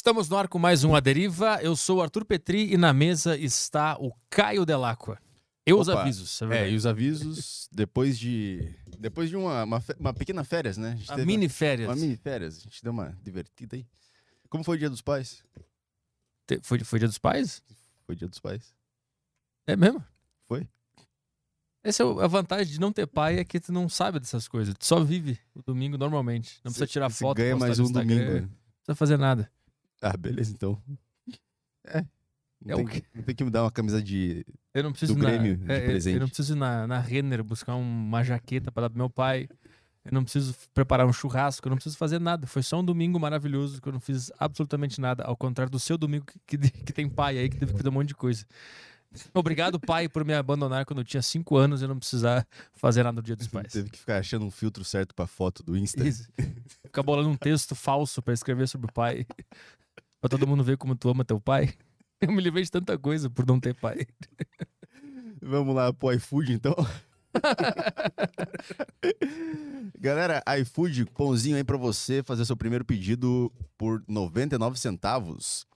Estamos no ar com mais um A Deriva. Eu sou o Arthur Petri e na mesa está o Caio Delacqua. Eu os Opa, avisos. É, É, e os avisos depois de. Depois de uma, uma, uma pequena férias, né? A A mini férias. Uma mini férias. A gente deu uma divertida aí. Como foi o dia dos pais? Te- Foi, foi dia dos pais? Foi dia dos pais. É mesmo? Foi? Essa é a vantagem de não ter pai é que tu não sabe dessas coisas. Tu só vive o domingo normalmente. Não precisa tirar foto. ganha postar mais um Instagram, domingo. né? Não precisa fazer nada. Ah, beleza, então. É. Não, É tem, quê? não tem que me dar uma camisa de. Eu não preciso Do ir na- Grêmio, de é, é, presente. Eu não preciso ir na, na Renner buscar uma jaqueta para dar pro meu pai. Eu não preciso preparar um churrasco, eu não preciso fazer nada. Foi só um domingo maravilhoso que eu não fiz absolutamente nada. Ao contrário do seu domingo que, que, que tem pai aí que teve que fazer um monte de coisa. Obrigado, pai, por me abandonar quando eu tinha 5 anos e não precisar fazer nada no dia dos pais. Teve que ficar achando um filtro certo pra foto do Insta. Isso. Ficar bolando um texto falso para escrever sobre o pai. Pra todo mundo ver como tu ama teu pai. Eu me livrei de tanta coisa por não ter pai. Vamos lá pro iFood, então. Galera, iFood, pãozinho aí pra você fazer seu primeiro pedido por 99 centavos.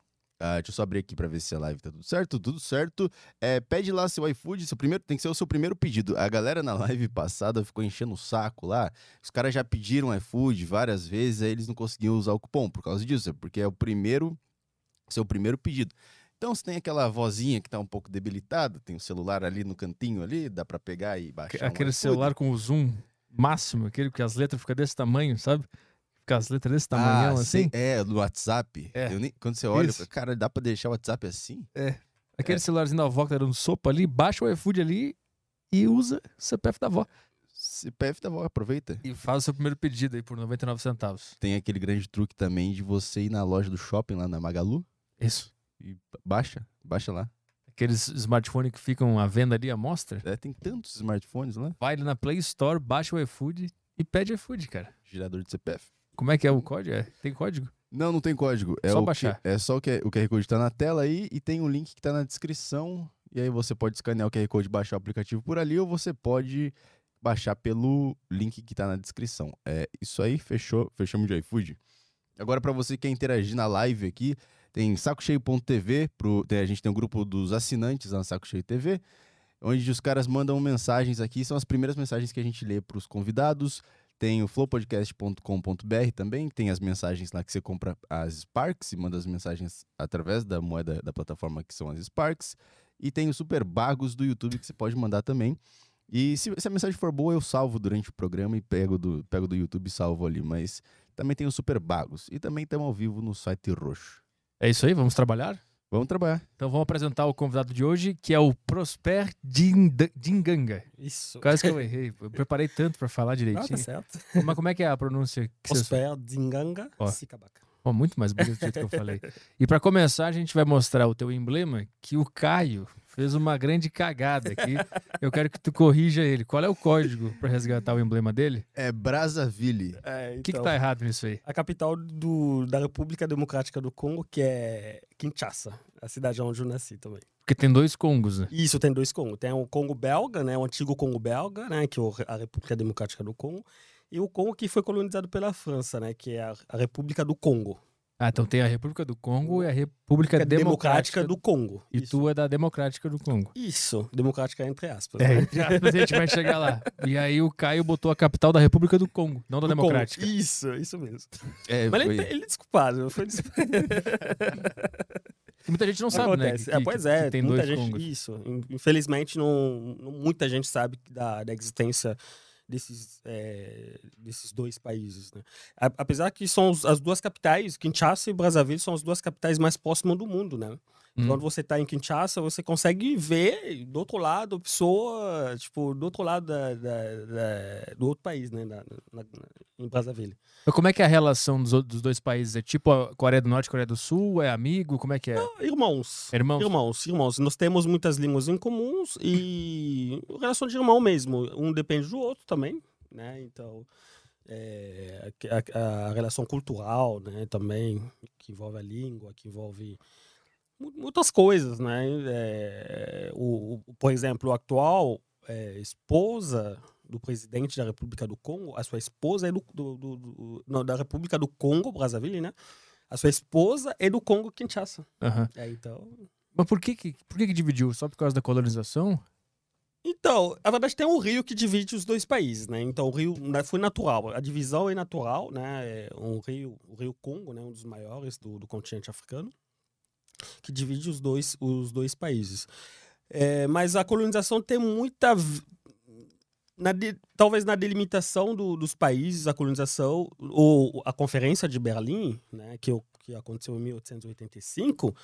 Ah, deixa eu só abrir aqui pra ver se a live tá tudo certo. Tudo certo. É, pede lá seu iFood, seu primeiro, tem que ser o seu primeiro pedido. A galera na live passada ficou enchendo o saco lá. Os caras já pediram iFood várias vezes, aí eles não conseguiam usar o cupom por causa disso, é porque é o primeiro, seu primeiro pedido. Então, se tem aquela vozinha que tá um pouco debilitada, tem o celular ali no cantinho ali, dá pra pegar e baixar. um Aquele iFood. celular com o zoom máximo, aquele que as letras ficam desse tamanho, sabe? Fica as letras desse tamanhão ah, assim. É, do WhatsApp. É. Nem- quando você olha, cara, dá pra deixar o WhatsApp assim? Aquele é. celularzinho da avó que tá dando sopa ali, baixa o iFood ali e usa o CPF da avó. CPF da avó, aproveita. E faz o seu primeiro pedido aí por 99 centavos. Tem aquele grande truque também de você ir na loja do shopping lá na Magalu Isso. e baixa, baixa lá. Aqueles smartphones que ficam à venda ali à mostra. É, tem tantos smartphones lá, Vai na Play Store, baixa o iFood e pede iFood, cara. gerador de CPF. Como é que é o código? É, tem código? Não, não tem código. É Só o baixar. Que, é só o, que, o QR Code tá na tela aí e tem um link que tá na descrição. E aí você pode escanear o QR Code e baixar o aplicativo por ali, ou você pode baixar pelo link que tá na descrição. É isso aí, fechou. Fechamos de iFood. Agora, para você que quer interagir na live aqui, tem sacocheio.tv. pro- tem- A gente tem um grupo dos assinantes lá no Saco Cheio TV, onde os caras mandam mensagens aqui. São as primeiras mensagens que a gente lê para os convidados. Tem o flowpodcast.com.br também, tem as mensagens lá que você compra as Sparks e manda as mensagens através da moeda da plataforma que são as Sparks. E tem o Super Bagos do YouTube que você pode mandar também. E se, se a mensagem for boa, eu salvo durante o programa e pego do, pego do YouTube e salvo ali. Mas também tem o Super Bagos. E também estamos ao vivo no site roxo. É isso aí, vamos trabalhar? Vamos trabalhar. Então vamos apresentar o convidado de hoje, que é o Prosper Dinganga. Isso. Quase que eu errei. Eu preparei tanto pra falar Ah, direitinho. tá certo. Mas como é que é a pronúncia? Prosper Dinganga. Sikabaca. Ó, muito mais bonito do jeito que eu falei. E pra começar, a gente vai mostrar o teu emblema, que o Caio fez uma grande cagada aqui. Eu quero que tu corrija ele. Qual é o código pra resgatar o emblema dele? É Brazzaville. É, O que, que então, tá errado nisso aí? A capital do, da República Democrática do Congo, que é Kinshasa, a cidade onde eu nasci também. Porque tem dois Congos, né? Isso, tem dois Congos. Tem o Congo belga, né, o antigo Congo belga, né, que é a República Democrática do Congo, e o Congo que foi colonizado pela França, né, que é a República do Congo. Ah, então tem a República do Congo e a República Democrática, do Congo. E Isso. tu é da Democrática do Congo. Isso, democrática entre aspas. É, né? entre aspas, a gente vai chegar lá. E aí o Caio botou a capital da República do Congo, não da Do Democrática. Congo. Isso, isso mesmo. É, Mas foi- ele, ele é desculpado. Foi desculpado. Muita gente não sabe, né? Acontece. que- É, que- pois que é, tem muita dois gente. Congos. Isso. In- Infelizmente, não, não- muita gente sabe da, da existência desses, é, desses dois países. Né? Apesar que são as duas capitais, Kinshasa e Brazzaville, são as duas capitais mais próximas do mundo, né? Hum. Quando você está em Kinshasa, você consegue ver do outro lado a pessoa, tipo, do outro lado da, da- da- do outro país, né? Na, na- na- em Brazzaville. Mas como é que é a relação dos, dos dois países? É tipo a Coreia do Norte e Coreia do Sul? É amigo? Como é que é? Irmãos. Irmãos? Irmãos, irmãos. Nós temos muitas línguas em comuns e relação de irmão mesmo. Um depende do outro também, né? Então, é, a, a- a relação cultural, né? Também, que envolve a língua, que envolve muitas coisas, né? É, o, o- por exemplo, a atual é, esposa do presidente da República do Congo, a sua esposa é do, do- do- do- não, da República do Congo, Brazzaville, né? a sua esposa é do Congo Kinshasa. Aham. É, então, Mas por que, que, por que, que dividiu? Só por causa da colonização? Então, na verdade tem um rio que divide os dois países, né? Então o rio né, foi natural, a divisão é natural, né? É um rio, o rio Congo, né? Um dos maiores do, do continente africano, que divide os dois, os dois países. É, mas a colonização tem muita, na de- talvez na delimitação do- dos países, a colonização ou a conferência de Berlim, né? Que, que aconteceu em 1885,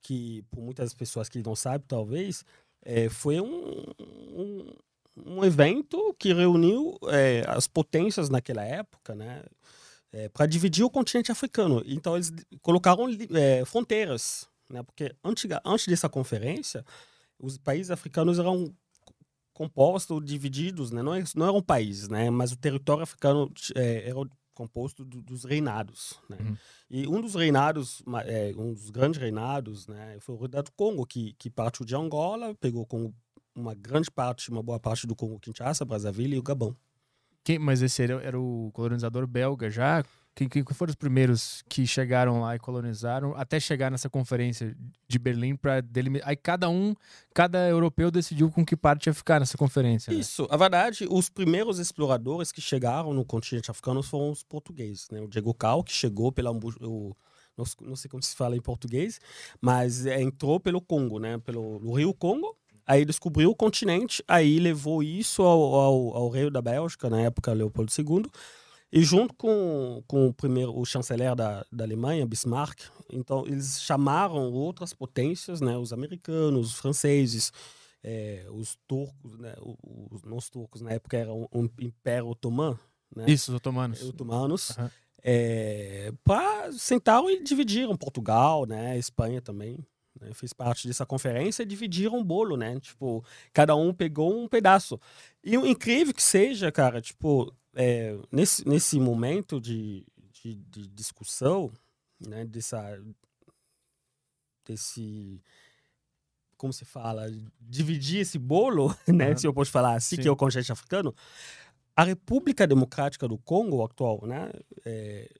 que por muitas pessoas que não sabem talvez é, foi um, um, um evento que reuniu é, as potências naquela época, né, para dividir o continente africano. Então eles colocaram é, fronteiras, né, porque antiga, antes dessa conferência, os países africanos eram compostos, divididos, né, não, é- não eram países, né, mas o território africano é, era composto do- dos reinados, né. Uhum. E um dos reinados, é, um dos grandes reinados, né, foi o reinado do Congo, que, que partiu de Angola, pegou com uma grande parte, uma boa parte do Congo Kinshasa, Brazzaville e o Gabão. Quem, mas esse era, era o colonizador belga já? Quem, quem foram os primeiros que chegaram lá e colonizaram até chegar nessa conferência de Berlim para delimitar? Aí cada um, cada europeu decidiu com que parte ia ficar nessa conferência. né? Isso, a verdade, os primeiros exploradores que chegaram no continente africano foram os portugueses, né? O Diego Cal, que chegou pela o, não, sei como se fala em português, mas é, entrou pelo Congo, né? Pelo Rio Congo. Aí descobriu o continente, aí levou isso ao, ao, ao rei da Bélgica, na época Leopoldo II, e junto com, com o primeiro o chanceler da, da Alemanha, Bismarck, então eles chamaram outras potências, né? Os americanos, os franceses, é, os turcos, né, os, os turcos, na época era um, império otomano, né, Isso, os otomanos. otomanos, Aham. é, pra, sentaram e dividiram Portugal, né, Espanha também, né, fiz parte dessa conferência e dividiram o bolo, né, tipo, cada um pegou um pedaço. E o incrível que seja, cara, tipo, é, nesse, nesse momento de, de, de discussão, né, dessa, desse como se fala, dividir esse bolo, né, Aham. se eu posso falar assim, Sim. que é o continente africano, a República Democrática do Congo atual, né, é,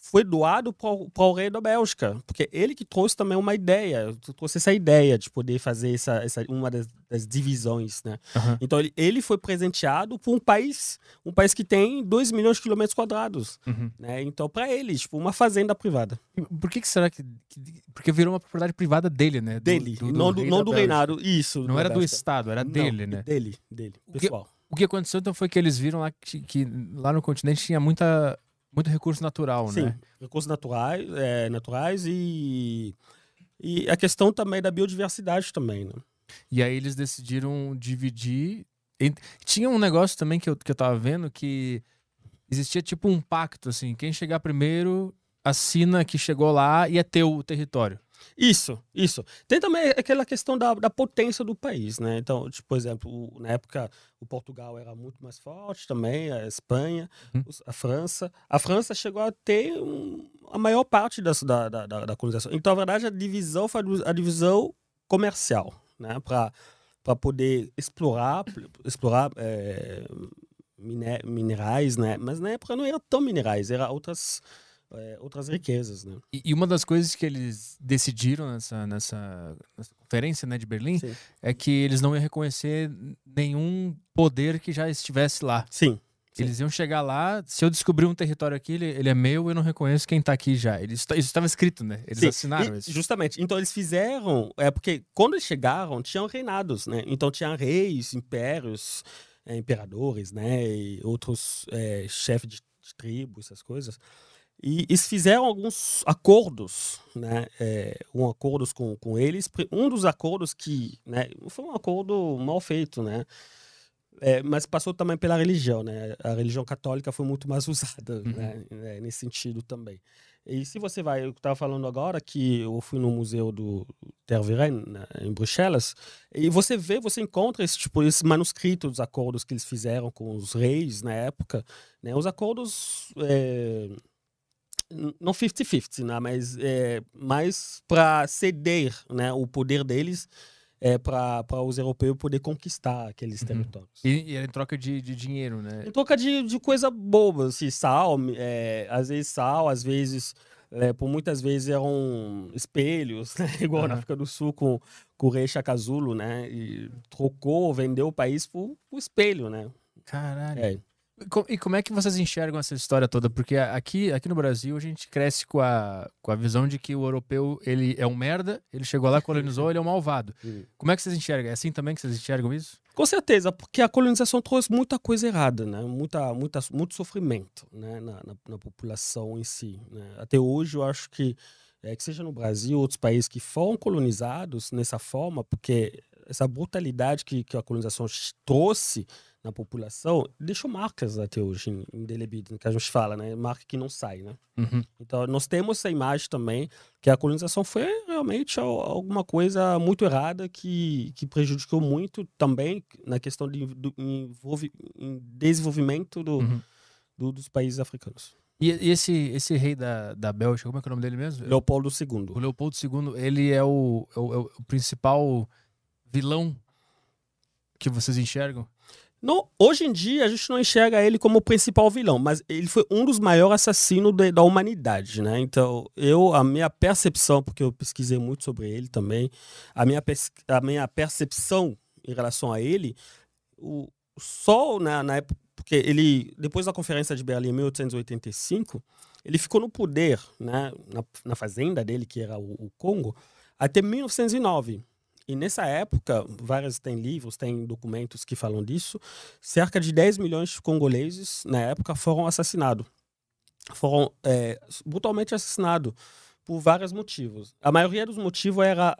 foi doado para o rei da Bélgica, porque ele que trouxe também uma ideia, trouxe essa ideia de poder fazer essa, essa uma das, das divisões, né. Aham. Então ele, ele foi presenteado por um país, um país que tem 2 milhões de quilômetros quadrados, Uhum. né. Então para ele, tipo, uma fazenda privada Por que, que será que, que- Porque virou uma propriedade privada dele, né? Do- dele, não do, rei não do Bélgica. reinado, isso. Não era do. Estado, era Não, dele, né? Dele, dele, que- pessoal. O que aconteceu então foi que eles viram lá que, que lá no continente tinha muita, muito recurso natural, Sim, né? recursos naturais, é, naturais e, e a questão também da biodiversidade também, né? E aí eles decidiram dividir. Tinha um negócio também que eu, que eu tava vendo que existia tipo um pacto, assim, quem chegar primeiro assina que chegou lá e é teu o território. Isso, isso. Tem também aquela questão da, da potência do país, né? Então, tipo, por exemplo, o- na época o Portugal era muito mais forte também, a Espanha, os- a França. A França chegou a ter um- a maior parte das, da, da, da, colonização. Então, na verdade, a divisão foi a divi- a divisão comercial, né? Para poder explorar, explorar é, minerais, né? Mas na época não era tão minerais, era outras, é, outras riquezas, né? E, e uma das coisas que eles decidiram nessa, nessa, nessa conferência né, de Berlim Sim. é que eles não iam reconhecer nenhum poder que já estivesse lá. Sim. Eles iam chegar lá, se eu descobrir um território aqui, ele, ele é meu, eu não reconheço quem tá aqui já. Eles, isso estava escrito, né? Eles Sim, assinaram e- isso. Justamente. Então eles fizeram. É porque quando eles chegaram, tinham reinados, né? Então tinha reis, impérios, é, imperadores, né? E outros é, chefes de, de tribo, essas coisas. E eles fizeram alguns acordos, né? É, um acordos com, com eles. Um dos acordos que, né? Foi um acordo mal feito, né? É, mas passou também pela religião, né? A religião católica foi muito mais usada, Uhum. né? É, nesse sentido também. E se você vai, eu estava falando agora que eu fui no museu do Tervuren, né, em Bruxelas, e você vê, você encontra esse tipo, esse manuscrito dos acordos que eles fizeram com os reis na época, né? Os acordos é, não 50-50, né? Mas é, mais para ceder, né? O poder deles é para os europeus poder conquistar aqueles Uhum. territórios. E, e era em troca de, de dinheiro, né? Em troca de, de coisa boba, assim, sal, é, às vezes sal, às vezes é, por muitas vezes eram espelhos, né? igual Aham. na África do Sul com, com o rei Shaka Zulu, né? E trocou, vendeu o país por, por espelho, né? Caralho. É. E co- como é que vocês enxergam essa história toda? Porque aqui, aqui no Brasil a gente cresce com a, com a visão de que o europeu ele é um merda, ele chegou lá, colonizou, ele é um malvado. Uhum. Como é que vocês enxergam? É assim também que vocês enxergam isso? Com certeza, porque a colonização trouxe muita coisa errada, né? Muita, muita, muito sofrimento né? na, na, na população em si. Né? Até hoje, eu acho que, é, que seja no Brasil, outros países que foram colonizados nessa forma, porque essa brutalidade que, que a colonização trouxe na população deixou marcas até hoje, in- indelebidas, que a gente fala, né? Marca que não sai, né? Então, nós temos essa imagem também que a colonização foi realmente al- alguma coisa muito errada que, que prejudicou muito também na questão de do, envolve, desenvolvimento do, Uhum. do- dos países africanos. E, e esse, esse rei da, da Bélgica, como é que é o nome dele mesmo? Leopoldo O II. Leopoldo II, ele é o, é o, é o principal vilão que vocês enxergam? Hoje em dia, a gente não enxerga ele como o principal vilão, mas ele foi um dos maiores assassinos de- da humanidade, né? Então, eu, a minha percepção, porque eu pesquisei muito sobre ele também, a minha, a minha percepção em relação a ele, o, só na, na época, porque ele, depois da Conferência de Berlim em 1885, ele ficou no poder, né, na, na fazenda dele, que era o, o Congo, até 1909. E nessa época, vários tem livros, tem documentos que falam disso, cerca de 10 milhões de congoleses, na época, foram assassinados. Foram é, brutalmente assassinados por vários motivos. A maioria dos motivos era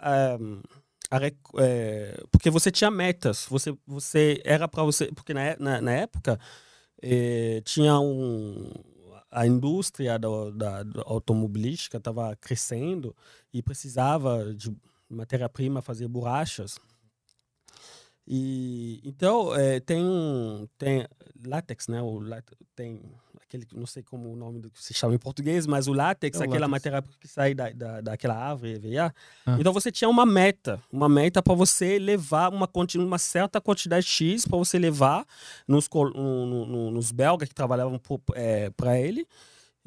rec- é, porque você tinha metas, você, você era para você, porque na, é- na, na época eh, tinha um a indústria da, da, da automobilística estava crescendo e precisava de matéria-prima fazer borrachas. E então eh, tem um- tem látex, né? O látex, tem aquele que não sei como o nome do que se chama em português, mas o látex, É o aquela látex. matéria que sai da, da, daquela árvore EVA. Ah. Então você tinha uma meta, uma meta para você levar uma, uma certa quantidade X para você levar nos, no- no- no- nos belgas que trabalhavam para ele.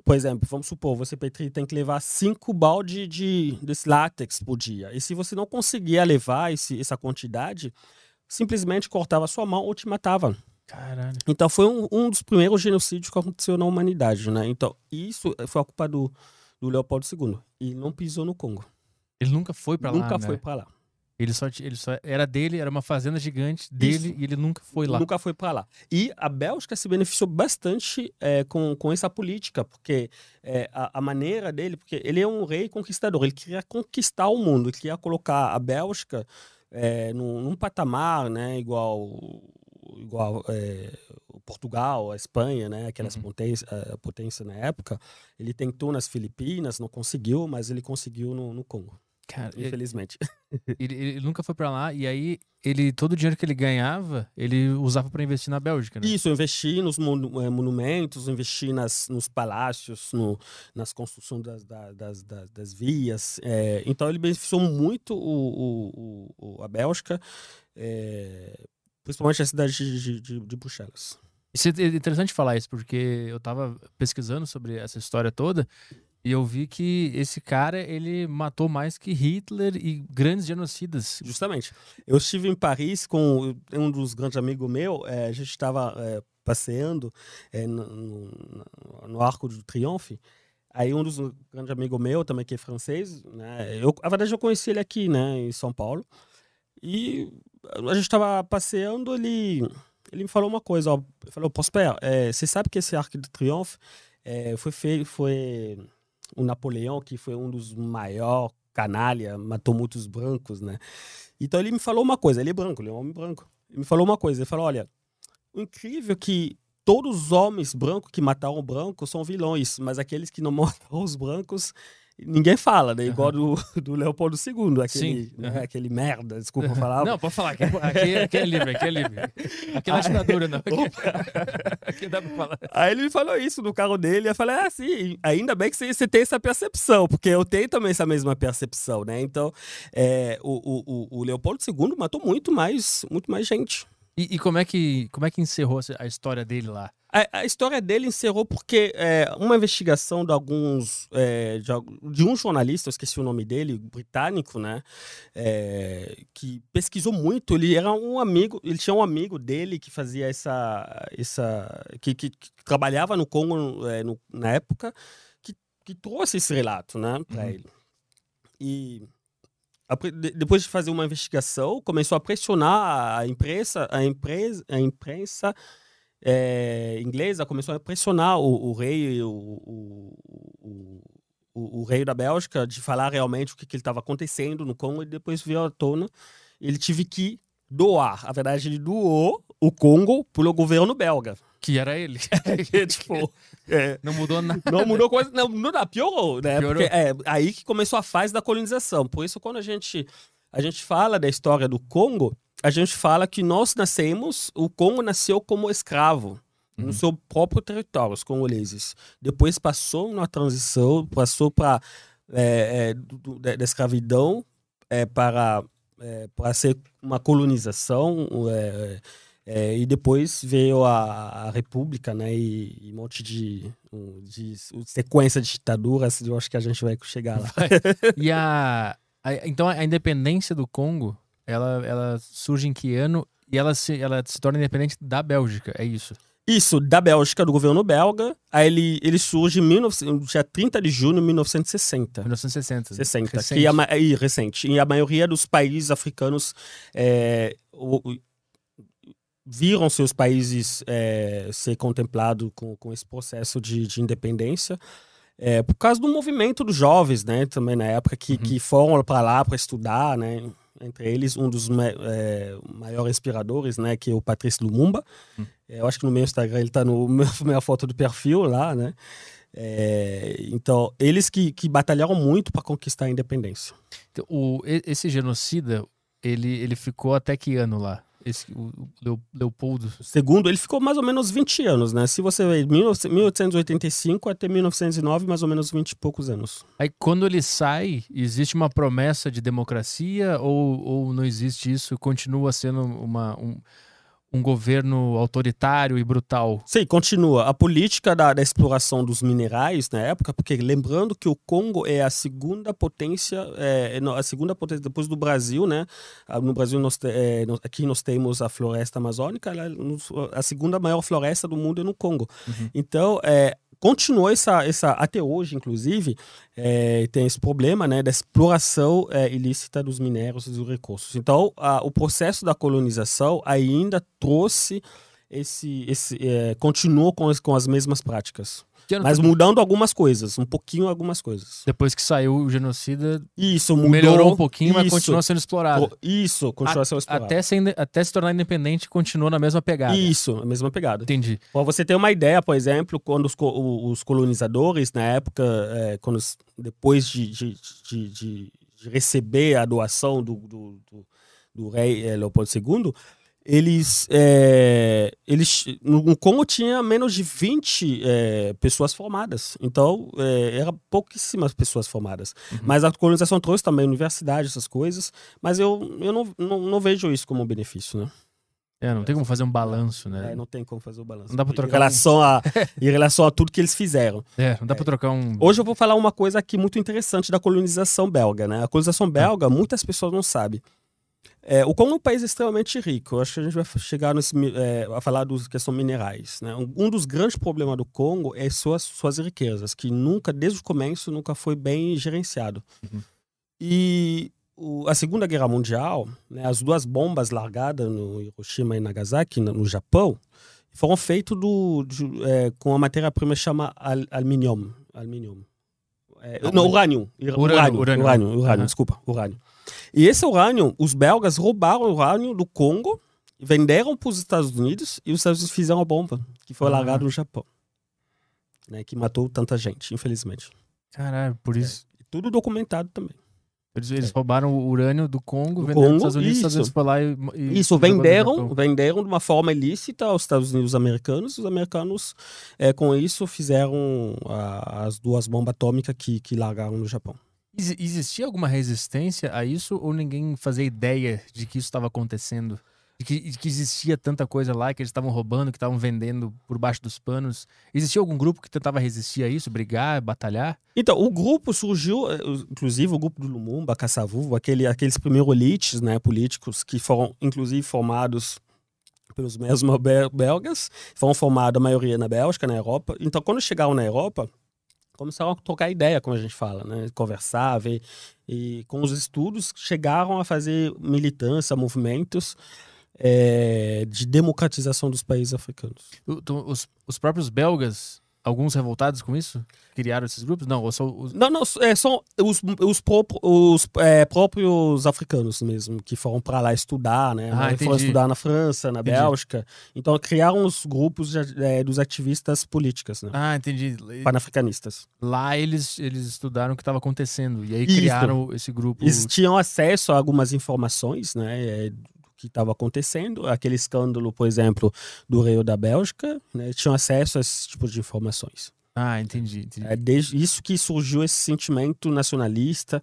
Por exemplo, vamos supor, você Petri, tem que levar cinco balde de, desse látex por dia. E se você não conseguia levar esse, essa quantidade, simplesmente cortava sua mão ou te matava. Caralho. Então foi um, um dos primeiros genocídios que aconteceu na humanidade, né? Então isso foi a culpa do, do Leopoldo II. E não pisou no Congo. Ele nunca foi pra lá, Nunca né? foi para lá. Ele só, ele só era dele, era uma fazenda gigante dele Isso. e ele nunca foi lá. Nunca foi para lá. E a Bélgica se beneficiou bastante é, com, com essa política, porque é, a, a maneira dele, porque ele é um rei conquistador, ele queria conquistar o mundo, ele queria colocar a Bélgica é, num, num patamar, né, igual igual é, Portugal, a Espanha, né, aquelas Uhum. potências potência na época. Ele tentou nas Filipinas, não conseguiu, mas ele conseguiu no, no Congo, Cara, ele, infelizmente. ele- ele nunca foi pra lá e aí ele todo o dinheiro que ele ganhava, ele usava pra investir na Bélgica, né? Isso, investir nos monu- eh, monumentos, investir nas, nos palácios, no, nas construções das, da- das, das, das vias. eh, então, ele beneficiou muito o, o- o- a Bélgica, eh, principalmente a cidade de, de, de, Bruxelas. Isso é interessante falar isso, porque eu tava pesquisando sobre essa história toda e eu vi que esse cara, ele matou mais que Hitler e grandes genocidas. Justamente. Eu estive em Paris com um dos grandes amigos meus, eh, a gente estava eh, passeando eh, no, no- Arco do Triunfo. Aí um dos grandes amigos meu, também que é francês, né? Eu, a verdade eu conheci ele aqui, né, em São Paulo. E a gente estava passeando, ele, ele me falou uma coisa, ó, ele falou, Prosper, você sabe que esse Arco de Triunfo foi feito, foi o Napoleão, que foi um dos maiores canalha, matou muitos brancos, né? Então ele me falou uma coisa, ele é branco, ele é um homem branco. Ele me falou uma coisa, ele falou, olha, o incrível é que todos os homens brancos que mataram brancos são vilões, mas aqueles que não mataram os brancos, ninguém fala, né? Igual do, do Leopoldo II, aquele, Sim, né? aham. aquele merda, desculpa falar. Não, pode falar. Aqui, aqui, aqui é livre, aqui é livre. Aqui é Ah, ditadura, não. Aqui, aqui dá pra falar. Aí ele me falou isso no carro dele, eu falei, ah, sim, ainda bem que você, tem essa percepção, porque eu tenho também essa mesma percepção, né? Então, é, o, o, o- o Leopoldo II matou muito mais, muito mais gente. E E, como, é que, como é que encerrou a história dele lá? A, a história dele encerrou porque é, uma investigação de alguns. É, de, de, um jornalista, eu esqueci o nome dele, britânico, né? É, que pesquisou muito. Ele era um amigo, ele tinha um amigo dele que fazia essa. essa que, que, que trabalhava no Congo é, no, na época, que, que trouxe esse relato, né, para uhum. ele. E depois de fazer uma investigação, começou a pressionar a imprensa, a imprensa, a imprensa é, inglesa começou a pressionar o, o rei, o, o, o, rei da Bélgica, de falar realmente o que, estava acontecendo no Congo e depois veio à tona. Ele tive que doar. A verdade, ele doou o Congo pelo governo belga. Que era ele. É, tipo, é, não mudou nada. Não mudou coisa. Não, não piorou, né? Piorou. Porque é aí que começou a fase da colonização. Por isso, quando a gente, a gente fala da história do Congo, a gente fala que nós nascemos, o Congo nasceu como escravo. Uhum. No seu próprio território, os congoleses. Depois passou na transição, passou para é, é, da escravidão é, para, é, para ser uma colonização. É, e depois veio a, a República, né? E, e, um monte de, de, sequência de ditaduras. Eu acho que a gente vai chegar lá. e a, a, então a independência do Congo, ela, ela surge em que ano? E ela se, ela se torna independente da Bélgica, é isso? Isso, da Bélgica, do governo belga. Aí ele, ele surge em 19, dia 30 de junho de 1960. 1960. 60, recente. Que a, e, recente. E a maioria dos países africanos é, o, viram seus países é, ser contemplados com, com esse processo de, de independência. É, por causa do movimento dos jovens, né, também na época, que, uhum. que foram para lá para estudar, né, entre eles um dos é, maiores inspiradores, né, que é o Patrício Lumumba. Uhum. eu acho que no meu Instagram ele está no meu, minha foto do perfil lá, né. É, então, eles que, que batalharam muito para conquistar a independência. Então, o, esse genocida, ele, ele ficou até que ano lá? Esse, o, Leopoldo. Segundo, ele ficou mais ou menos 20 anos, né? Se você ver 1885 até 1909, mais ou menos 20 e poucos anos. Aí quando ele sai, existe uma promessa de democracia ou, ou não existe isso? Continua sendo uma, um, um governo autoritário e brutal. Sim, continua. A política da, da, exploração dos minerais na época, porque lembrando que o Congo é a segunda potência, é, é a segunda potência depois do Brasil, né? Ah, no Brasil, nós, é, aqui nós temos a floresta amazônica, a segunda maior floresta do mundo é no Congo. Uhum. Então, é, continuou essa, essa até hoje, inclusive, é, tem esse problema né, da exploração é, ilícita dos minérios e dos recursos. Então, a, o processo da colonização ainda trouxe esse, esse é, continuou com as, com as mesmas práticas. Mas mudando algumas coisas, um pouquinho algumas coisas. Depois que saiu o genocida, isso mudou, melhorou um pouquinho, isso, mas continua sendo explorado. Isso, continua sendo explorado. Até se, até se tornar independente, continua na mesma pegada. Isso, a mesma pegada. Entendi. Pra você ter uma ideia, por exemplo, quando os, os colonizadores, na época, é, quando, depois de, de, de, de, receber a doação do, do, do, do rei é, Leopoldo II, eles, é, eles no Congo tinha menos de 20 é, pessoas formadas. Então, é, era pouquíssimas pessoas formadas. Uhum. Mas a colonização trouxe também universidade, essas coisas. Mas eu, eu não, não, não vejo isso como um benefício, né? É, não tem como fazer um balanço, né? É, não tem como fazer o um balanço. Não dá pra trocar em relação, um... a, em relação a tudo que eles fizeram. É, não dá é. pra trocar um... Hoje eu vou falar uma coisa aqui muito interessante da colonização belga, né? A colonização belga, muitas pessoas não sabem. É, o Congo é um país extremamente rico. Eu acho que a gente vai chegar nesse, é, a falar dos questões minerais. Né? Um, dos grandes problemas do Congo é suas, suas riquezas, que nunca, desde o começo, nunca foi bem gerenciado. Uhum. E o, a Segunda Guerra Mundial, né, as duas bombas largadas no Hiroshima e Nagasaki, no, no Japão, foram feitas é, com a matéria-prima chama al, alumínio. É, não, urânio. Urânio, urânio, urânio, urânio, urânio desculpa, urânio. E esse urânio, os belgas roubaram o urânio do Congo, venderam para os Estados Unidos e os Estados Unidos fizeram a bomba, que foi uhum. largada no Japão. Né, que matou tanta gente, infelizmente. Caralho, por isso. É, tudo documentado também. Eles, eles é. roubaram o urânio do Congo, do venderam para os Estados Unidos, os Estados Unidos foi lá e, e Isso, venderam, venderam de uma forma ilícita aos Estados Unidos americanos. Os americanos, é, com isso, fizeram a, as duas bombas atômicas que, que largaram no Japão. Existia alguma resistência a isso ou ninguém fazia ideia de que isso estava acontecendo? de que, de que existia tanta coisa lá, que eles estavam roubando, que estavam vendendo por baixo dos panos. Existia algum grupo que tentava resistir a isso, brigar, batalhar? Então, o grupo surgiu, eh, inclusive o grupo do Lumumba, Caçavuvo, aquele, aqueles primeiros elites né, políticos que foram, inclusive, formados pelos mesmos belgas, foram formados a maioria na Bélgica, na Europa. Então, quando chegaram na Europa, começaram a trocar ideia, como a gente fala, né? Conversar, ver. E com os estudos, chegaram a fazer militância, movimentos é, de democratização dos países africanos. Os, os próprios belgas alguns revoltados com isso? Criaram esses grupos? Não, ou só os... Não, não, é, são os, os, próprios, os é, próprios africanos mesmo, que foram para lá estudar, né? Ah, foram estudar na França, na entendi. Bélgica. Então criaram os grupos é, dos ativistas políticos, né? Ah, entendi. Panafricanistas. Lá eles, eles estudaram o que estava acontecendo e aí isso. criaram esse grupo. Eles tinham acesso a algumas informações, né? Que estava acontecendo, aquele escândalo, por exemplo, do Rio da Bélgica, né, tinham acesso a esse tipo de informações. Ah, entendi. entendi. É desde isso que surgiu esse sentimento nacionalista,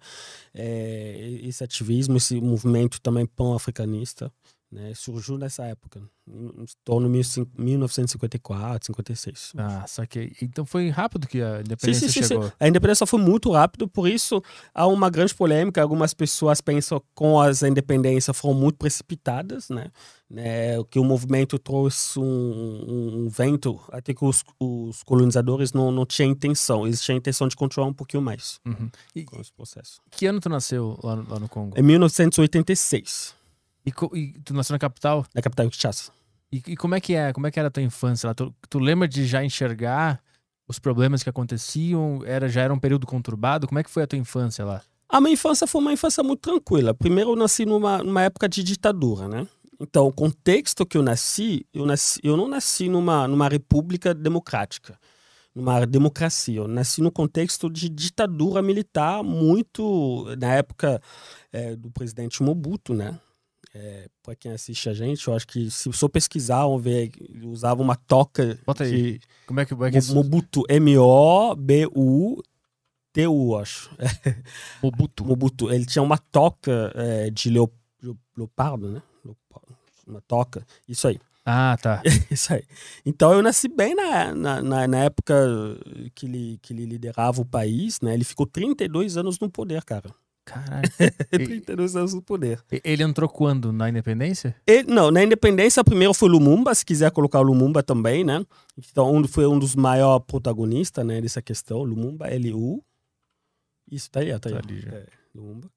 é, esse ativismo, esse movimento também pan-africanista. Né? Surgiu nessa época, em torno de 1954, 56. Ah, só que então foi rápido que a independência sim, sim, chegou. Sim, a independência foi muito rápido, por isso há uma grande polêmica. Algumas pessoas pensam que as independências foram muito precipitadas, né? né? Que o movimento trouxe um, um, um vento até que os, os, colonizadores não, não tinham intenção. Eles tinham intenção de continuar um pouquinho mais uhum. e, com esse processo. Que ano tu nasceu lá no, lá no Congo? Em 1986. E, e, tu nasceu na capital? Na capital de Kinshasa. E, e, como é que é? Como é que era a tua infância lá? Tu, tu lembra de já enxergar os problemas que aconteciam? Era já era um período conturbado? Como é que foi a tua infância lá? A minha infância foi uma infância muito tranquila. Primeiro eu nasci numa, numa época de ditadura, né? Então, o contexto que eu nasci, eu, nasci, eu não nasci numa, numa república democrática, numa democracia. Eu nasci no contexto de ditadura militar muito, na época é, do presidente Mobutu, né? É, para quem assiste a gente, eu acho que se for pesquisar, vão ver, usava uma toca Bota aí. de Como é que, é que. Mobutu, M-O-B-U-T-U, acho. Mobutu. Mobutu. Ele tinha uma toca é, de leop... leopardo, né? Uma toca, isso aí. Ah, tá. isso aí. Então eu nasci bem na, na, na, na época que ele, que ele liderava o país, né? Ele ficou 32 anos no poder, cara. Caralho. 32 anos no poder. Ele entrou quando? Na independência? Ele, não, na independência primeiro foi Lumumba, se quiser colocar o Lumumba também, né? Então um, foi um dos maiores protagonistas né, dessa questão, Lumumba, L-U. Isso, tá aí, tá aí. Tá ali, é, Lumumba.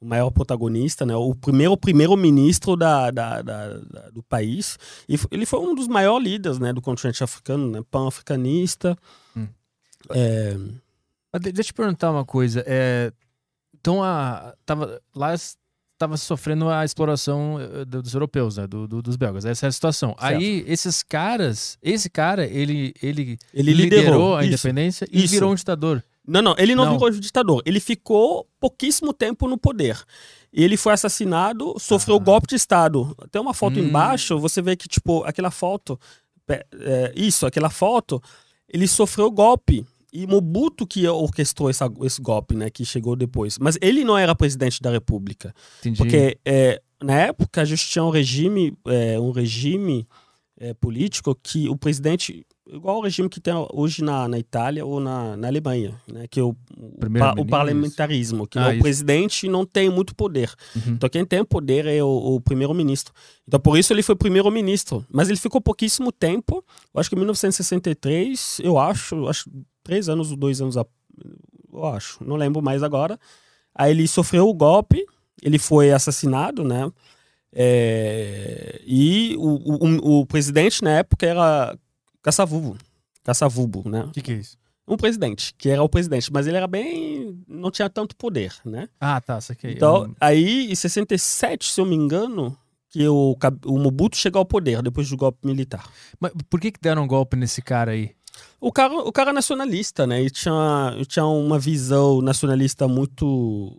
O maior protagonista, né? O primeiro primeiro-ministro da, da, da, da, do país. E ele foi um dos maiores líderes né, do continente africano, né? Pan-africanista. Hum. É... Deixa eu te perguntar uma coisa. É, então, a, tava, lá estava sofrendo a exploração eh, dos europeus, né? Do, do, dos belgas. Essa é a situação. Certo. Aí, esses caras, esse cara, ele, ele, ele liderou, liderou a isso, independência e isso. virou um ditador. Não, não, ele não, não, virou ditador. Ele ficou pouquíssimo tempo no poder. Ele foi assassinado, sofreu ah. golpe de Estado. Tem uma foto hum. embaixo, você vê que, tipo, aquela foto. É, isso, aquela foto, ele sofreu golpe. E Mobutu que orquestrou essa, esse golpe, né, que chegou depois. Mas ele não era presidente da República. Entendi. Porque é, na época a gente tinha um regime, é, um regime é, político que o presidente igual o regime que tem hoje na, na Itália ou na, na Alemanha, né? que é o, o, o parlamentarismo, que ah, o presidente não tem muito poder. Uhum. Então quem tem poder é o, o primeiro-ministro. Então por isso ele foi primeiro-ministro. Mas ele ficou pouquíssimo tempo, eu acho que em 1963, eu acho, acho três anos ou dois anos, eu acho, não lembro mais agora. Aí ele sofreu o golpe, ele foi assassinado, né? É, e o, o, o, presidente na época era Caçavubo. Caçavubo, né? O que, que é isso? Um presidente, que era o presidente, mas ele era bem. não tinha tanto poder, né? Ah, tá, isso aqui. Então, aí, em 67, se eu me engano, que o, o Mobutu chegou ao poder depois do golpe militar. Mas por que, que deram um golpe nesse cara aí? O cara, o cara é nacionalista, né? Ele tinha, ele tinha uma visão nacionalista muito.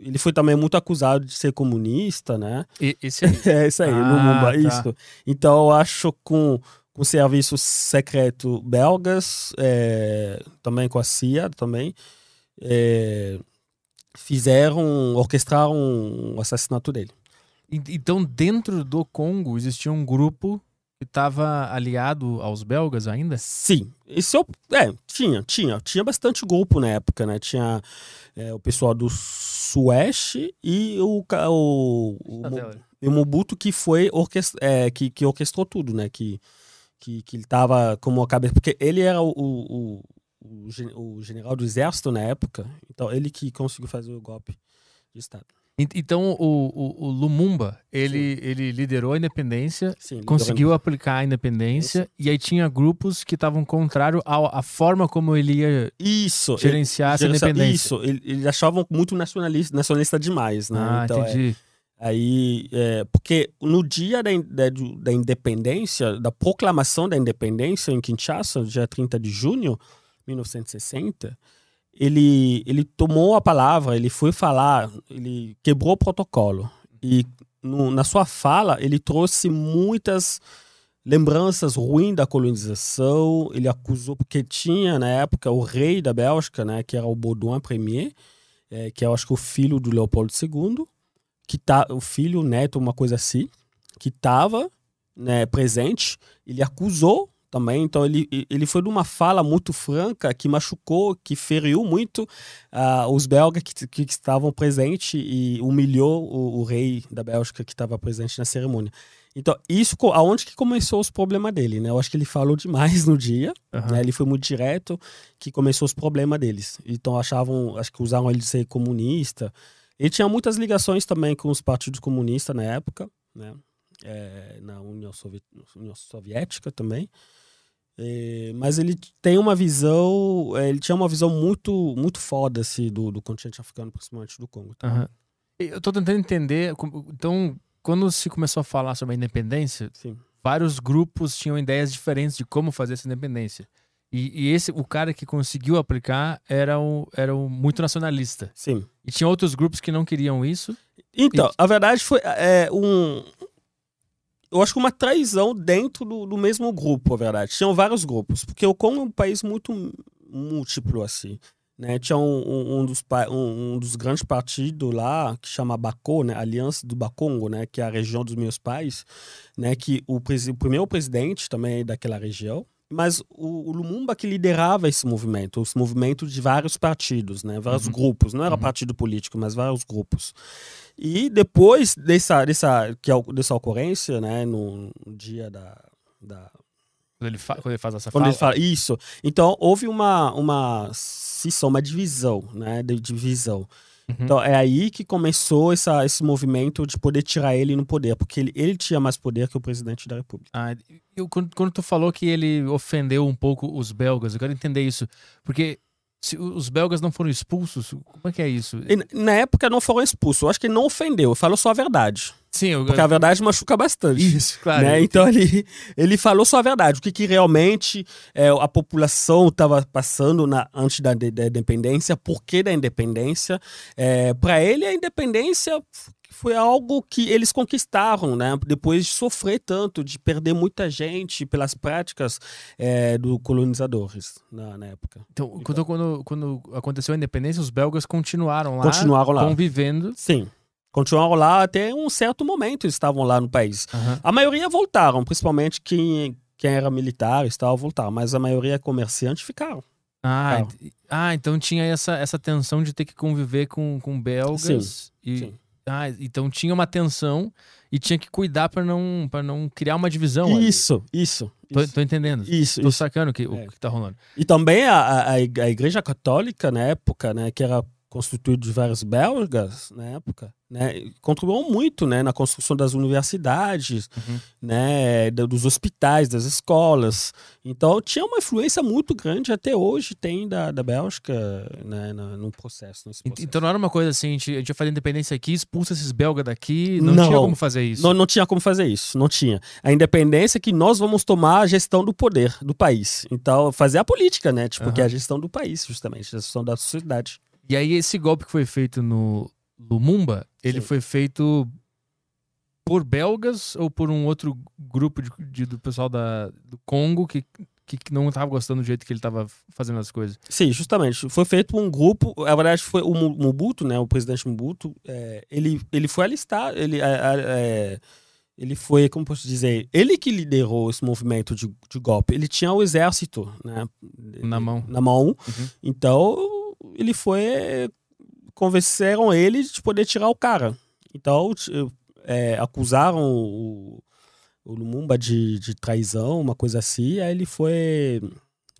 Ele foi também muito acusado de ser comunista, né? E, esse aí? é, isso aí, ah, Lumumba, tá. isso. Então eu acho com com serviços secretos belgas, é, também com a CIA, também, é, fizeram, orquestraram o assassinato dele. Então, dentro do Congo, existia um grupo que estava aliado aos belgas ainda? Sim, esse é, o, é tinha, tinha, tinha bastante grupo na época, né? Tinha é, o pessoal do Sueste e o, o, o, e o Mobutu que foi orquest, é, que, que orquestrou tudo, né? Que, que, que ele tava como a cabeça. Porque ele era o, o, o, o general do exército na época, então ele que conseguiu fazer o golpe de Estado. En- Então, o, o- o Lumumba, ele, ele liderou a independência, Sim, ele conseguiu aplicar a independência, e aí tinha grupos que estavam contrário ao- à forma como ele ia Isso. ele- gerenciar essa gerenciar- independência. Isso, ele- eles achavam muito nacionalista, nacionalista demais, né? Ah, Então, é- entendi. Aí, é, porque no dia da, da, da independência, da proclamação da independência em Kinshasa, dia 30 de junho de 1960, ele, ele tomou a palavra, ele foi falar, ele quebrou o protocolo. E no- na sua fala, ele trouxe muitas lembranças ruins da colonização. Ele acusou, porque tinha na época o rei da Bélgica, né, que era o Baudouin Premier, é, que eu acho que é o filho do Leopoldo II que tá o filho, o neto, uma coisa assim, que estava né, presente, ele acusou também, então ele, ele foi de uma fala muito franca que machucou, que feriu muito ah, os belgas que, que estavam presentes e humilhou o, o rei da Bélgica que estava presente na cerimônia. Então, isso, aonde que começou os problemas dele, né? Eu acho que ele falou demais no dia, Aham. né? Ele foi muito direto, que começou os problemas deles. Então achavam, acho que usaram ele de ser comunista. Ele tinha muitas ligações também com os partidos comunistas na época, né? É, na União, Sovi- União Soviética também. É, mas ele tem uma visão, é, ele tinha uma visão muito, muito foda assim, do, do continente africano, principalmente do Congo. tá? Aham. Eu tô tentando entender. Então, quando se começou a falar sobre a independência, Sim. vários grupos tinham ideias diferentes de como fazer essa independência. E, e esse, o cara que conseguiu aplicar era o, era o muito nacionalista. Sim. E tinha outros grupos que não queriam isso. Então, E- a verdade foi é, um. Eu acho que uma traição dentro do, do mesmo grupo, a verdade. Tinham vários grupos, porque o Congo é um país muito múltiplo, assim. Né? Tinha um, um- um dos, um, um dos grandes partidos lá, que chama Bako, né? Aliança do Bakongo, né? que é a região dos meus pais, né? que o, o primeiro presidente também é daquela região. Mas o, o Lumumba que liderava esse movimento, esse movimento de vários partidos, né? vários Uhum. grupos. Não era Uhum. partido político, mas vários grupos. E depois dessa, dessa, que, é dessa ocorrência, né, no, no dia da. da Quando ele, quando ele faz essa quando fala. ele fala isso. Então, houve uma, uma cisão, uma divisão, né, de divisão. Uhum. Então, é aí que começou essa, esse movimento de poder tirar ele no poder, porque ele, ele tinha mais poder que o presidente da República. Ah, eu- quando, quando tu falou que ele ofendeu um pouco os belgas, eu quero entender isso. Porque se os belgas não foram expulsos, como é que é isso? E, na época não foram expulsos, eu acho que ele não ofendeu, falou só a verdade. Sim, eu, Porque a verdade machuca bastante. Isso, claro. né? Então ele, ele falou só a verdade, o que, que realmente é, a população estava passando na, antes da, da independência, por que da independência. Para ele, a independência foi algo que eles conquistaram, né? depois de sofrer tanto, de perder muita gente pelas práticas é, do colonizadores na, na época. Então, quando, quando, quando aconteceu a independência, os belgas continuaram lá, Continuaram lá. convivendo. Sim. Continuaram lá até um certo momento, eles estavam lá no país. Aham. A maioria voltaram, principalmente quem, quem era militar e tal, voltaram, mas a maioria comerciante ficaram. Ah, ent- ah, então tinha essa, essa tensão de ter que conviver com, com belgas. Sim, e, sim. Ah, então tinha uma tensão e tinha que cuidar pra não, pra não criar uma divisão. ali. Isso, isso. Tô, isso. tô entendendo. Isso, Tô isso. sacando o que, o É. que tá rolando. E também a, a, a Igreja Católica, na época, né, que era constituída de vários belgas, na época, né, contribuiu muito, né, na construção das universidades, Uhum. né, dos hospitais, das escolas. Então, tinha uma influência muito grande, até hoje tem, da, da Bélgica, né, na- no processo. Processo. Então não era uma coisa assim, a gente, a gente ia fazer independência aqui, expulsa esses belgas daqui, não, Não. tinha como fazer isso. Não, não tinha como fazer isso, não tinha. A independência é que nós vamos tomar a gestão do poder do país. Então, fazer a política, né? Tipo, que é a gestão do país, justamente, a gestão da sociedade. E aí esse golpe que foi feito no Lumumba, ele Sim. foi feito por belgas ou por um outro grupo de, de- do pessoal da, do Congo que que, que não tava gostando do jeito que ele tava fazendo as coisas. Sim, justamente. Foi feito por um grupo. Na verdade, foi o Mobutu, né? O presidente Mobutu. é, ele, ele foi alistar. Ele, é, é, ele foi, como posso dizer, ele que liderou esse movimento de, de golpe. Ele tinha o exército, né? Na mão. Na mão. Uhum. Então, ele foi. Convenceram ele de poder tirar o cara. Então, é, acusaram o, o Lumumba de, de traição, uma coisa assim. Aí ele foi.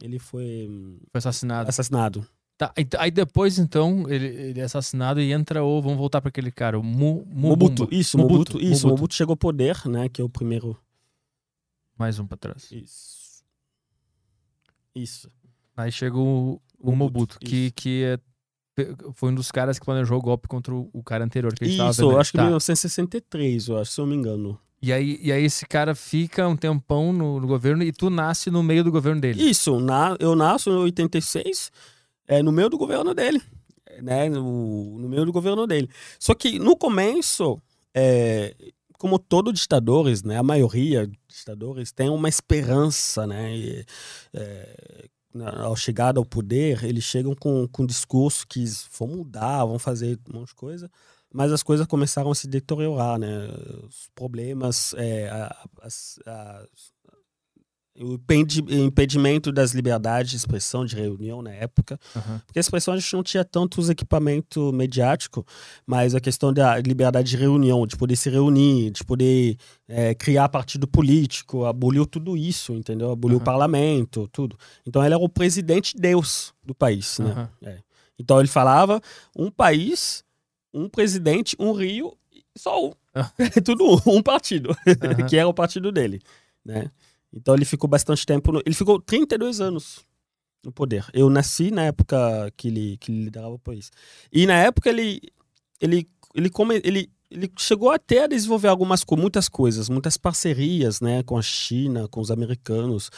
Ele foi Foi assassinado. assassinado. Tá, aí depois, então, ele, ele é assassinado e entra o. Vamos voltar para aquele cara, o Mu, Mobutu, isso, Mobutu, Mobutu, isso, Mobutu. Mobutu chegou ao poder, né, que é o primeiro. Mais um pra trás. Isso. Isso. Aí chega o, o Mobutu, que, que é- foi um dos caras que planejou o golpe contra o, cara anterior que a gente tava Isso, vendo. eu acho que Tá. 1963, eu acho, se eu não me engano. E aí, e aí esse cara fica um tempão no, no governo e tu nasce no meio do governo dele. Isso, na, eu nasço em 86, é, no meio do governo dele. Né, no, no meio do governo dele. Só que no começo, é, como todos ditadores, né, a maioria dos ditadores tem uma esperança, né? E, é, ao chegar ao poder, eles chegam com, com um discurso que vão mudar, vão fazer um monte de coisa, mas as coisas começaram a se deteriorar, né? Os problemas, é, o impedi- impedimento das liberdades de expressão, de reunião na época, Aham. porque a expressão a gente não tinha tantos equipamento mediático, mas a questão da liberdade de reunião, de poder se reunir, de poder é, criar partido político, aboliu tudo isso, entendeu? Aboliu Aham. o parlamento, tudo. Então ele era o presidente Deus do país, né? Aham. É. Então ele falava um país, um presidente, um rio, só um. Ah. tudo um, um partido, que era o partido dele, né? Então ele ficou bastante tempo, no- ele ficou 32 anos no poder. Eu nasci na época que ele, que ele liderava o país. E na época ele ele ele come, ele ele chegou até a desenvolver algumas muitas coisas, muitas parcerias, né, com a China, com os americanos,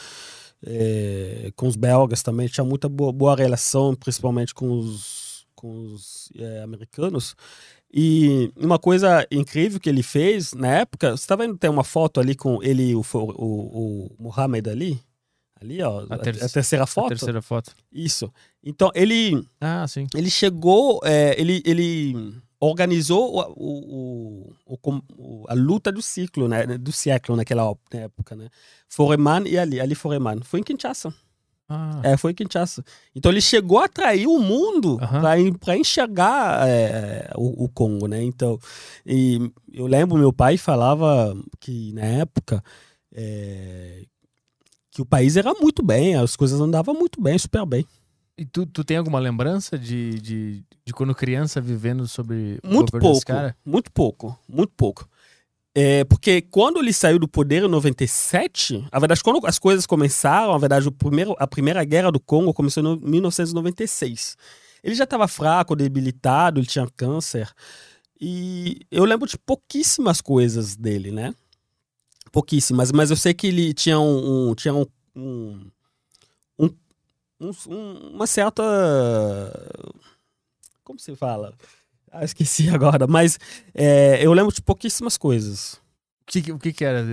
eh, com os belgas também. Tinha muita boa, boa relação, principalmente com os com os eh, americanos. E uma coisa incrível que ele fez na época, você tá vendo tem uma foto ali com ele e o, o, o, Mohamed Ali? Ali, ó, a, ter- a terceira A foto. terceira foto. Isso. Então, ele, Ah, sim. ele chegou, é, ele, ele organizou o, o, o- a luta do ciclo, né, do século naquela ó- época, né? Foreman e Ali, Ali Foreman. Foi em Kinshasa. Ah, É, foi Kinshasa. Então ele chegou a atrair o mundo Aham. para enxergar é, o, o Congo, né? Então, e eu lembro meu pai falava que na época é, que o país era muito bem, as coisas andavam muito bem, super bem. E tu, tu tem alguma lembrança de, de, de quando criança vivendo sobre Muito pouco, cara? muito pouco, muito pouco. É, porque quando ele saiu do poder em 97, na verdade, quando as coisas começaram, na verdade, o primeiro, a primeira guerra do Congo começou em 1996. Ele já estava fraco, debilitado, ele tinha câncer. E eu lembro de pouquíssimas coisas dele, né? Pouquíssimas, mas eu sei que ele tinha um. um- tinha um, um- um- uma certa. Como se fala? Ah, esqueci agora, mas é, eu lembro de pouquíssimas coisas. O que, o que que era?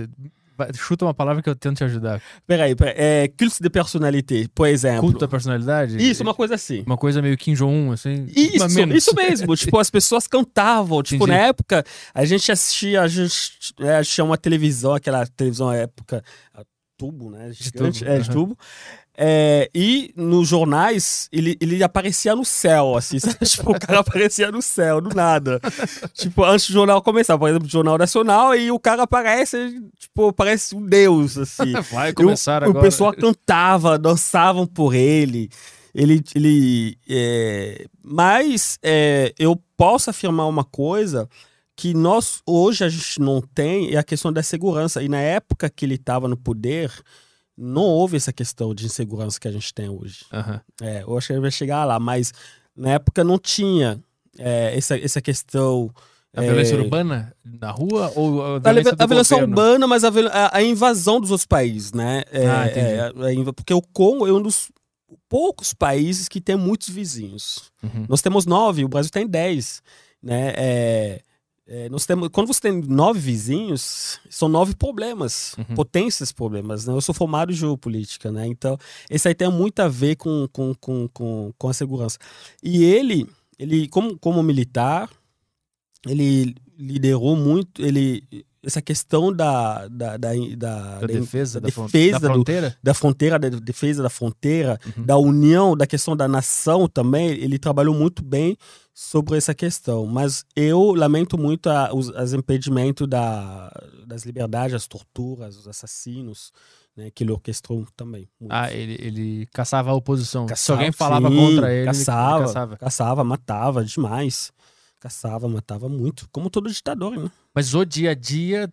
Chuta uma palavra que eu tento te ajudar. Peraí, peraí. É, culte de personalité, por exemplo. Culto da personalidade? Isso, uma coisa assim. Uma coisa meio Kim Jong-un, assim? Isso, isso mesmo. tipo, as pessoas cantavam. Tipo, Entendi. na época, a gente assistia, a gente é, uma televisão, aquela televisão à época, tubo, né? Gigante, tubo, é, de tubo. É, e nos jornais, ele, ele aparecia no céu, assim. tipo, o cara aparecia no céu, do nada. tipo, antes do jornal começar, por exemplo, o Jornal Nacional, e o cara aparece, tipo, parece um deus, assim. Vai E o- começar o, agora. pessoal cantava, dançavam por ele. Ele, ele é, mas é, eu posso afirmar uma coisa que nós hoje a gente não tem é a questão da segurança. E na época que ele estava no poder, não houve essa questão de insegurança que a gente tem hoje. Aham. É, eu acho que vai chegar lá, mas na época não tinha é, essa, essa questão. A é, violência urbana na rua ou a a, violência a do violência urbana, mas a, a- a invasão dos outros países, né? É, Ah, entendi. é, a porque o Congo é um dos poucos países que tem muitos vizinhos. Uhum. Nós temos nove, o Brasil tem dez, né? É, é, nós temos, quando você tem nove vizinhos, são nove problemas, Uhum. potências problemas. Né? Eu sou formado em geopolítica, né? Então, esse aí tem muito a ver com, com, com, com, com a segurança. E ele, ele como, como militar, ele liderou muito, ele essa questão da da, da, da, Da defesa, da, defesa da do- fronteira? da fronteira, da defesa da fronteira, Uhum. da união, da questão da nação também, ele trabalhou muito bem sobre essa questão. Mas eu lamento muito a, os as impedimentos da, das liberdades, as torturas, os assassinos, né, que ele orquestrou também. muito. Ah, ele, ele caçava a oposição. Se Caçava, alguém falava sim, contra ele, ele caçava, caçava. caçava, matava demais. Caçava, matava muito, como todo ditador, né? Mas o dia a dia,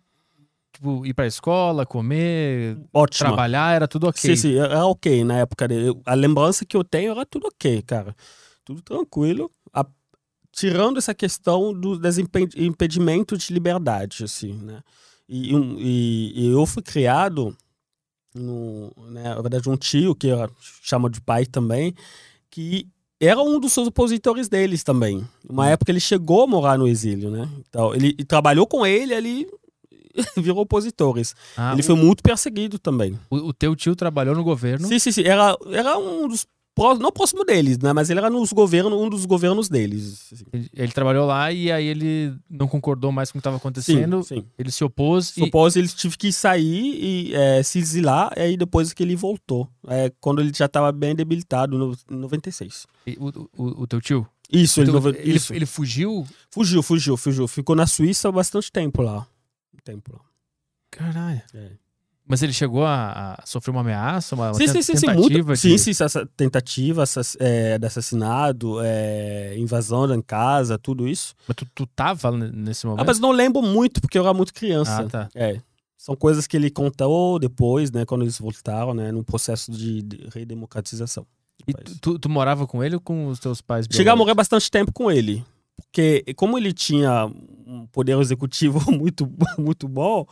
tipo, ir pra escola, comer, Ótimo. trabalhar, era tudo ok. Sim, sim, era ok na época. Eu- a lembrança que eu tenho era tudo ok, cara. Tudo tranquilo. A- tirando essa questão do desimpe- impedimento de liberdade, assim, né? E, e- e eu fui criado, no, né, na verdade, um tio, que chama de pai também, que era um dos seus opositores deles também. Uma época ele chegou a morar no exílio, né? Então, ele trabalhou com ele, ali virou opositores. Ah, ele o- foi muito perseguido também. o, o teu tio trabalhou no governo. Sim, sim, sim. Era, era um dos. Não próximo deles, né? Mas ele era nos governo, um dos governos deles. assim. Ele, ele trabalhou lá e aí ele não concordou mais com o que estava Sim, acontecendo. sim. Ele se opôs e Supôs ele tive que sair e é, se exilar, e aí depois que ele voltou. É, quando ele já estava bem debilitado, no, em 96. e o, o, o teu tio? Isso, O ele, teu- nove- ele, isso. ele fugiu? fugiu, fugiu, fugiu. Ficou na Suíça há bastante tempo lá. Um tempo lá. Caralho. É. Mas ele chegou a, a sofrer uma ameaça, uma, uma Sim, ten- sim, sim, sim, tentativa muito. de... Sim, sim, essa tentativa é, de assassinato, é, invasão em casa, tudo isso. Mas tu, tu tava nesse momento? Ah, mas não lembro muito, porque eu era muito criança. Ah, tá. É. São coisas que ele contou depois, né, quando eles voltaram, né, no processo de, de redemocratização. E tu, tu, morava com ele ou com os teus pais? Cheguei a morar bastante tempo com ele. Porque, como ele tinha um poder executivo muito, muito bom,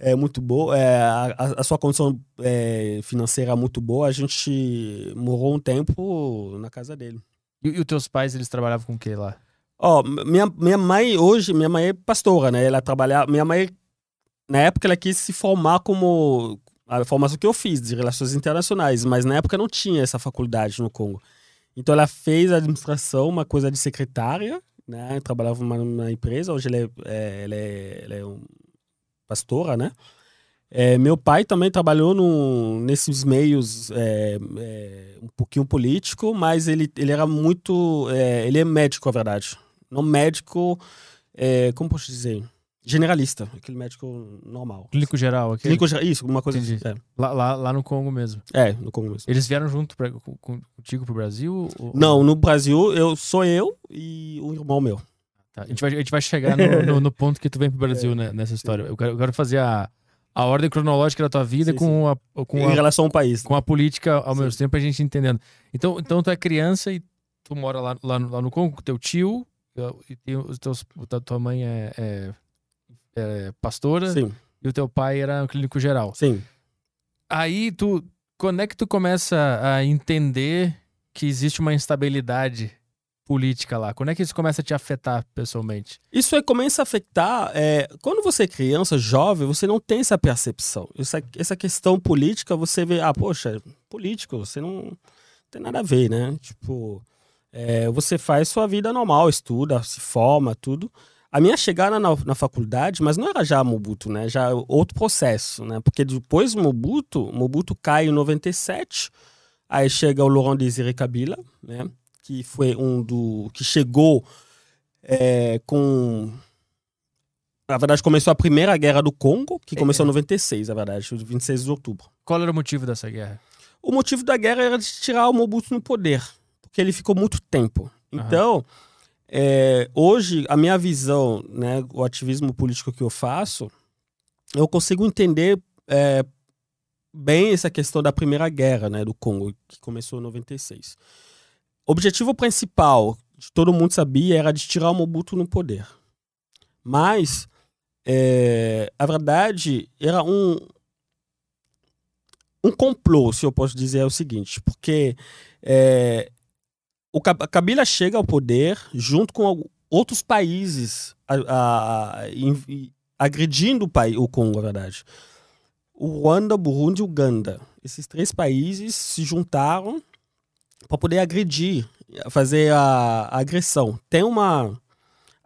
é muito bom, é, a, a- sua condição é, financeira muito boa, a gente morou um tempo na casa dele. E, e os teus pais, eles trabalhavam com o que lá? Ó, minha, minha mãe hoje, minha mãe é pastora, né? Ela trabalhava, minha mãe na época ela quis se formar como a formação que eu fiz de relações internacionais, mas na época não tinha essa faculdade no Congo. Então ela fez administração, uma coisa de secretária, né? Trabalhava numa, numa empresa, hoje ela é, é, ela é, ela é um pastora, né? É, meu pai também trabalhou no, nesses meios é, é, um pouquinho político, mas ele, ele era muito. é, ele é médico, na verdade. Não médico, é, como posso dizer? Generalista, aquele médico normal. Clínico geral, aquele? Clínico geral, isso, uma coisa assim. Lá, lá, lá no Congo mesmo. É, é, no Congo mesmo. Eles vieram junto pra, contigo pro Brasil? ou- Não, no Brasil, eu sou eu e um irmão meu. Tá, A, gente vai, a gente vai chegar no, no- no ponto que tu vem pro Brasil né, nessa história. Eu quero, eu quero fazer a, a ordem cronológica da tua vida Sim, com, a, com, em a, relação ao país. com a política ao Sim. mesmo tempo, a gente entendendo. Então, então tu é criança e tu mora lá, lá, no, lá no Congo com teu tio e tem os teus, tua mãe é, é- é pastora Sim, e o teu pai era um clínico geral. sim. Aí tu, quando é que tu começa a entender que existe uma instabilidade política lá? Quando é que isso começa a te afetar pessoalmente? Isso aí começa a afetar. é, quando você é criança, jovem, você não tem essa percepção. Essa, essa questão política, você vê, ah, poxa, político, você não tem nada a ver, né? Tipo, é, você faz sua vida normal, estuda, se forma, tudo. A minha chegada na, na faculdade, mas não era já Mobutu, né? Já outro processo, né? Porque depois do Mobutu, Mobutu cai em 97, aí chega o Laurent Désiré Kabila, né? Que foi um do... que chegou é, com... Na verdade, começou a primeira guerra do Congo, que começou em 96, na verdade, 26 de outubro. Qual era o motivo dessa guerra? O motivo da guerra era de tirar o Mobutu no poder, porque ele ficou muito tempo. Então, é, hoje, a minha visão, né, o ativismo político que eu faço, eu consigo entender é, bem essa questão da primeira guerra né, do Congo, que começou em 96. Objetivo principal, que todo mundo sabia, era de tirar o Mobutu no poder. Mas, é, a verdade, era um, um complô, se eu posso dizer, é o seguinte, porque é, o Ka- Kabila chega ao poder junto com outros países a, a, agredindo o, país, o Congo, na verdade. O Ruanda, Burundi e Uganda. Esses três países se juntaram para poder agredir, fazer a, a, agressão. Tem uma,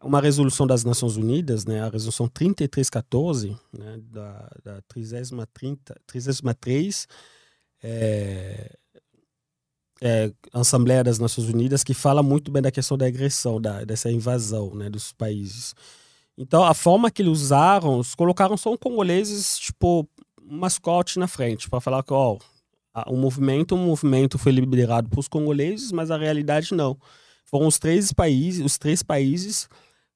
uma resolução das Nações Unidas, né, a resolução 3314, né, da, da 33 é, é, Assembleia das Nações Unidas, que fala muito bem da questão da agressão, da, dessa invasão né, dos países. Então, a forma que eles usaram, colocaram só um congoleses, tipo, mascote na frente, para falar que, ó, o movimento, o movimento foi liderado por os congoleses, mas a realidade não. Foram os três países, os três países,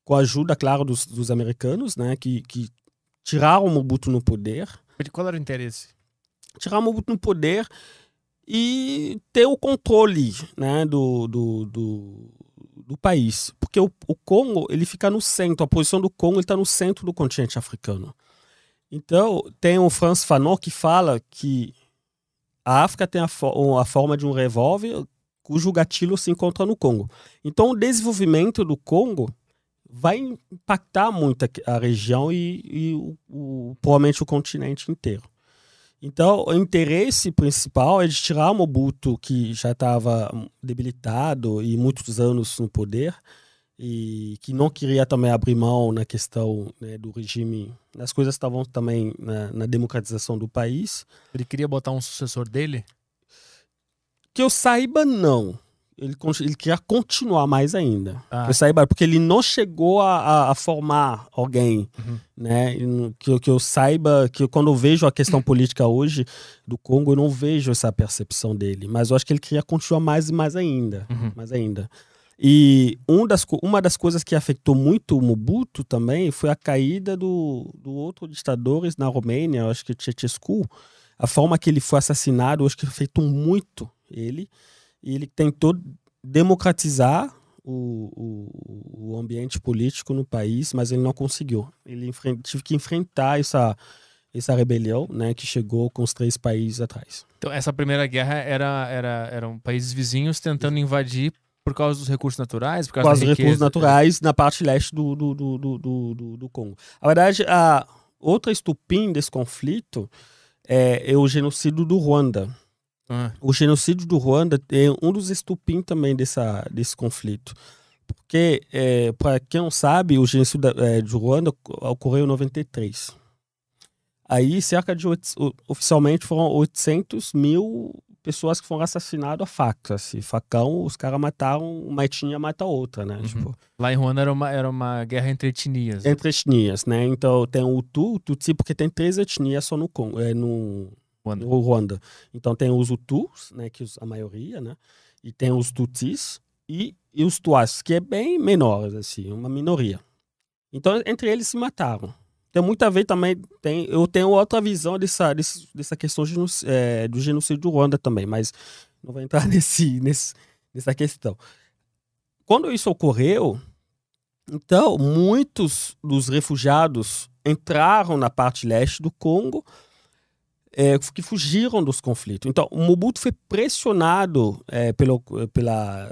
com a ajuda, claro, dos, dos americanos, né, que, que tiraram o Mobutu no poder. Qual era o interesse? Tirar o Mobutu no poder e ter o controle, né, do, do, do do país. Porque o, o Congo, ele fica no centro, a posição do Congo está no centro do continente africano. Então, tem o Franz Fanon que fala que a África tem a, fo a forma de um revólver cujo gatilho se encontra no Congo. Então, o desenvolvimento do Congo vai impactar muito a, região e, e o, o, provavelmente o continente inteiro. Então, o interesse principal é de tirar Mobutu, que já estava debilitado e muitos anos no poder, e que não queria também abrir mão na questão né, do regime. As coisas estavam também na, na, democratização do país. Ele queria botar um sucessor dele? Que eu saiba, não ele, ele queria continuar mais ainda. Ah. Eu saiba, porque ele não chegou a, a, a formar alguém, uhum. né? Que, que eu saiba, que quando eu vejo a questão política hoje do Congo, eu não vejo essa percepção dele. Mas eu acho que ele queria continuar mais e mais ainda. Uhum. Mais ainda. E um das, uma das coisas que afetou muito o Mobutu também foi a caída do, do outro ditador na Romênia, acho que Ceausescu. A forma que ele foi assassinado, acho que afetou muito ele e ele tentou democratizar o, o, o, ambiente político no país, mas ele não conseguiu. Ele teve que enfrentar essa, essa rebelião, né, que chegou com os três países atrás. Então, essa primeira guerra era, era eram países vizinhos tentando invadir por causa dos recursos naturais? Por causa, por causa dos recursos naturais na parte leste do, do, do, do, do, do Congo. Na verdade, a outra estupim desse conflito é, é o genocídio do Ruanda. Ah. O genocídio do Ruanda é um dos estupins também dessa, desse conflito. Porque, é, para quem não sabe, o genocídio da, é, de Ruanda ocorreu em 93. Aí, cerca de. Oficialmente foram 800 mil pessoas que foram assassinadas a faca. Assim, facão, os caras mataram, uma etnia mata a outra, né? Uhum. Tipo, Lá em Ruanda era uma, era uma guerra entre etnias. Entre etnias, né? Então tem o Hutu, o Tutsi, porque tem três etnias só no Congo, é, no, Ruanda. O Ruanda. Então tem os Hutus, né, que a maioria, né? E tem os Tutsis e, e os Tuas, que é bem menor, assim, uma minoria. Então entre eles se mataram. Tem muita a ver também, tem, eu tenho outra visão dessa, dessa questão de, é, do genocídio do Ruanda também, mas não vou entrar nesse, nesse, nessa questão. Quando isso ocorreu, então muitos dos refugiados entraram na parte leste do Congo é, que fugiram dos conflitos. Então, o Mobutu foi pressionado é, pelo, pela,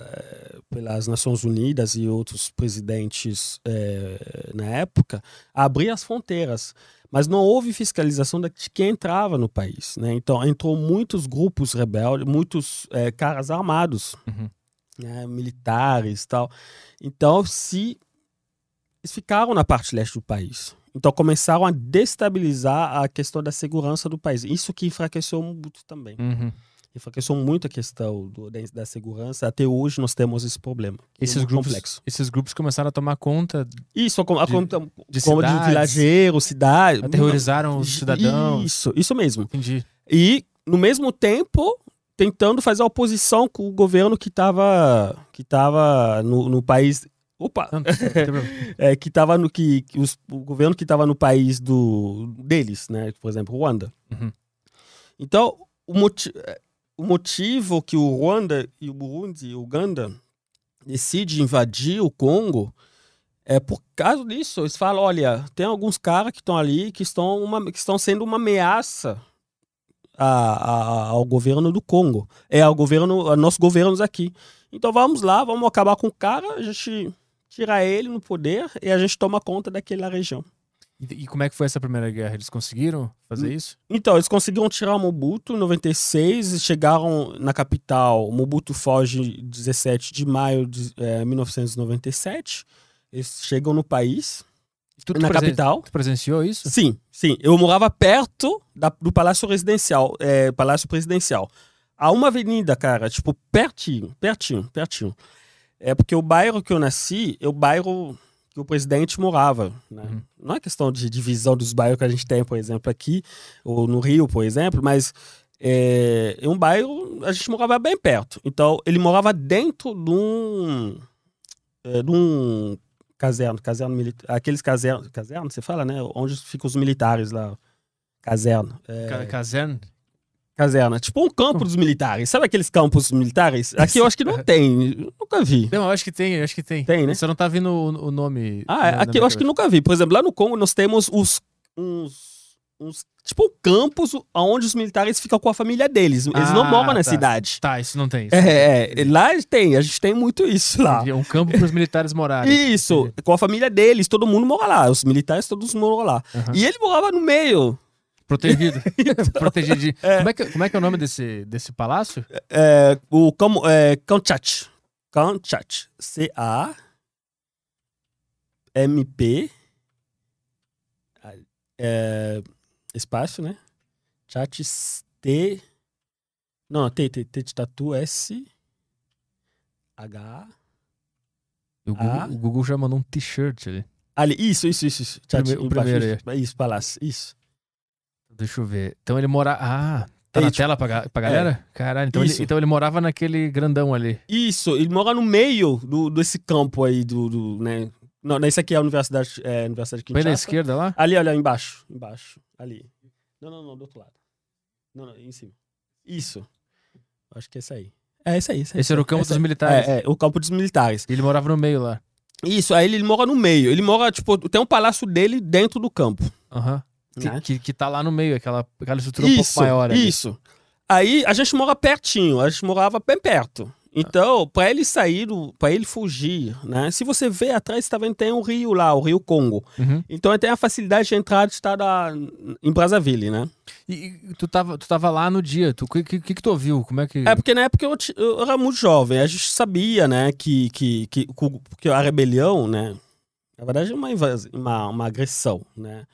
pelas Nações Unidas e outros presidentes é, na época a abrir as fronteiras. Mas não houve fiscalização de quem entrava no país. Né? Então, entrou muitos grupos rebeldes, muitos é, caras armados, uhum. né? militares tal. Então, se eles ficaram na parte leste do país. Então começaram a destabilizar a questão da segurança do país. Isso que enfraqueceu muito também. Uhum. Enfraqueceu muito a questão do, da, segurança. Até hoje nós temos esse problema. Esses é grupos, complexo. esses grupos começaram a tomar conta. Isso, a, a de, conta de, cidades, de vilageiro, cidade. Aterrorizaram os cidadãos. Isso, isso mesmo. Entendi. E, no mesmo tempo, tentando fazer oposição com o governo que estava que tava no, no país Opa! é, que tava no que, que os, o governo que estava no país do deles, né? Por exemplo, Ruanda. Uhum. Então, o, moti o motivo que o Ruanda e o Burundi, o Uganda, decidem invadir o Congo é por causa disso. Eles falam, olha, tem alguns caras que estão ali que estão, uma, que estão sendo uma ameaça a, a, ao governo do Congo. É ao governo, a nossos governos aqui. Então vamos lá, vamos acabar com o cara, a gente tira ele no poder e a gente toma conta daquela região. E, e como é que foi essa primeira guerra? Eles conseguiram fazer Hum. isso? Então, eles conseguiram tirar o Mobutu em 96 e chegaram na capital. O Mobutu foge 17 de maio de eh, 1997. Eles chegam no país, Tu, tu na presen- capital. Tu presenciou isso? Sim, sim. Eu morava perto da- do Palácio Residencial, é, Palácio Presidencial. A uma avenida, cara, tipo, pertinho, pertinho, pertinho. É porque o bairro que eu nasci é o bairro que o presidente morava. Né? Uhum. Não é questão de divisão dos bairros que a gente tem, por exemplo, aqui, ou no Rio, por exemplo, mas é, um bairro, a gente morava bem perto. Então, ele morava dentro de um, é, de um caserno, caserno militar, aqueles casernos, caserno, você fala, né? Onde ficam os militares lá. Caserno. É, Ca- Caserna? Tipo um campo dos militares. Sabe aqueles campos militares? Aqui eu acho que não tem. Nunca vi. Não, eu acho que tem, eu acho que tem. Tem, né? Só não tá vindo o, o nome. Ah, na- é, na aqui minha eu acho que nunca vi. Por exemplo, lá no Congo nós temos os uns, uns tipo campos onde os militares ficam com a família deles. Eles não Ah, moram na tá. cidade. Tá, isso não tem. Isso É, é, lá tem, a gente tem muito isso lá. É um campo para os militares morarem. Isso, com a família deles, todo mundo mora lá. Os militares todos moram lá. Aham. E ele morava no meio. Protegido. Então, Protegido. Como, é que, como é que é o nome desse, desse palácio? É, o como é, Kanchat. Kanchat. C-A-M-P. É, espaço, né? Chat T. Não, T, T, T de tatu, S. H. O Google, Ah. o Google já mandou um t-shirt ali. Ali, isso, isso, isso. isso. Chat, Prime- o primeiro isso, isso, palácio, isso. Deixa eu ver. Então ele mora. Ah, tá na Ele, tipo, tela pra, pra galera? Caralho, então ele, Isso. então ele morava naquele grandão ali. Isso, ele mora no meio do, desse campo aí, do, do né? Não, esse aqui é a Universidade, é, a Universidade de Bem na esquerda lá? Ali, olha, embaixo. Embaixo. Ali. Não, não, não, do outro lado. Não, não, em cima. Isso. Acho que é esse aí. É esse aí. Aí, Esse era o campo esse dos militares. É, é, o campo dos militares. Ele morava no meio lá. Isso, aí ele mora no meio. Ele mora, tipo, tem um palácio dele dentro do campo. Aham. Que, né? que, que tá lá no meio, aquela, aquela estrutura um isso, pouco maior ali. Isso. Aí a gente mora pertinho, a gente morava bem perto. Então, para ele sair, para ele fugir, né? Se você vê atrás, tá vendo, tem um rio lá, o Rio Congo. Uhum. Então tem a facilidade de entrar de estar na- em Brazzaville, né? E, e tu, tava, tu tava lá no dia. O que, que, que tu ouviu? Como é que. É porque na época eu, eu era muito jovem, a gente sabia, né, que, que, que, que- a rebelião, né, na verdade é uma, uma, uma agressão, né,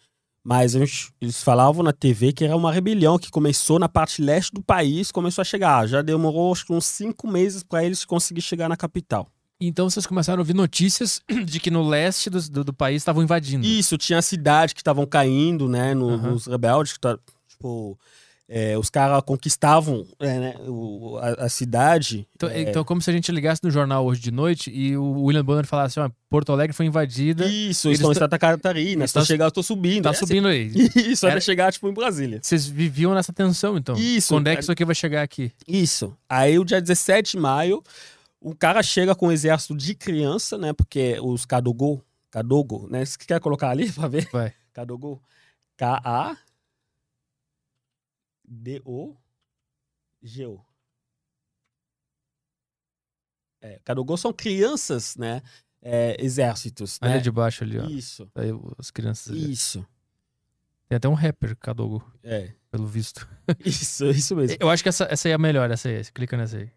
mas eles falavam na TV que era uma rebelião que começou na parte leste do país, começou a chegar, já demorou acho que uns cinco meses para eles conseguir chegar na capital. Então vocês começaram a ouvir notícias de que no leste do, do, do país estavam invadindo. Isso, tinha cidades que estavam caindo, né, no- Aham. nos rebeldes, que tá, tipo, é, os caras conquistavam é, né, o- a, a cidade. Então, é, então, como se a gente ligasse no jornal hoje de noite e o William Bonner falasse: ó, Porto Alegre foi invadida. Isso, Eles estão em Santa Catarina, estão tá- chegando, estou subindo. Tá É, subindo aí. Isso, Era- chegar, tipo, em Brasília. Vocês viviam nessa tensão, então. Isso, Quando é que cara. isso aqui vai chegar aqui? Isso. Aí, o dia 17 de maio, o cara chega com um exército de criança, né? Porque os Kadogo, Kadogo, né? Você quer colocar ali pra ver? Vai. Kadogo. K-A-D-O-G-O. É, Kadogo são crianças, né? É, exércitos, Ali né? de baixo ali, ó. Isso, Aí as crianças ali. isso. Tem até um rapper, Kadogo, É, pelo visto. isso, isso mesmo. Eu acho que essa, essa aí é a melhor, essa aí. Clica nessa aí.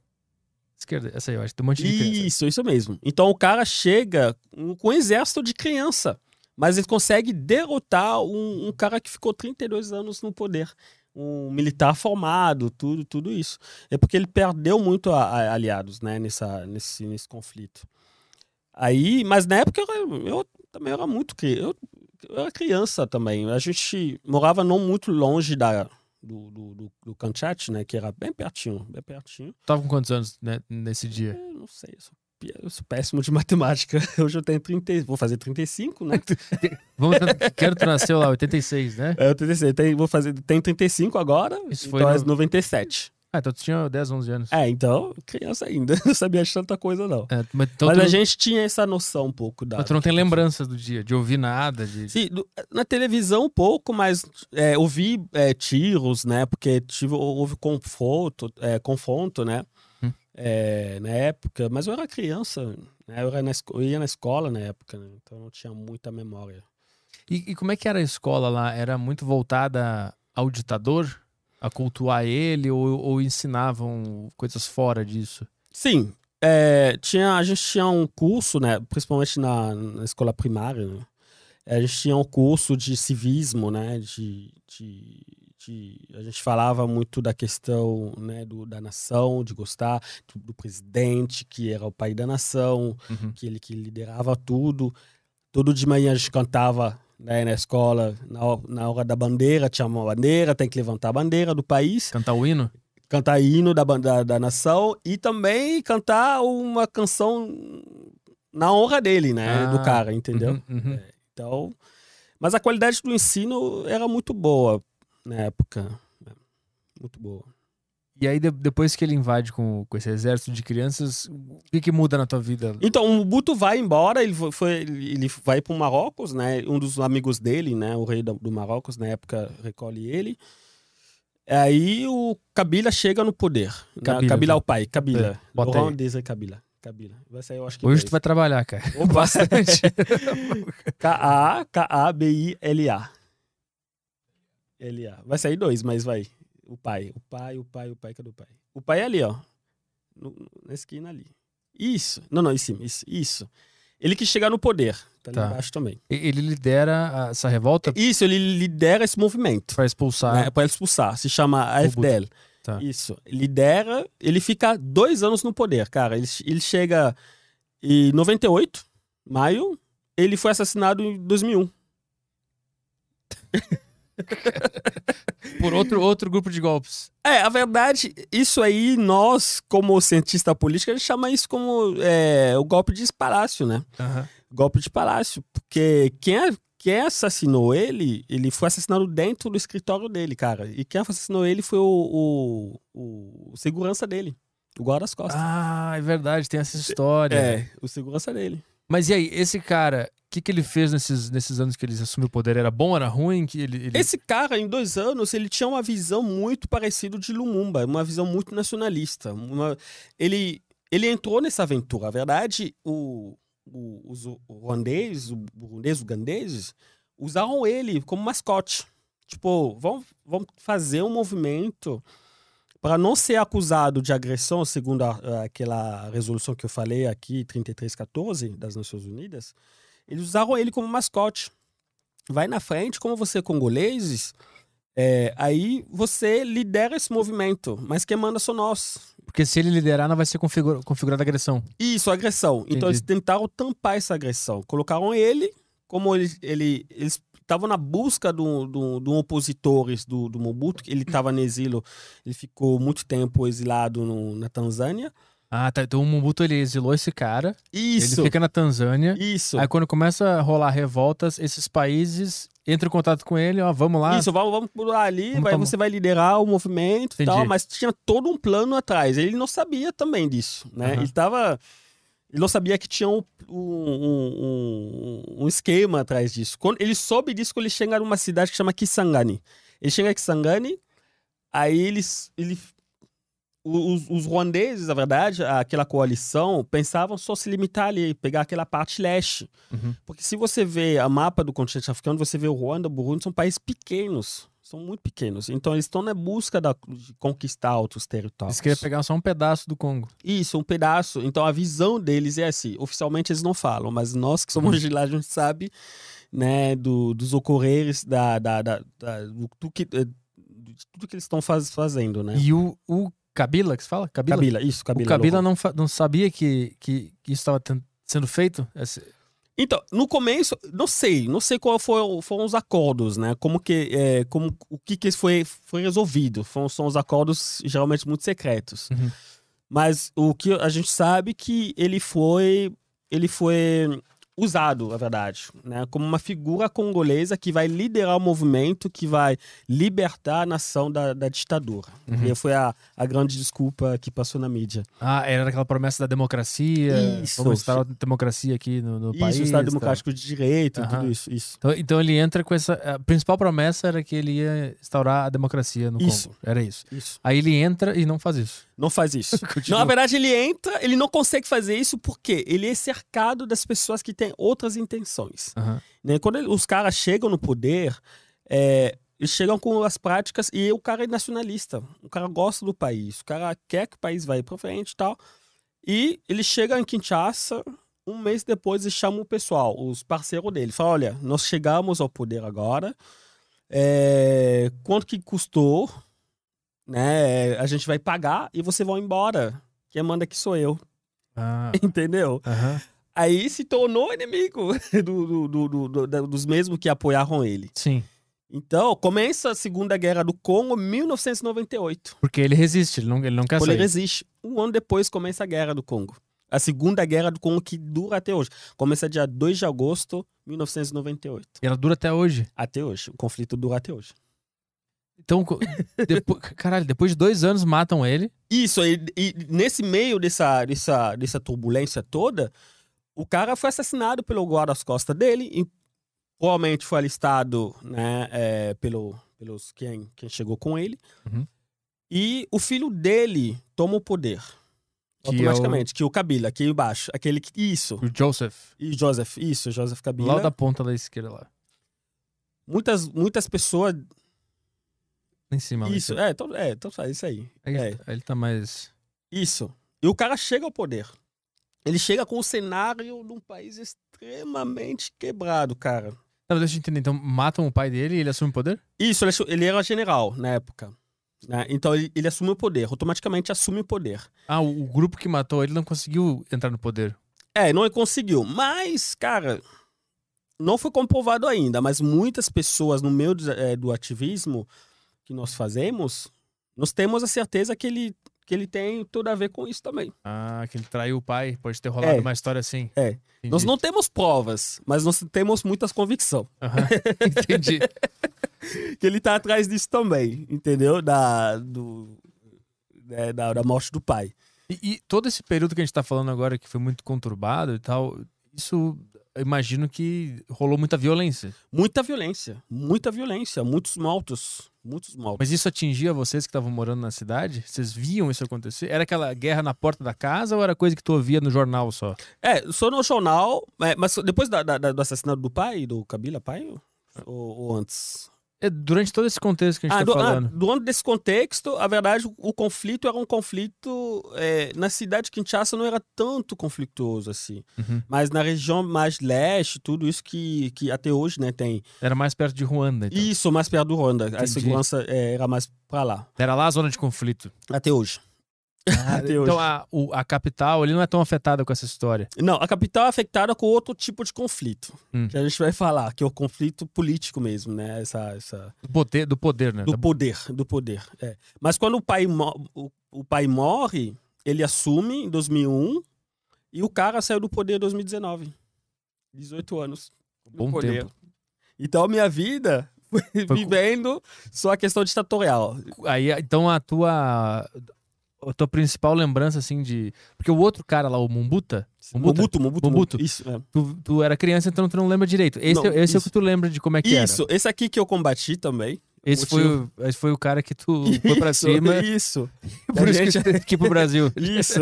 Esquerda, essa aí, eu acho. Tem um monte de criança. Isso, isso mesmo. Então o cara chega com com um exército de criança, mas ele consegue derrotar um, um cara que ficou 32 anos no poder. Um militar formado, tudo, tudo isso. É porque ele perdeu muito a- a- aliados, né, nessa, nesse, nesse conflito. Aí, mas na época eu, eu também era muito eu, eu era criança também. A gente morava não muito longe da do, do, do, do Kanchat, né, que era bem pertinho, bem pertinho. Tava com quantos anos né, nesse dia? Eu não sei, eu sou, eu sou péssimo de matemática. Hoje eu tenho 30, e- vou fazer 35, né? Vamos Quero tu nasceu lá, 86, né? É, eu tenho, eu tenho, vou fazer, tenho 35 agora, Isso foi então é no- 97. Ah, então tu tinha 10, 11 anos. É, então, criança ainda, não sabia de tanta coisa não. É, mas então Mas a gente tinha essa noção um pouco da... mas tu não tem lembranças do dia, de ouvir nada, de... Sim, do- na televisão um pouco, mas é, ouvi é, tiros, né? Porque tive, houve confronto, é, confronto né? É, na época, mas eu era criança, né? Eu, era na eu ia na escola na época, né? então eu não tinha muita memória. E, e como é que era a escola lá? Era muito voltada ao ditador? A cultuar ele? Ou, ou ensinavam coisas fora disso? Sim, é, tinha, a gente tinha um curso, né? Principalmente na, na escola primária, né? A gente tinha um curso de civismo, né? De, de, de- a gente falava muito da questão né, do, da nação, de gostar do, do presidente, que era o pai da nação, Uhum. que ele que liderava tudo. Todo de manhã a gente cantava né, na escola, na, na hora da bandeira, tinha uma bandeira, tem que levantar a bandeira do país, Cantar o hino? cantar hino da, da, da nação e também cantar uma canção na honra dele, né, do Ah, cara, entendeu? Uhum, uhum. É, então, mas a qualidade do ensino era muito boa na época, né, muito boa. E aí, de- depois que ele invade com, com esse exército de crianças, o que, que muda na tua vida? Então, o Mobutu vai embora, ele foi, ele vai para o Marrocos, né? Um dos amigos dele, né? O rei do, do Marrocos, na época, recolhe ele. Aí o Kabila chega no poder. Kabila, Kabila, Kabila é o pai, Kabila. É. Laurent Desire Kabila. Kabila. Vai sair, eu acho que Hoje tu vai trabalhar, cara. Opa. Bastante. K-A, K-A-B-I-L-A. L-A. Vai sair dois, mas vai. O pai, o pai, o pai, o pai, cadê o pai? O pai é ali, ó. No- na esquina ali. Isso. Não, não, em cima. Isso. isso. Ele que chega no poder. Tá ali Tá. embaixo também. Ele lidera essa revolta Isso, ele lidera esse movimento. para expulsar. Né, para expulsar. Se chama AFDL. Tá. Isso. Lidera, ele fica dois anos no poder, cara. Ele, ele chega em 98, maio. Ele foi assassinado em 2001. Por outro, outro grupo de golpes. É, a verdade, isso aí, nós, como cientista político, a gente chama isso como é, o golpe de palácio, né? Golpe de palácio. Porque quem, é- quem assassinou ele, ele foi assassinado dentro do escritório dele, cara. E quem assassinou ele foi o, o, o segurança dele, o guarda-costas. Ah, é verdade, tem essa história. é, o segurança dele. Mas e aí, esse cara, que, que ele fez nesses, nesses anos que ele assumiu o poder? Era bom, era ruim? Que ele, ele- Esse cara, em dois anos, ele tinha uma visão muito parecida de Lumumba, uma visão muito nacionalista. uma- Ele, ele entrou nessa aventura. A verdade, o, o- os ruandeses, o burundês, ugandeses, usaram ele como mascote. Tipo, vamos, vamos fazer um movimento para não ser acusado de agressão, segundo a- aquela resolução que eu falei aqui, 3314, das Nações Unidas. Eles usaram ele como mascote vai na frente, como você é congoleses, é, aí você lidera esse movimento, mas quem manda são nós. Porque se ele liderar, não vai ser configura, configurada agressão. Isso, agressão. Então Entendi. eles tentaram tampar essa agressão. Colocaram ele, como ele, ele- eles estavam na busca do, do, do opositores do, do Mobutu, ele estava no exílio, ele ficou muito tempo exilado no- na Tanzânia. Ah, tá. Então o Mobutu ele exilou esse cara. Isso, Ele fica na Tanzânia. isso. Aí quando começa a rolar revoltas, esses países entram em contato com ele, ó, vamos lá. Isso, vamos, vamos pular ali, Vamos vai, tomar- você vai liderar o movimento e Entendi. tal, mas tinha todo um plano atrás. Ele não sabia também disso, né? Aham. Ele tava. Ele não sabia que tinha um, um, um- um esquema atrás disso. Quando ele soube disso quando ele chega numa cidade que chama Kisangani. Ele chega em Kisangani, aí eles. Ele, os, os ruandeses, na verdade, aquela coalição, pensavam só se limitar ali, pegar aquela parte leste. Uhum. Porque se você vê a mapa do continente africano, você vê o Ruanda, o Burundi, são países pequenos. São muito pequenos. Então eles estão na busca da- de conquistar outros territórios. Eles queriam pegar só um pedaço do Congo. Isso, um pedaço. Então a visão deles é assim. Oficialmente eles não falam, mas nós que somos de lá, a gente sabe né, do- dos ocorreres, da, da, da, da- do, do que, eh, de tudo que eles estão faz- fazendo, né? E o, o Kabila, que se fala? Kabila? Kabila, isso, Kabila. o Kabila não, não sabia que, que, que isso estava sendo feito? Esse- Então, no começo, não sei, não sei qual foi, foram os acordos, né? Como que, é, como, o que que foi, foi resolvido. Foram, são os acordos geralmente muito secretos. Uhum. Mas o que a gente sabe que ele foi, ele foi usado, na verdade, né, como uma figura congolesa que vai liderar o movimento que vai libertar a nação da, da ditadura. Uhum. E foi a, a grande desculpa que passou na mídia. Ah, era aquela promessa da democracia. Isso. Vamos instaurar a democracia aqui no, no isso, país. o Estado tá. Democrático de Direito, Aham. tudo isso. isso. Então, então ele entra com essa. A principal promessa era que ele ia instaurar a democracia no Isso. Congo. Era isso. isso. Aí ele entra e não faz isso. Não faz isso. Não, na verdade, ele entra, ele não consegue fazer isso porque ele é cercado das pessoas que têm outras intenções. Aham. né? Quando ele- os caras chegam no poder, é, eles chegam com as práticas e o cara é nacionalista. O cara gosta do país, o cara quer que o país vá para frente e tal. E ele chega em Kinshasa, um mês depois e chama o pessoal, os parceiros dele. Fala, olha, nós chegamos ao poder agora, é, quanto que custou, né? A gente vai pagar e você vai embora. Quem manda aqui sou eu, Ah, entendeu? aham. Aí se tornou inimigo do- do- do- dos mesmos que apoiaram ele. Sim. Então, começa a Segunda Guerra do Congo em 1998. Porque ele resiste, ele não, ele não quer Quando ele sair. resiste. Um ano depois começa a Guerra do Congo. A Segunda Guerra do Congo que dura até hoje. Começa dia 2 de agosto de 1998. E ela dura até hoje. Até hoje. O conflito dura até hoje. Então, depois, caralho, depois de dois anos matam ele. Isso, e, e nesse meio dessa, dessa, dessa turbulência toda, o cara foi assassinado pelo guarda-costas dele, e provavelmente foi alistado né, é, pelo, pelos quem, quem chegou com ele. Uhum. E o filho dele toma o poder. Que é o- automaticamente, que o Kabila, aqui embaixo. Aquele que. Isso. O Joseph. E Joseph, isso, Joseph Kabila. Lá da ponta da esquerda lá. Muitas, muitas pessoas. Em cima. Isso, cima. é, então, é, então faz isso aí. Aí, É. ele tá mais. Isso. E o cara chega ao poder. Ele chega com um cenário de um país extremamente quebrado, cara. Não, deixa eu entender. Então, matam o pai dele e ele assume o poder? Isso, ele, ele era general na época. né? Então ele, ele assume o poder, automaticamente assume o poder. Ah, o, o grupo que matou ele não conseguiu entrar no poder. É, não conseguiu. Mas, cara, não foi comprovado ainda, mas muitas pessoas no meio do, eh, do ativismo que nós fazemos, nós temos a certeza que ele, que ele tem tudo a ver com isso também. Ah, que ele traiu o pai. Pode ter rolado É. uma história assim. É. Entendi. Nós não temos provas, mas nós temos muitas convicções. Aham. Entendi. que ele tá atrás disso também, entendeu? Da, do, né, da, da morte do pai. E, e todo esse período que a gente tá falando agora, que foi muito conturbado e tal, isso eu imagino que rolou muita violência. Muita violência, muita violência, muitos mortos, muitos mortos. Mas isso atingia vocês que estavam morando na cidade? Vocês viam isso acontecer? Era aquela guerra na porta da casa ou era coisa que tu ouvia no jornal só? É, só no jornal, é, mas depois da- da- do assassinato do pai, do Kabila, pai, ou, ou antes? É, durante todo esse contexto que a gente Ah, tá do, ah, falando. durante desse contexto, a verdade, o, o conflito era um conflito. é, na cidade de Kinshasa não era tanto conflituoso assim. Uhum. Mas na região mais leste, tudo isso que, que até hoje né, tem. Era mais perto de Ruanda. Então. Isso, mais perto do Ruanda. A Entendi. segurança é, era mais pra lá. Era lá a zona de conflito. Até hoje. Hoje. então a, o- a capital ali não é tão afetada com essa história. Não, a capital é afetada com outro tipo de conflito. Hum. Que a gente vai falar, que é o conflito político mesmo, né? Essa, essa, Do poder, do poder né? do Da- poder, do poder. é. Mas quando o pai, o, o pai morre, ele assume em 2001 e o cara saiu do poder em 2019. 18 anos. no Bom poder. tempo. Então a minha vida foi, Foi com- vivendo só a questão ditatorial. Aí, então a tua a tua principal lembrança assim de, porque o outro cara lá, o Mumbuta, Mumbuta? Mobuto. Isso, é. tu, tu era criança, então tu não lembra direito. Esse, Não, é- esse é o isso. que tu lembra de como é que Isso, esse aqui que eu combati também. era. Esse foi, o, esse foi o cara que tu foi pra Isso, cima, Isso, por isso gente- que tu ir pro Brasil. isso.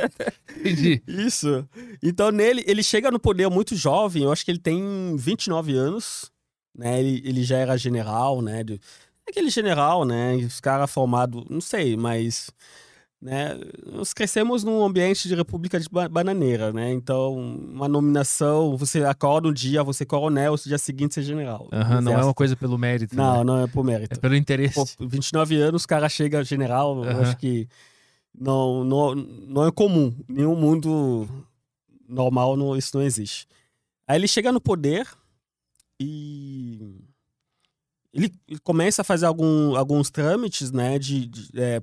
Entendi. Isso. Então, nele, ele chega no poder muito jovem, eu acho que ele tem 29 anos, né? Ele, ele já era general, né? aquele general, né? Os caras formados, não sei, mas. Né? Nós crescemos num ambiente de república de ba- bananeira, né? Então, uma nominação, você acorda um dia, você é coronel, no dia seguinte você é general. Aham, não é uma coisa pelo mérito. Não, né? não é por É mérito. pelo interesse. Pô, 29 anos, o cara chega general, eu Aham. acho que não, não, não é comum. Nenhum mundo normal não, isso não existe. Aí ele chega no poder e ele ele começa a fazer algum, alguns trâmites, né, de,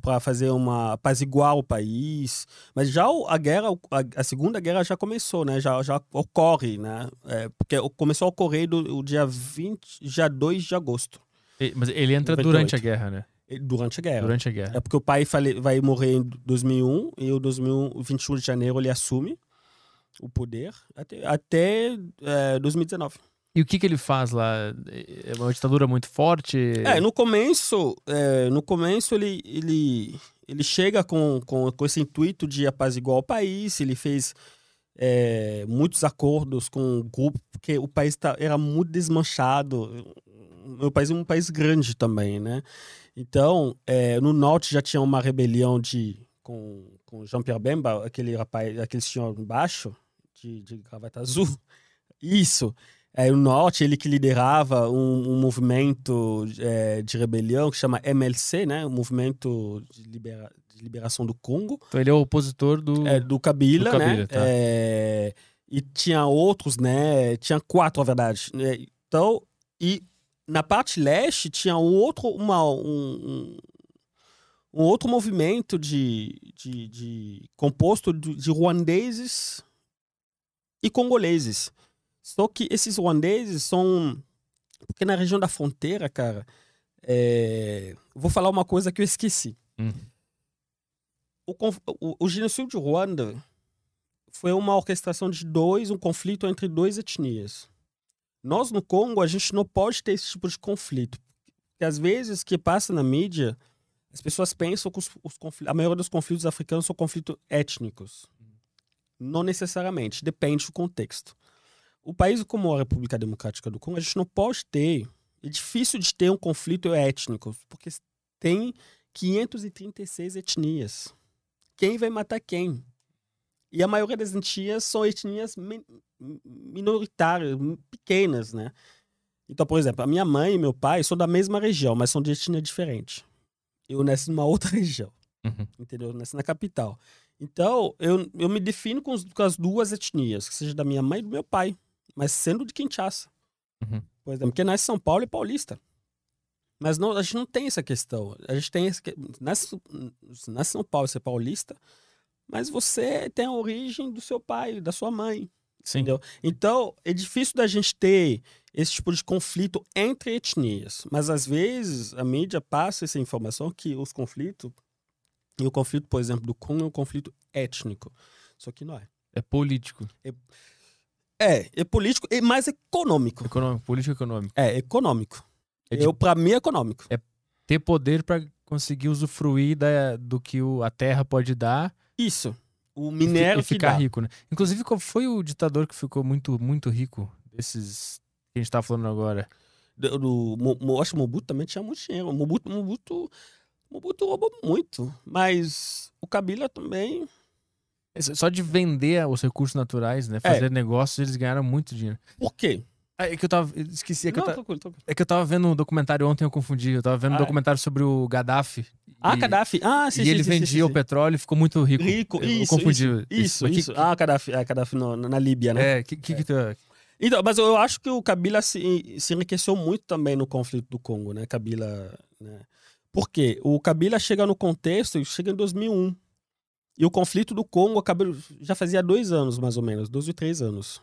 para fazer uma apaziguar o país, mas já a guerra, a, a segunda guerra já começou, né, já, já ocorre, né, é, porque começou a ocorrer do, o dia 20, dia 2 de agosto, Mas ele entra 98. durante a guerra, né? durante a guerra. Durante a guerra. É porque o pai vai morrer em 2001 e o 2001, 21 de janeiro ele assume o poder até, até é, 2019. E o que, que ele faz lá? É uma ditadura muito forte? É, no começo, é, no começo ele, ele, ele chega com, com, com esse intuito de apaziguar o país, ele fez é, muitos acordos com o grupo, porque o país tá, era muito desmanchado. O país é um país grande também, né? Então, é, no norte já tinha uma rebelião de, com, com Jean-Pierre Bemba, aquele rapaz, aquele senhor embaixo, de, de gravata azul. Isso. É, no norte, ele que liderava um, um movimento é, de rebelião que chama MLC, né? O Movimento de, Libera- de Liberação do Congo, Então ele é o opositor do. é, do Kabila, Do Kabila, né? tá. É, e tinha outros, né? Tinha quatro, na verdade. né? Então, e na parte leste tinha um outro, uma, um, um- um outro movimento de, de, de composto de, de ruandeses e congoleses. Só que esses ruandeses são. Porque na região da fronteira, cara, é, vou falar uma coisa que eu esqueci. Hum. O, conf- o, o genocídio de Ruanda foi uma orquestração de dois, um conflito entre duas etnias. Nós no Congo, a gente não pode ter esse tipo de conflito. Porque às vezes que passa na mídia, as pessoas pensam que os, os a maioria dos conflitos africanos são conflitos étnicos. Não necessariamente, depende do contexto. O país como a República Democrática do Congo, a gente não pode ter. É difícil de ter um conflito étnico, porque tem 536 etnias. Quem vai matar quem? E a maioria das etnias são etnias mi- minoritárias, pequenas, né? Então, por exemplo, a minha mãe e meu pai são da mesma região, mas são de etnia diferente. Eu nasci numa outra região, Uhum. entendeu? Eu nasci na capital. Então, eu, eu me defino com, os- com as duas etnias, que seja da minha mãe e do meu pai, mas sendo de Kinshasa. Uhum. Por exemplo, porque nasce em São Paulo e paulista. Mas não, a gente não tem essa questão. A gente tem esse, nasce, nasce São Paulo, você é paulista, mas você tem a origem do seu pai, da sua mãe. Sim. Entendeu? Então, é difícil da gente ter esse tipo de conflito entre etnias. Mas, às vezes, a mídia passa essa informação que os conflitos, e o conflito, por exemplo, do Congo é um conflito étnico. Só que não é. É político. É, é político e mais econômico. Econômico, político econômico. É, econômico. É de- Eu, pra mim, é econômico. Ter poder pra conseguir usufruir da, do que o, a terra pode dar Isso. O e minério e que ficar rico, né? Inclusive, qual foi o ditador que ficou muito, muito rico desses que a gente tá falando agora? Do, do, Mo- acho que o Mobutu também tinha muito dinheiro. O Mobutu, Mobutu, Mobutu roubou muito. Mas o Kabila também. Esse- Só de vender os recursos naturais, né? Fazer negócios, eles ganharam muito dinheiro. Por quê? Ah, é que eu tava. Esqueci. É que, Não, eu ta- é que eu tava vendo um documentário ontem, eu confundi. Eu tava vendo um Ah, é. documentário sobre o Gaddafi. Ah, e, Gaddafi. Ah, sim, E sim, ele sim, vendia sim, o petróleo e ficou muito rico. Rico, Eu- eu isso, confundi isso, isso, Mas que- isso. Ah, Gaddafi, é, Gaddafi no- na, Líbia, né? É, que, que, que tu- Então, mas eu acho que o Kabila se, se enriqueceu muito também no conflito do Congo, né? Kabila, né? Por quê? O Kabila chega no contexto, chega em 2001. E o conflito do Congo acabou, já fazia dois anos, mais ou menos, dois ou três anos.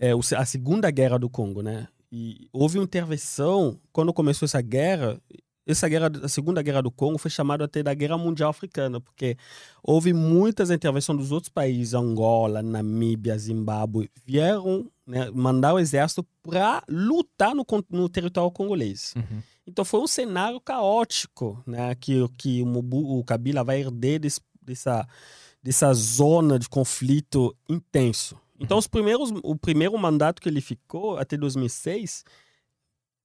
É, a Segunda Guerra do Congo, né? E houve uma intervenção, quando começou essa guerra, essa guerra, a Segunda Guerra do Congo foi chamada até da Guerra Mundial Africana, porque houve muitas intervenções dos outros países, Angola, Namíbia, Zimbábue, vieram né, mandar o exército para lutar no, no território congolês. Uhum. Então foi um cenário caótico, né, que, que o, Mobu, o Kabila vai herder desse- dessa, dessa zona de conflito intenso. Então os primeiros, o primeiro mandato que ele ficou, até 2006,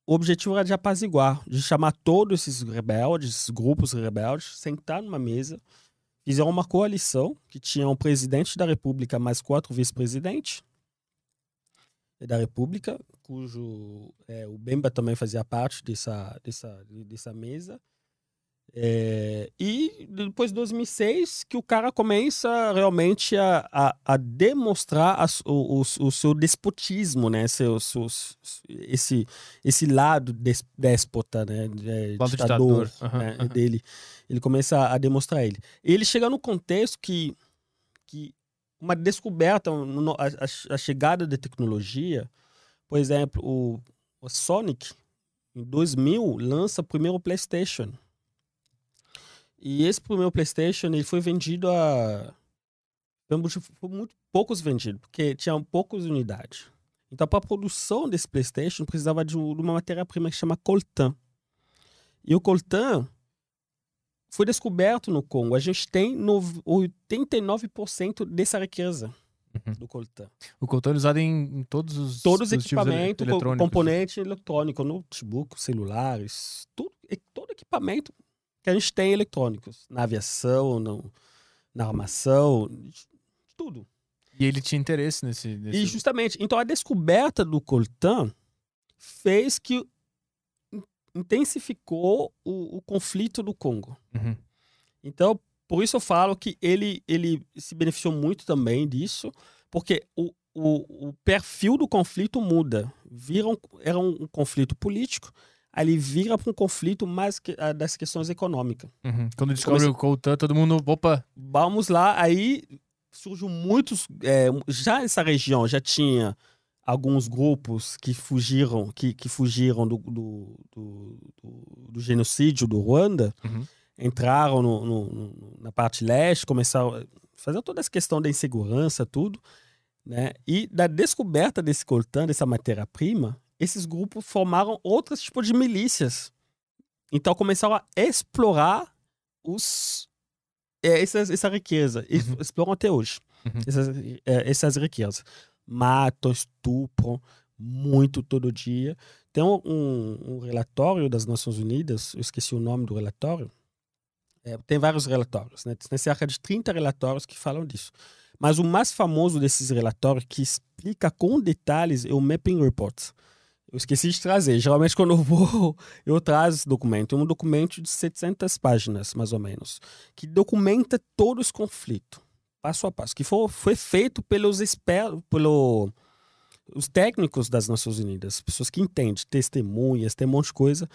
o objetivo era de apaziguar, de chamar todos esses rebeldes, grupos rebeldes, sentar numa mesa, fizeram uma coalição que tinha um presidente da república mais quatro vice-presidentes da república, cujo é, o Bemba também fazia parte dessa, dessa, dessa mesa. É, e depois de 2006 que o cara começa realmente a, a, a demonstrar a, o, o, o, seu despotismo, né? Seu, seu, esse, esse lado des, déspota, né? De, ditador, uhum, né? Uhum. dele. Ele começa a demonstrar ele. Ele chega no contexto que, que uma descoberta, a, a chegada da tecnologia, por exemplo, o, o Sonic, em 2000, lança o primeiro PlayStation e esse primeiro PlayStation ele foi vendido a. Foi muito poucos vendidos, porque tinha poucas unidades. Então, para a produção desse PlayStation, precisava de, uma matéria-prima que chama coltan. E o coltan foi descoberto no Congo. A gente tem 89% dessa riqueza uhum. do coltan. O coltan é usado em, em todos os todos os equipamentos, componente eletrônico, notebook, celulares, tudo, todo equipamento que a gente tem eletrônicos, na aviação, no, na armação, tudo. E ele tinha interesse nesse, nesse, E justamente, então a descoberta do coltan fez que intensificou o, o conflito do Congo. Uhum. Então, por isso eu falo que ele, ele se beneficiou muito também disso, porque o, o, o perfil do conflito muda. Viram, era um, um conflito político, ali vira para um conflito mais que, uh, das questões econômicas. Uhum. Quando descobre Comece... o coltan, todo mundo, opa! Vamos lá, aí surgiu muitos, é, já essa região já tinha alguns grupos que fugiram, que, que fugiram do, do, do, do, genocídio do Ruanda, uhum. entraram no, no, no, na parte leste, começaram a fazer toda essa questão da insegurança, tudo, né? E da descoberta desse coltan, dessa matéria-prima, esses grupos formaram outros tipos de milícias. Então começaram a explorar os, é, essas, essa riqueza. E uhum. exploram até hoje uhum. essas, é, essas riquezas. Matam, estupram, muito todo dia. Tem um, um, relatório das Nações Unidas, eu esqueci o nome do relatório. É, tem vários relatórios, né? Tem cerca de 30 relatórios que falam disso. Mas o mais famoso desses relatórios, que explica com detalhes, é o Mapping Report. Eu esqueci de trazer. Geralmente, quando eu vou, eu trago esse documento. É um documento de 700 páginas, mais ou menos, que documenta todos os conflitos, passo a passo, que foi, foi feito pelos pelo, os técnicos das Nações Unidas, pessoas que entendem, testemunhas, tem um monte de coisa,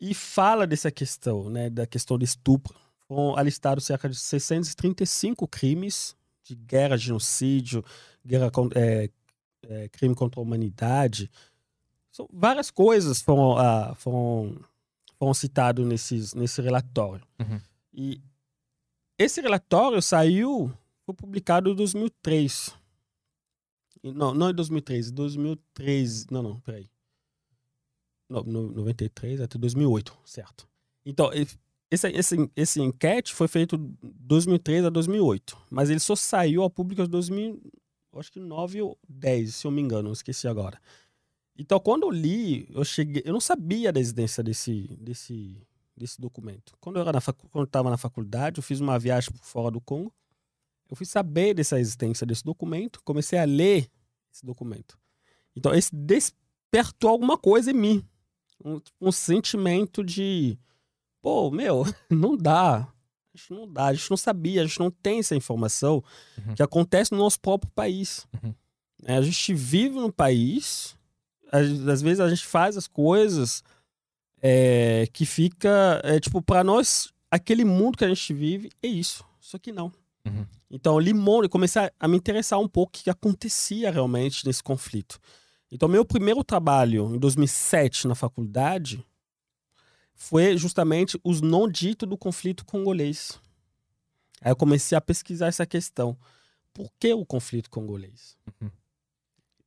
e fala dessa questão, né, da questão de estupro. Foram alistados cerca de 635 crimes de guerra, genocídio, guerra, é, é, crime contra a humanidade, são várias coisas foram, uh, foram, foram citadas nesses, nesse relatório. Uhum. E esse relatório saiu, foi publicado em 2003. Não, não em 2003, 2003. Não, não, peraí. Não, no, 93 até 2008, certo. Então, esse, esse, esse enquete foi feito de 2003 a 2008, mas ele só saiu ao público em 2000, acho que 9 ou 10, se eu me engano, esqueci agora. Então, quando eu li, eu cheguei, eu não sabia da existência desse, desse, desse documento. Quando eu estava na faculdade, eu fiz uma viagem por fora do Congo. Eu fui saber dessa existência desse documento, comecei a ler esse documento. Então, esse despertou alguma coisa em mim. Um, um sentimento de, pô, meu, não dá. A gente não dá, a gente não sabia, a gente não tem essa informação uhum. que acontece no nosso próprio país. Uhum. É, a gente vive no país às vezes a gente faz as coisas é, que fica, é, tipo, para nós, aquele mundo que a gente vive é isso. Só que não. Uhum. Então, Limão, eu comecei a, me interessar um pouco o que acontecia realmente nesse conflito. Então, meu primeiro trabalho, em 2007, na faculdade, foi justamente os não ditos do conflito congolês. Aí eu comecei a pesquisar essa questão. Por que o conflito congolês? Uhum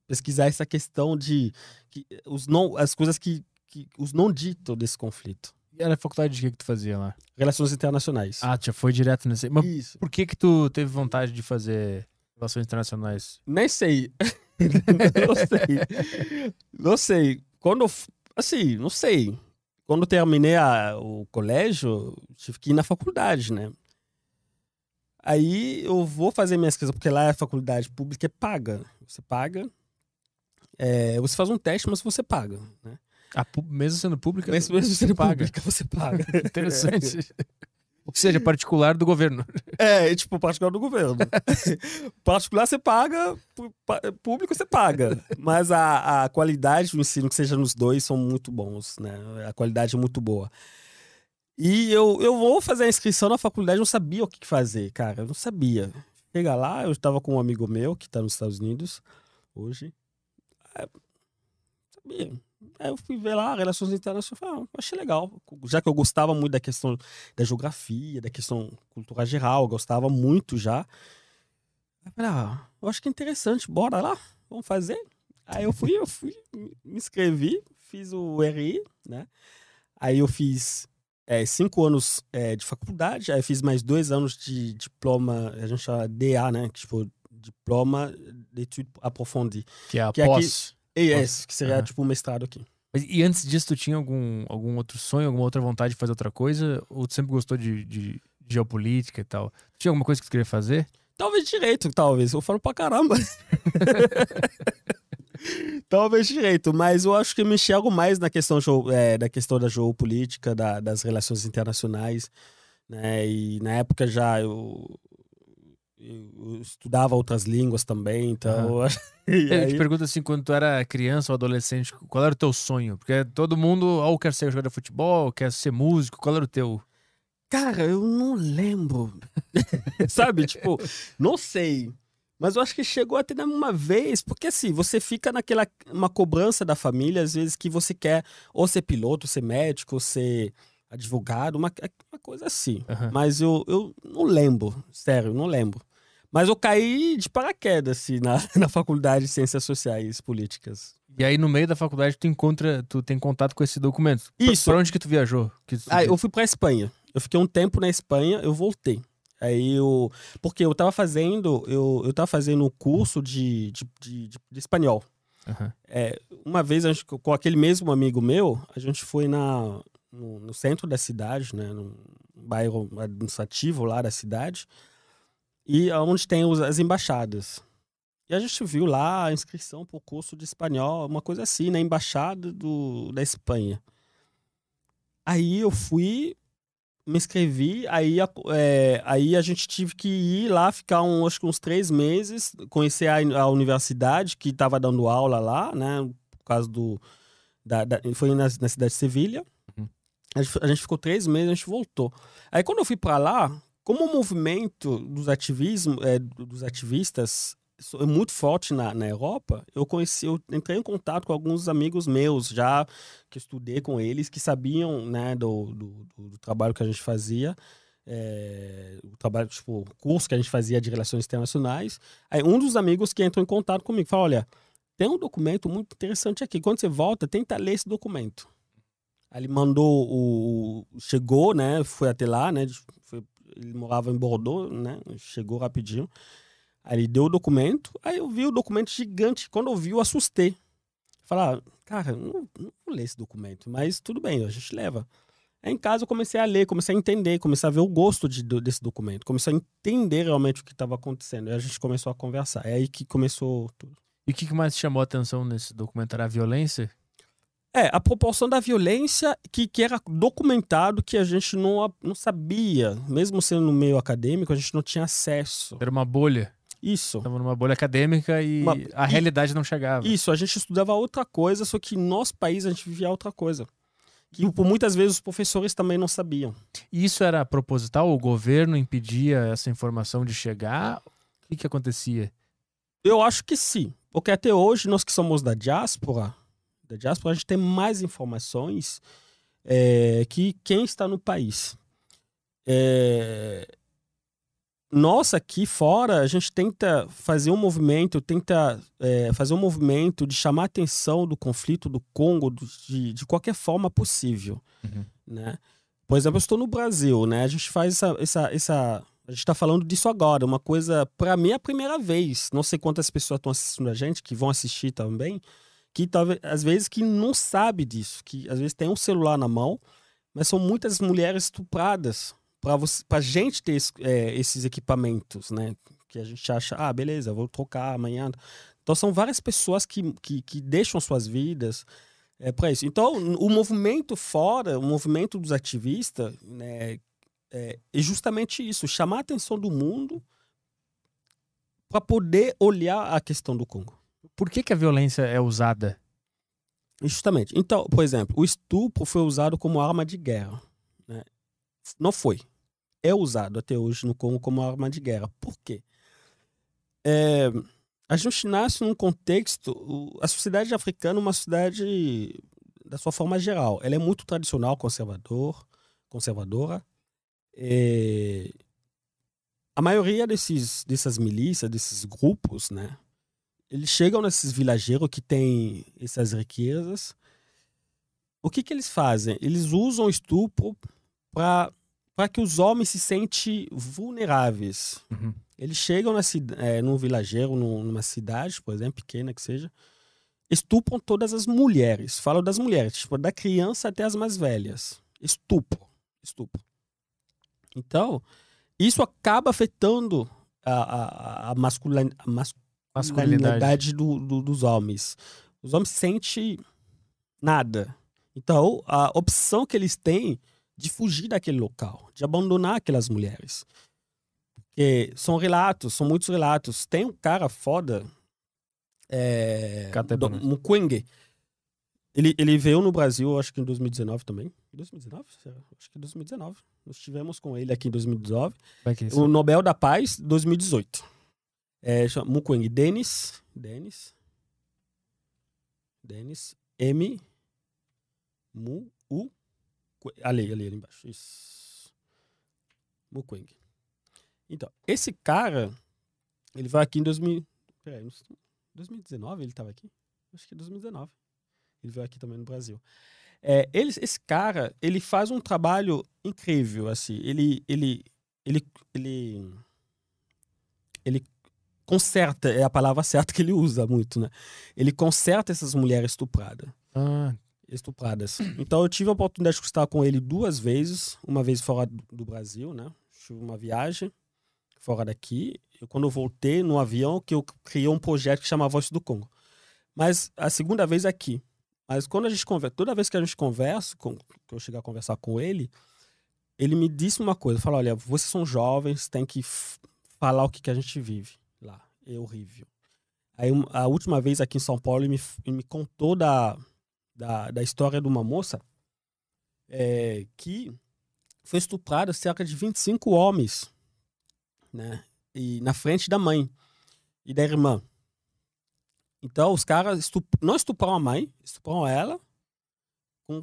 pesquisar essa questão de que, os não, as coisas que, que os não ditos desse conflito. E era faculdade de que, que tu fazia lá? Relações internacionais. Ah, já foi direto nesse. Mas Isso. por que que tu teve vontade de fazer relações internacionais? Nem sei. não sei. Não sei. Quando assim, não sei. Quando terminei a, o colégio, tive que ir na faculdade, né? Aí eu vou fazer minhas coisas, porque lá a faculdade pública é paga. Você paga é, você faz um teste, mas você paga, né? A mesmo sendo pública, Mesmo, mesmo sendo paga. pública, você paga. interessante. Ou seja, particular do governo. É, tipo, particular do governo. particular você paga, público você paga. Mas a, a qualidade do ensino, que seja nos dois, são muito bons, né? A qualidade é muito boa. E eu, eu vou fazer a inscrição na faculdade, não sabia o que fazer, cara. Eu não sabia. Chega lá, eu estava com um amigo meu que está nos Estados Unidos hoje. Sabia. Aí eu fui ver lá, relações internacionais, ah, achei legal. Já que eu gostava muito da questão da geografia, da questão cultural geral, gostava muito já. Eu falei, ah, eu acho que é interessante, bora lá, vamos fazer. Aí eu fui, eu fui, me inscrevi, fiz o RI, né? Aí eu fiz é, cinco anos é, de faculdade, aí fiz mais dois anos de diploma, a gente chama DA, né? Tipo, diploma d'études approfondies. Que é a Que aqui- pós. E esse, que seria Aham. tipo um mestrado aqui. Mas, E antes disso, tu tinha algum, algum outro sonho, alguma outra vontade de fazer outra coisa? Ou tu sempre gostou de, de geopolítica e tal? Tinha alguma coisa que tu queria fazer? Talvez direito, talvez. Eu falo pra caramba. talvez direito, mas eu acho que eu me enxergo mais na questão, é, da questão da geopolítica, da- das relações internacionais. Né? E na época já eu, eu estudava outras línguas também, então. e Eu te aí- pergunto assim, quando tu era criança ou adolescente, qual era o teu sonho? Porque todo mundo ou quer ser jogador de futebol, ou quer ser músico, qual era o teu? Cara, eu não lembro. Sabe, tipo, não sei. Mas eu acho que chegou até uma vez, porque assim, você fica naquela uma cobrança da família, às vezes, que você quer ou ser piloto, ser médico, ser advogado, uma, uma coisa assim. Aham. Mas eu, eu não lembro, sério, não lembro. Mas eu caí de paraquedas, assim, na, na faculdade de Ciências Sociais e Políticas. E aí no meio da faculdade tu encontra, tu tem contato com esse documento. Pra- Isso. Pra onde que tu viajou? Que tu- Ah, eu fui pra Espanha. Eu fiquei um tempo na Espanha, eu voltei. Aí eu. Porque eu tava fazendo. Eu, eu tava fazendo um curso de, de, de, de- espanhol. Aham. É, uma vez, a gente, com aquele mesmo amigo meu, a gente foi na, no, no centro da cidade, né? Num bairro administrativo lá da cidade. E onde tem os- as embaixadas. E a gente viu lá a inscrição para o curso de espanhol, uma coisa assim, na embaixada do, da Espanha. Aí eu fui, me inscrevi, aí a, é, aí a gente tive que ir lá, ficar um, acho que uns três meses, conhecer a, a universidade que estava dando aula lá, né? Por causa do. Da, da- foi na, na cidade de Sevilha. Uhum. A, gente, a gente ficou três meses, a gente voltou. Aí quando eu fui para lá, como o movimento dos ativismo, é, dos ativistas é muito forte na, na Europa, eu conheci, eu entrei em contato com alguns amigos meus já que estudei com eles, que sabiam né, do, do, do- trabalho que a gente fazia, é, o trabalho, tipo, curso que a gente fazia de relações internacionais. Aí um dos amigos que entrou em contato comigo falou: olha, tem um documento muito interessante aqui. Quando você volta, tenta ler esse documento. Aí ele mandou o. Chegou, né? Foi até lá, né? foi- ele morava em Bordeaux, né? Chegou rapidinho. Aí ele deu o documento. Aí eu vi o documento gigante. Quando eu vi, eu assustei. Falar, cara, não, não vou ler esse documento, mas tudo bem, a gente leva. Aí em casa eu comecei a ler, comecei a entender, comecei a ver o gosto de- desse documento, comecei a entender realmente o que estava acontecendo. Aí a gente começou a conversar. É aí que começou tudo. E o que, mais chamou a atenção nesse documento? Era a violência? É, a proporção da violência que, que era documentado que a gente não, não sabia, mesmo sendo no meio acadêmico, a gente não tinha acesso. Era uma bolha. Isso. Tava numa bolha acadêmica e Uma- a e- realidade não chegava. Isso, a gente estudava outra coisa, só que no nosso país a gente vivia outra coisa. Que por muitas vezes os professores também não sabiam. E isso era proposital? O governo impedia essa informação de chegar? O que, que acontecia? Eu acho que sim, porque até hoje nós que somos da diáspora, da diáspora a gente tem mais informações é, que quem está no país. É, nós aqui fora a gente tenta fazer um movimento, tenta é, fazer um movimento de chamar a atenção do conflito do Congo de, de qualquer forma possível, Uhum. né? Por exemplo, eu estou no Brasil, né? A gente faz essa, essa, essa a gente está falando disso agora, uma coisa, para mim, é a primeira vez. Não sei quantas pessoas estão assistindo a gente, que vão assistir também, que talvez, às vezes, que não sabe disso, que às vezes tem um celular na mão, mas são muitas mulheres estupradas para para gente ter es- é, esses equipamentos, né? Que a gente acha, ah, beleza, vou trocar amanhã. Então são várias pessoas que, que, que deixam suas vidas, É para isso. Então, o movimento fora, o movimento dos ativistas, né, é, é justamente isso: chamar a atenção do mundo para poder olhar a questão do Congo. Por que, que a violência é usada? Justamente. Então, por exemplo, o estupro foi usado como arma de guerra. Né? Não foi. É usado até hoje no Congo como arma de guerra. Por quê? É, a gente nasce num contexto. A sociedade africana é uma sociedade, da sua forma geral, ela é muito tradicional, conservador, conservadora. É, a maioria desses, dessas milícias, desses grupos, né? Eles chegam nesses vilageiros que têm essas riquezas. O que, que eles fazem? Eles usam o estupro para que os homens se sentem vulneráveis. Uhum. Eles chegam na, é, num vilageiro, numa cidade, por exemplo, pequena que seja, estupram todas as mulheres. Falo das mulheres, tipo, da criança até as mais velhas. Estupro. Estupro. Então, isso acaba afetando a, a, a, masculin, a masculinidade do, do, dos homens. Os homens sentem nada. Então, a opção que eles têm de fugir daquele local, de abandonar aquelas mulheres. Porque são relatos, são muitos relatos. Tem um cara foda, é, do, Mukwege. Ele, ele veio no Brasil, acho que em 2019 também. 2019? Acho que 2019. Nós estivemos com ele aqui em 2019. É o Nobel da Paz, 2018. É, chama Mukwege. Denis. Denis. Denis. M. Mu. U. Ali, ali, ali embaixo. Isso. Mukwege. Então, esse cara, ele vai aqui em 2000. Peraí, 2019 ele estava aqui? Acho que 2019. Ele veio aqui também no Brasil. É, ele, esse cara, ele faz um trabalho incrível, assim. Ele, ele, ele, ele, ele conserta, é a palavra certa que ele usa muito, né? Ele conserta essas mulheres estupradas. Ah. Estupradas. Então eu tive a oportunidade de estar com ele duas vezes, uma vez fora do Brasil, né? Tive uma viagem fora daqui. Eu, quando eu voltei no avião, que eu criei um projeto que chama Voz do Congo. Mas a segunda vez aqui. Mas quando a gente conversa, toda vez que a gente conversa, com, que eu chegar a conversar com ele, ele me disse uma coisa, falou, olha, vocês são jovens, tem que falar o que, que a gente vive é horrível. Aí a última vez aqui em São Paulo, ele me, ele me contou da, da, da história de uma moça é, que foi estuprada cerca de 25 homens, né? E na frente da mãe e da irmã. Então, os caras estup... não estupraram a mãe, estupraram ela, com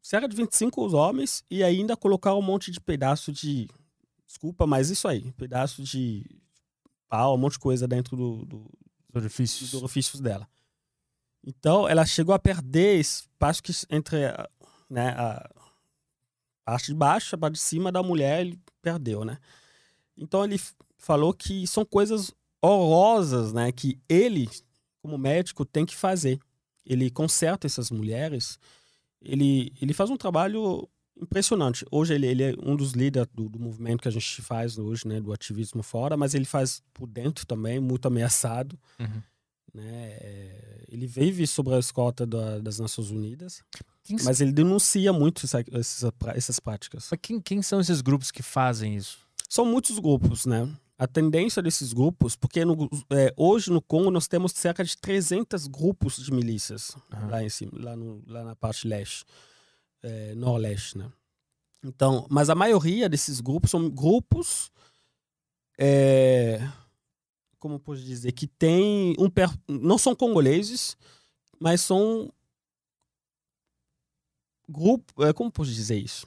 cerca de 25 homens, e ainda colocaram um monte de pedaço de. Desculpa, mas isso aí. Pedaço de pau, um monte de coisa dentro do, do, dos orifícios. dos orifícios dela. Então, ela chegou a perder espaço que entre né, a parte de baixo, a parte de cima da mulher, ele perdeu, né? Então, ele falou que são coisas horrorosas, né? Que ele como médico, tem que fazer. Ele conserta essas mulheres, ele, ele faz um trabalho impressionante. Hoje ele, ele é um dos líderes do, do, movimento que a gente faz hoje, né, do ativismo fora, mas ele faz por dentro também, muito ameaçado. Uhum. Né? É, ele vive sobre a escolta da, das Nações Unidas, quem mas ele denuncia muito essa, essas, essas práticas. Mas quem, quem são esses grupos que fazem isso? São muitos grupos, né? a tendência desses grupos, porque no, é, hoje no Congo nós temos cerca de 300 grupos de milícias uhum. lá em cima, lá, no, lá na parte leste, é, nordeste, né? Então, mas a maioria desses grupos são grupos, é, como posso dizer, que tem um não são congoleses, mas são grupo, é, como posso dizer isso?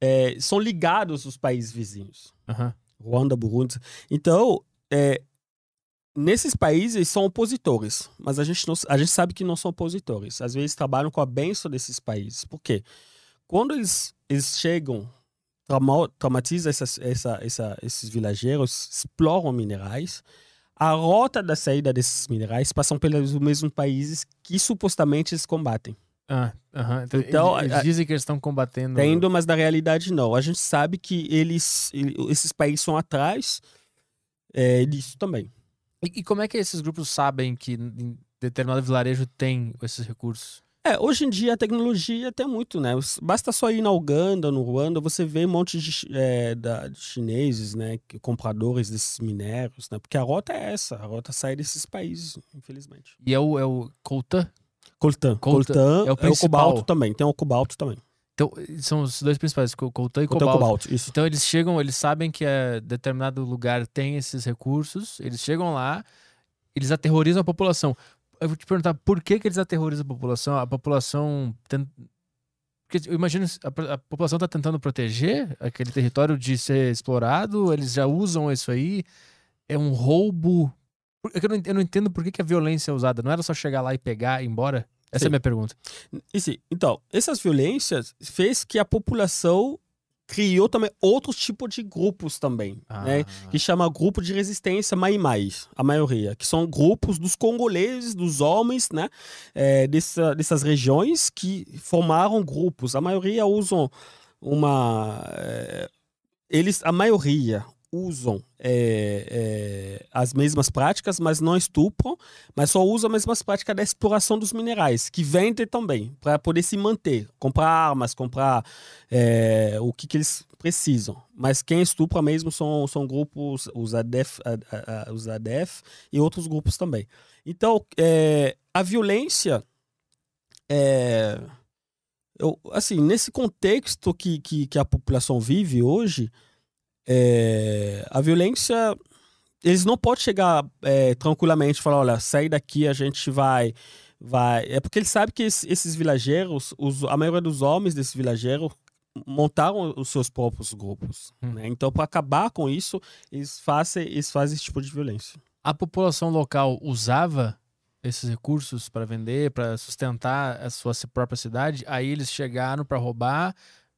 É, são ligados aos países vizinhos. Uhum. Ruanda, Burundi. Então, é, nesses países são opositores, mas a gente, não, a gente sabe que não são opositores. Às vezes trabalham com a benção desses países. Por quê? Quando eles, eles chegam, trauma, traumatizam essas, essa, essa, esses vilageiros, exploram minerais, a rota da saída desses minerais passam pelos mesmos países que supostamente eles combatem. Ah, então, então, eles, dizem que eles estão combatendo. Tendo, mas na realidade não. A gente sabe que eles, esses países são atrás é, disso também. E, e, como é que esses grupos sabem que em determinado vilarejo tem esses recursos? É, hoje em dia a tecnologia tem muito, né? Basta só ir na Uganda, no Ruanda, você vê um monte de, é, da, de chineses, né? Compradores desses minérios, né? Porque a rota é essa, a rota sai desses países, infelizmente. E é o, é o Coltan? Coltan. Coltan, é, o, é o cobalto também, tem o cobalto também. Então, são os dois principais, Coltan e Coltan cobalto. cobalto isso. Então eles chegam, eles sabem que é determinado lugar tem esses recursos, eles chegam lá, eles aterrorizam a população eu vou te perguntar por que, que eles aterrorizam a população? A população. Porque eu imagino a, a população está tentando proteger aquele território de ser explorado, eles já usam isso aí. É um roubo. É eu não, eu não entendo por que, que a violência é usada. Não era só chegar lá e pegar e ir embora? Essa Sim. é a minha pergunta. E, sim, então, essas violências fez que a população criou também outros tipos de grupos também, ah. né? Que chama grupo de resistência Mai Mai, a maioria, que são grupos dos congoleses, dos homens, né? É, dessa, dessas regiões que formaram grupos. A maioria usam uma... É, eles, a maioria usam é, é, as mesmas práticas, mas não estupram, mas só usam as mesmas práticas da exploração dos minerais, que vendem também, para poder se manter, comprar armas, comprar é, o que, que, eles precisam. Mas quem estupra mesmo são, são grupos, os ADEF, os ADEF e outros grupos também. Então, é, a violência. É, eu, assim, nesse contexto que, que, que a população vive hoje, é, a violência eles não podem chegar é, tranquilamente e falar, olha, sai daqui, a gente vai, vai. É porque eles sabem que esses vilareiros, os, a maioria dos homens desses vilareiros montaram os seus próprios grupos. Hum. Né? Então, para acabar com isso, eles fazem, eles fazem esse tipo de violência. A população local usava esses recursos para vender, para sustentar a sua própria cidade. Aí eles chegaram para roubar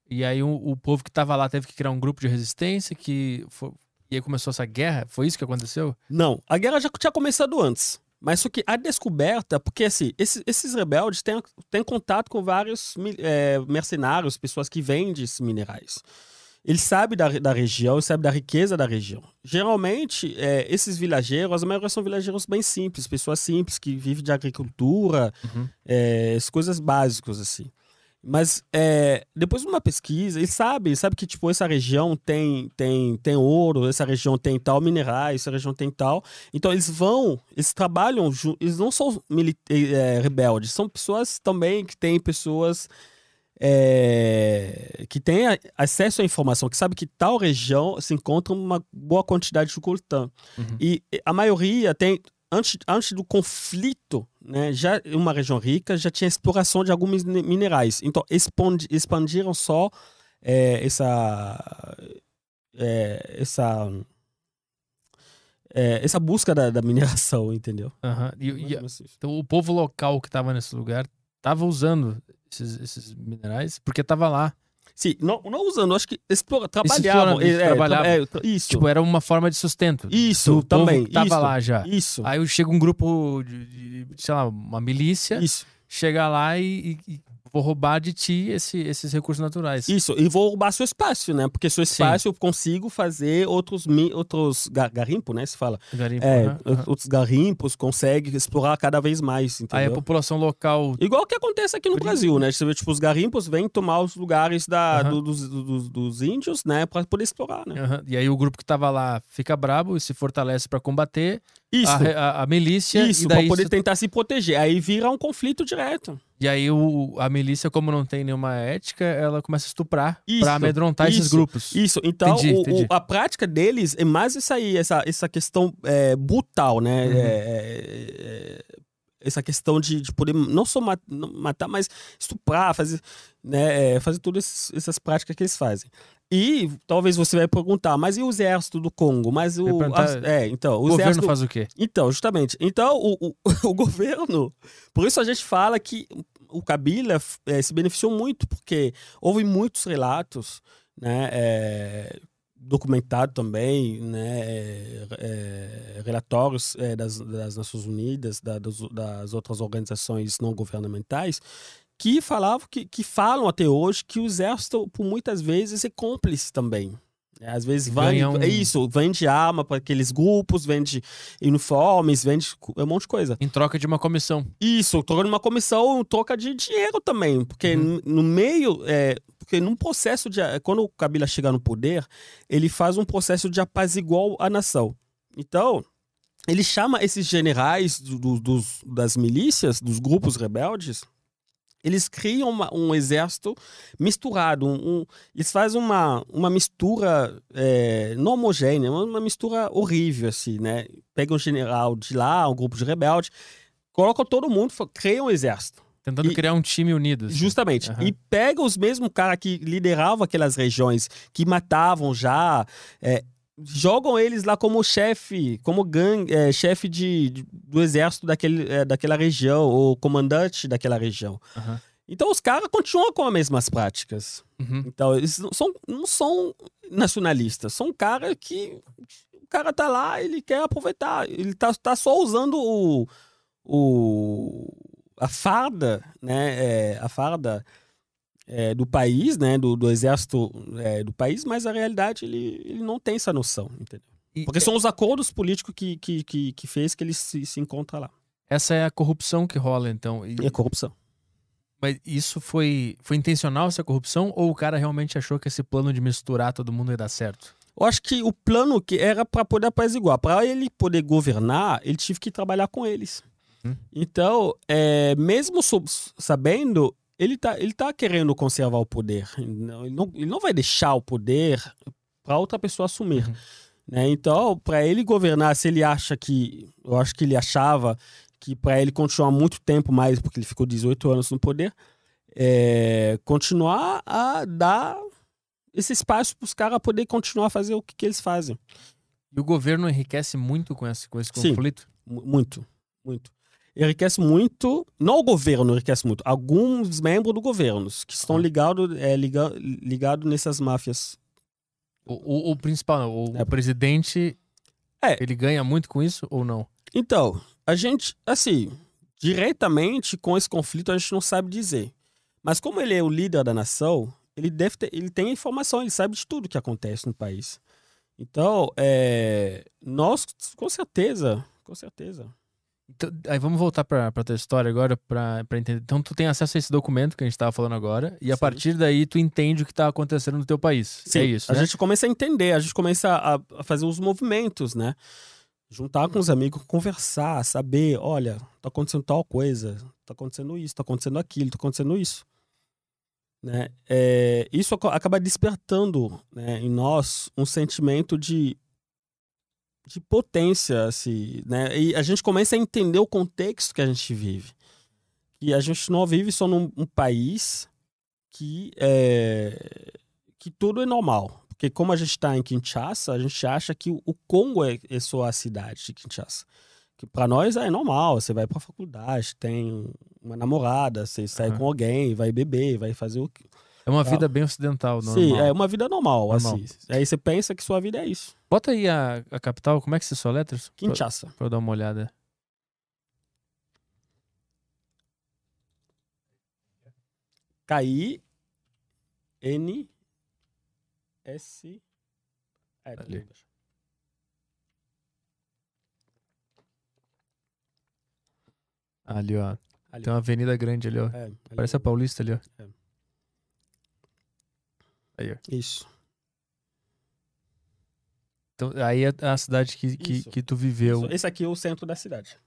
e aí o, o povo que estava lá teve que criar um grupo de resistência que foi, e aí começou essa guerra? Foi isso que aconteceu? Não, a guerra já tinha começado antes. Mas só que a descoberta, porque assim, esses, esses rebeldes têm, têm contato com vários é, mercenários, pessoas que vendem esses minerais. Eles sabem da, da região, sabem da riqueza da região. Geralmente, é, esses vilageiros, a maioria são vilageiros bem simples, pessoas simples que vivem de agricultura, uhum. é, as coisas básicas, assim. Mas é, depois de uma pesquisa, ele sabe, ele sabe que tipo essa região tem tem tem ouro, essa região tem tal minerais, essa região tem tal. Então eles vão, eles trabalham, eles não são é, rebeldes, são pessoas também que têm pessoas é, que têm acesso à informação, que sabe que tal região se encontra uma boa quantidade de coltã. Uhum. E a maioria tem antes, antes do conflito, né, já uma região rica já tinha exploração de alguns minerais. Então expand, expandiram só é, essa é, essa é, essa busca da, da, mineração, entendeu? Uhum. E, e, então, o povo local que estava nesse lugar estava usando esses, esses minerais porque estava lá. Sim, não, não usando, acho que explora, trabalhavam. Explora, é, trabalhavam. É, isso. Tipo, era uma forma de sustento. Isso, também. tava isso, lá já. Isso. Aí chega um grupo de, de, sei lá, uma milícia. Isso. Chega lá e, e vou roubar de ti esse, esses recursos naturais. Isso, e vou roubar seu espaço, né? Porque seu espaço Sim. eu consigo fazer outros, outros gar, garimpo, né? Se fala. Garimpo, é, uhum. outros garimpos, consegue explorar cada vez mais, entendeu? Aí a população local... Igual que acontece aqui no Brasil, né? Você vê, tipo, os garimpos vêm tomar os lugares da, uhum. do, dos, dos, dos, índios, né? Pra poder explorar, né? Uhum. E aí o grupo que tava lá fica brabo e se fortalece para combater isso. A, a, a milícia. Isso, para poder tentar se proteger. Aí vira um conflito direto. E aí o, a milícia, como não tem nenhuma ética, ela começa a estuprar para amedrontar isso, esses grupos. Isso, então entendi, o, entendi. O, a prática deles é mais isso aí, essa, essa questão é, brutal, né? Uhum. É, é, é essa questão de, de poder não só matar, mas estuprar, fazer, né, é, fazer todas essas práticas que eles fazem. E talvez você vai perguntar, mas e o exército do Congo? Mas o. É, então, o, o governo exército, faz o quê? Então, justamente. Então, o, o, o governo. Por isso a gente fala que o Kabila é, se beneficiou muito, porque houve muitos relatos, né? É, documentado também, né, é, é, relatórios é, das, das, Nações Unidas, da, das, das, outras organizações não governamentais, que falavam que, que falam até hoje que o exército, por muitas vezes, é cúmplice também. É, Às vezes vende, um- é isso, vende arma para aqueles grupos, vende uniformes, vende cu- um monte de coisa. Em troca de uma comissão. Isso, trocando uma comissão, troca de dinheiro também, porque Uhum. no meio, é, porque num processo de, quando o Kabila chegar no poder, ele faz um processo de apaziguar a nação. Então, ele chama esses generais do- do- dos, das milícias, dos grupos rebeldes, eles criam uma- um exército misturado. um- um- eles fazem uma, uma mistura é, não homogênea, uma, mistura horrível, assim, né? Pegam um general de lá, um grupo de rebeldes, colocam todo mundo, criam um exército. Tentando E- criar um time unido. assim. Justamente. Aham. E pega os mesmos caras que lideravam aquelas regiões, que matavam já, é, jogam eles lá como chefe, como gangue, é, chefe de, de- do exército daquele, é, daquela região, ou comandante daquela região. Aham. Então os caras continuam com as mesmas práticas. Uhum. Então, eles não são, não são nacionalistas, são caras que. O cara tá lá, ele quer aproveitar. Ele tá, tá só usando o. o a farda, né? é, a farda é, do país, né? Do, do exército é, do país, mas a realidade ele, ele não tem essa noção, entendeu? E Porque são os acordos políticos que, que, que, que fez que ele se, se encontra lá. essa é a corrupção que rola, então. E- a corrupção. Mas isso foi, foi intencional, essa corrupção? Ou o cara realmente achou que esse plano de misturar todo mundo ia dar certo? Eu acho que o plano que era para poder apaziguar, para ele poder governar, ele tive que trabalhar com eles. Hum. Então, é, mesmo sabendo, ele tá, ele tá querendo conservar o poder. Não, Ele não, ele não vai deixar o poder para outra pessoa assumir. Uhum. Né? Então, para ele governar, se ele acha que. Eu acho que ele achava que para ele continuar muito tempo mais, porque ele ficou 18 anos no poder, é, continuar a dar esse espaço para os caras poder continuar a fazer o que, que eles fazem. E o governo enriquece muito com esse, com esse Sim. conflito? Mu- Muito, muito. Enriquece muito, não o governo enriquece muito, alguns membros do governo que estão Ah. ligados é, liga, ligado nessas máfias. O, o- o principal, não, o, É. o presidente, É. ele ganha muito com isso ou não? Então, a gente, assim, diretamente com esse conflito a gente não sabe dizer. Mas como ele é o líder da nação, ele deve ter, ele tem informação, ele sabe de tudo que acontece no país. Então, é, nós, com certeza, com certeza. Então, aí vamos voltar pra, pra tua história agora pra, pra entender. Então tu tem acesso a esse documento que a gente tava falando agora e a Sim. partir daí tu entende o que tá acontecendo no teu país. Sim, é isso, a né? gente começa a entender, a gente começa a, a fazer os movimentos, né? Juntar com os amigos, conversar, saber, olha, tá acontecendo tal coisa, tá acontecendo isso, tá acontecendo aquilo, tá acontecendo isso. Né? É, isso acaba despertando né, em nós um sentimento de, de potência, assim, né? E a gente começa a entender o contexto que a gente vive. E a gente não vive só num um país que é, que tudo é normal. Porque como a gente está em Kinshasa, a gente acha que o Congo é, é só a cidade de Kinshasa. Que para nós é normal, você vai para faculdade, tem uma namorada, você sai com alguém, vai beber, vai fazer o que. É uma Tá. vida bem ocidental, normal. Sim, é uma vida normal, Normal. assim. Aí você pensa que sua vida é isso. Bota aí a, a capital, como é que se soletra? Pra, Kinshasa. pra eu dar uma olhada. K-I N S é, Ali. Ali, ó. Ali. Tem uma avenida grande ali, ó. É, ali. Parece a Paulista ali, ó. É. Aí, ó. Isso. Então, aí é a cidade que, que, Isso. que tu viveu. Isso. Esse aqui é o centro da cidade.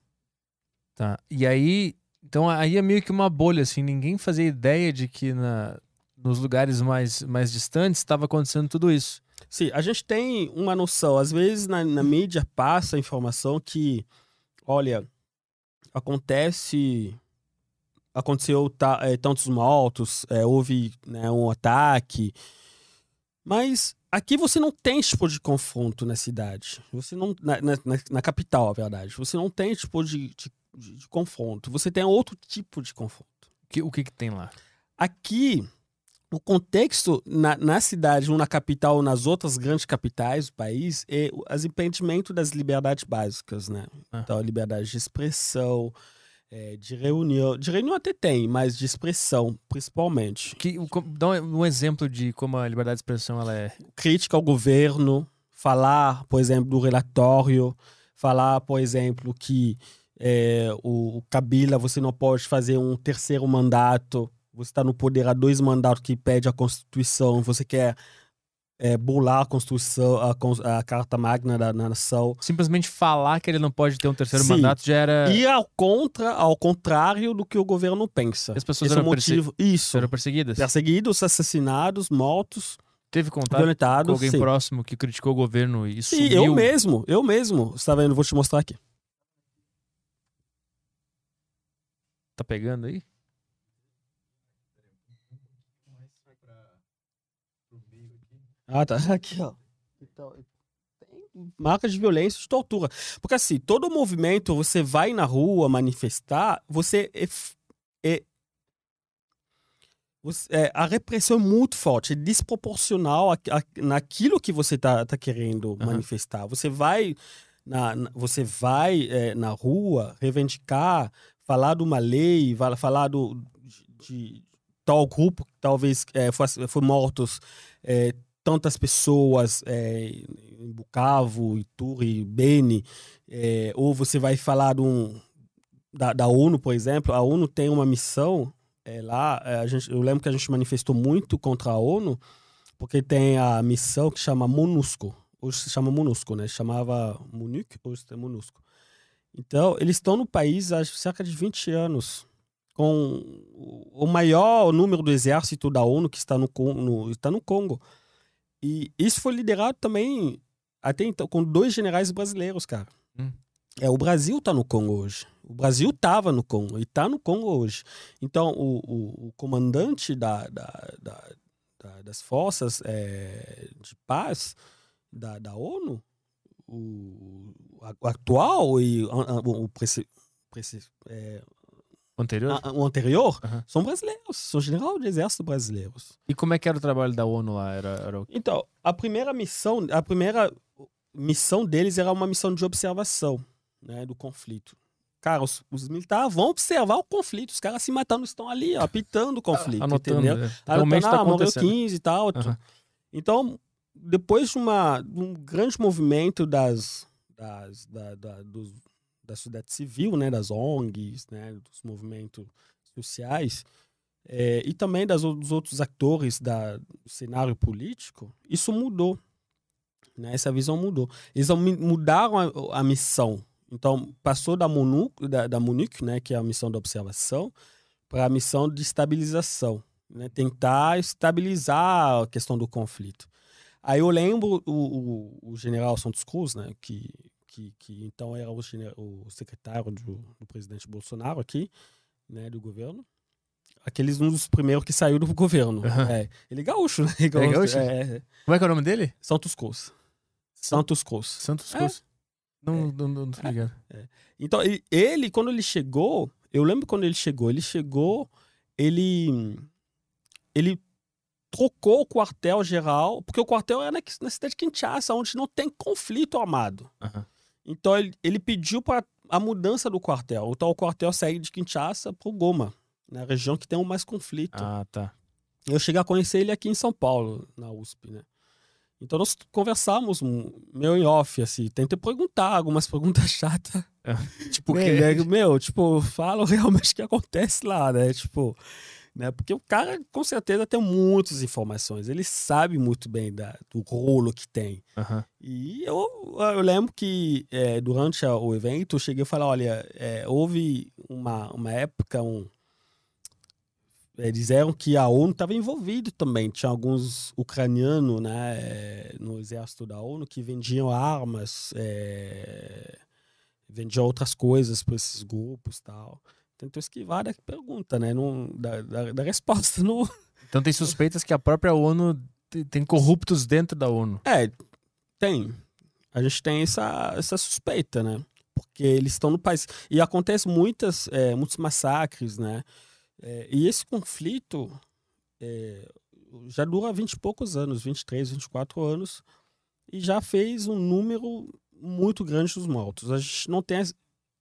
Tá. E aí, então aí é meio que uma bolha, assim, ninguém fazia ideia de que na, nos lugares mais, mais distantes estava acontecendo tudo isso. Sim, a gente tem uma noção. Às vezes na, na mídia passa a informação que, olha, acontece. Aconteceu ta- eh, tantos mortos, eh, houve né, um ataque. Mas aqui você não tem tipo de confronto na cidade. Você não. Na, na, na- capital, a verdade. Você não tem tipo de, de, de- de confronto. Você tem outro tipo de confronto. Que, o que que tem lá? Aqui, o contexto na, na cidade, ou na capital, ou nas outras grandes capitais do país, é o as impedimento das liberdades básicas, né? Ah. Então, a liberdade de expressão, é, de reunião. De reunião até tem, mas de expressão, principalmente. Que, dá um, um exemplo de como a liberdade de expressão ela é. Crítica ao governo, falar, por exemplo, do relatório, falar, por exemplo, que é, o, o Kabila, você não pode fazer um terceiro mandato, você está no poder há dois mandatos que pede a Constituição, você quer é, bular a Constituição, a, a Carta Magna da, nação. Simplesmente falar que ele não pode ter um terceiro Sim. mandato já era. E ao contra, ao contrário do que o governo pensa. As pessoas Esse é eram perse- motivo. Isso. Eram perseguidas. Perseguidos, assassinados, mortos, Teve contato com alguém sim. próximo que criticou o governo e Sim, sumiu. eu mesmo, eu mesmo. Você tá vendo? Vou te mostrar aqui. Tá pegando aí? Ah, tá. Aqui, ó. Então, tem marcas de violência de tortura. Porque assim, todo movimento, você vai na rua manifestar, você é, é- é, a repressão é muito forte, é desproporcional a, a- naquilo que você tá, tá querendo Aham. manifestar. Você vai na, na- você vai é, na rua reivindicar, falar de uma lei, falar do, de, de tal grupo que talvez é, foi, foi mortos é, tantas pessoas é, em Bukavu, Ituri, Beni, é, ou você vai falar um, da, da ONU, por exemplo, a ONU tem uma missão é, lá, é, a gente, eu lembro que a gente manifestou muito contra a ONU, porque tem a missão que chama MONUSCO, hoje se chama MONUSCO, né? Chamava MONUC, hoje é MONUSCO. Então, eles estão no país há cerca de 20 anos, com o maior número do exército da ONU que está no, no, está no Congo. E isso foi liderado também até então com dois generais brasileiros, cara. Hum. É, o Brasil tá no Congo hoje. O Brasil tava no Congo e tá no Congo hoje. Então, o, o, o comandante da, da, da- da- das forças é, de paz da, da ONU, o, o atual e o, é, O anterior? a- o anterior, Aham. são brasileiros, são general de exército brasileiros. E como é que era o trabalho da ONU lá? Era, era o Então, a primeira missão, a primeira missão deles era uma missão de observação, né, do conflito. Cara, os, os militares vão observar o conflito. Os caras se matando estão ali, ó, apitando o conflito, anotando. entendeu? Aí Realmente tá, ah, morreu acontecendo. 15 e tal. Aham. Então, depois de, uma, de um grande movimento das, das, da, da, dos- da sociedade civil, né, das ONGs, né, dos movimentos sociais, eh, e também das, dos outros atores da, do cenário político, isso mudou. Né, essa visão mudou. Eles mudaram a, a missão. Então, passou da MONUC, da, da né, que é a missão de observação, para a missão de estabilização né, tentar estabilizar a questão do conflito. Aí eu lembro o, o, o general Santos Cruz, né, que, que, que então era o, o secretário do, do presidente Bolsonaro aqui, né, do governo. Aqueles um dos primeiros que saiu do governo. Aham. É, ele é gaúcho, né? gaúcho? É, Como é que é o nome dele? Santos Cruz. Santos Cruz. Santos É. Cruz. Não, não, não, não tô ligado. Então, ele, ele, quando ele chegou, eu lembro quando ele chegou, ele chegou, ele ele trocou o quartel-geral, porque o quartel é na, na cidade de Kinshasa, onde não tem conflito armado. Aham. Então, ele, ele pediu para a mudança do quartel. Então, o quartel segue de Kinshasa para o Goma, na região que tem o mais conflito. Ah, tá. Eu cheguei a conhecer ele aqui em São Paulo, na USP, né? Então nós conversamos um- meio em off, assim, tentei perguntar algumas perguntas chatas. É. tipo, que, né, meu, tipo, fala realmente o que acontece lá, né? Tipo, né? Porque o cara, com certeza, tem muitas informações. Ele sabe muito bem da, do rolo que tem. Aham. E eu, eu lembro que é, durante o evento eu cheguei a falar, olha, é, houve uma, uma época, um, é, disseram que a ONU estava envolvida também. Tinha alguns ucranianos né, é, no exército da ONU que vendiam armas, é, vendiam outras coisas para esses grupos e tal. Tentou esquivar da pergunta, né? Não, da, da, da resposta. Não, Então tem suspeitas que a própria ONU te- tem corruptos dentro da ONU. É, tem. A gente tem essa, essa suspeita, né? Porque eles estão no país. E acontece muitas, é, muitos massacres, né? É, e esse conflito é, já dura 20 e poucos anos, 23, 24 anos, e já fez um número muito grande dos mortos. A gente não tem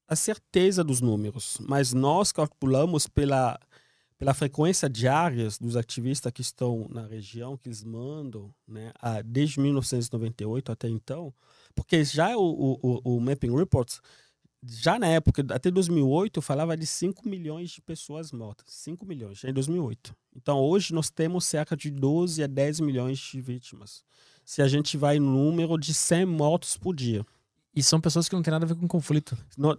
a certeza dos números, mas nós calculamos pela, pela frequência diária dos ativistas que estão na região, que eles mandam, né, a, desde 1998 até então, porque já o, o, o Mapping Reports, já na época, até 2008, falava de 5 milhões de pessoas mortas. 5 milhões, em 2008. Então, hoje, nós temos cerca de 12 a 10 milhões de vítimas. Se a gente vai no número de 100 mortos por dia. E são pessoas que não têm nada a ver com conflito.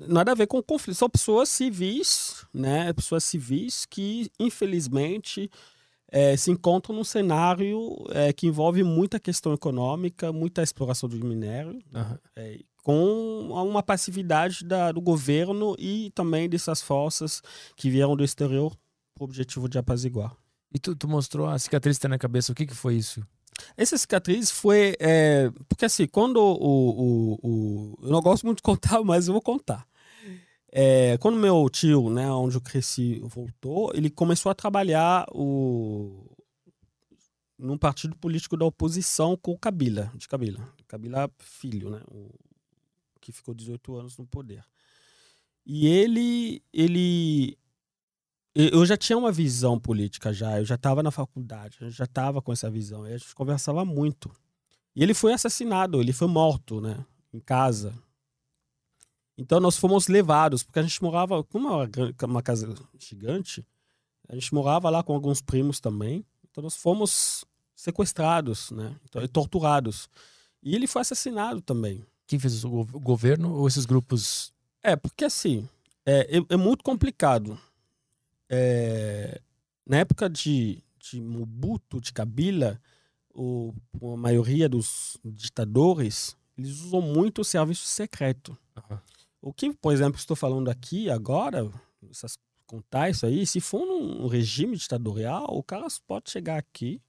nada a ver com conflito. São pessoas civis, né? Pessoas civis que, infelizmente, é, se encontram num cenário é, que envolve muita questão econômica, muita exploração do minério, uhum. é, com uma passividade da, do governo e também dessas forças que vieram do exterior com o objetivo de apaziguar. E tu, tu mostrou a cicatriz que tá na cabeça. O que, que foi isso? Essa cicatriz foi. É, porque assim, quando o, o, o, Eu não gosto muito de contar, mas eu vou contar. É, quando meu tio, né, onde eu cresci, voltou, ele começou a trabalhar o, num partido político da oposição com o Kabila, de Kabila. Kabila filho, né, o, que ficou 18 anos no poder. E ele, ele eu já tinha uma visão política já, eu já estava na faculdade, eu já estava com essa visão, a gente conversava muito. E ele foi assassinado, ele foi morto, né, em casa. Então nós fomos levados, porque a gente morava, como uma, uma casa gigante, a gente morava lá com alguns primos também. Então nós fomos sequestrados, né, então, torturados. E ele foi assassinado também. Quem fez isso? O governo ou esses grupos? É, porque assim, é, é, é muito complicado é, na época de, de Mobutu, de Kabila, o, a maioria dos ditadores, eles usam muito o serviço secreto. Uhum. O que, por exemplo, estou falando aqui agora, essas, contar isso aí, se for num regime ditatorial, o cara pode chegar aqui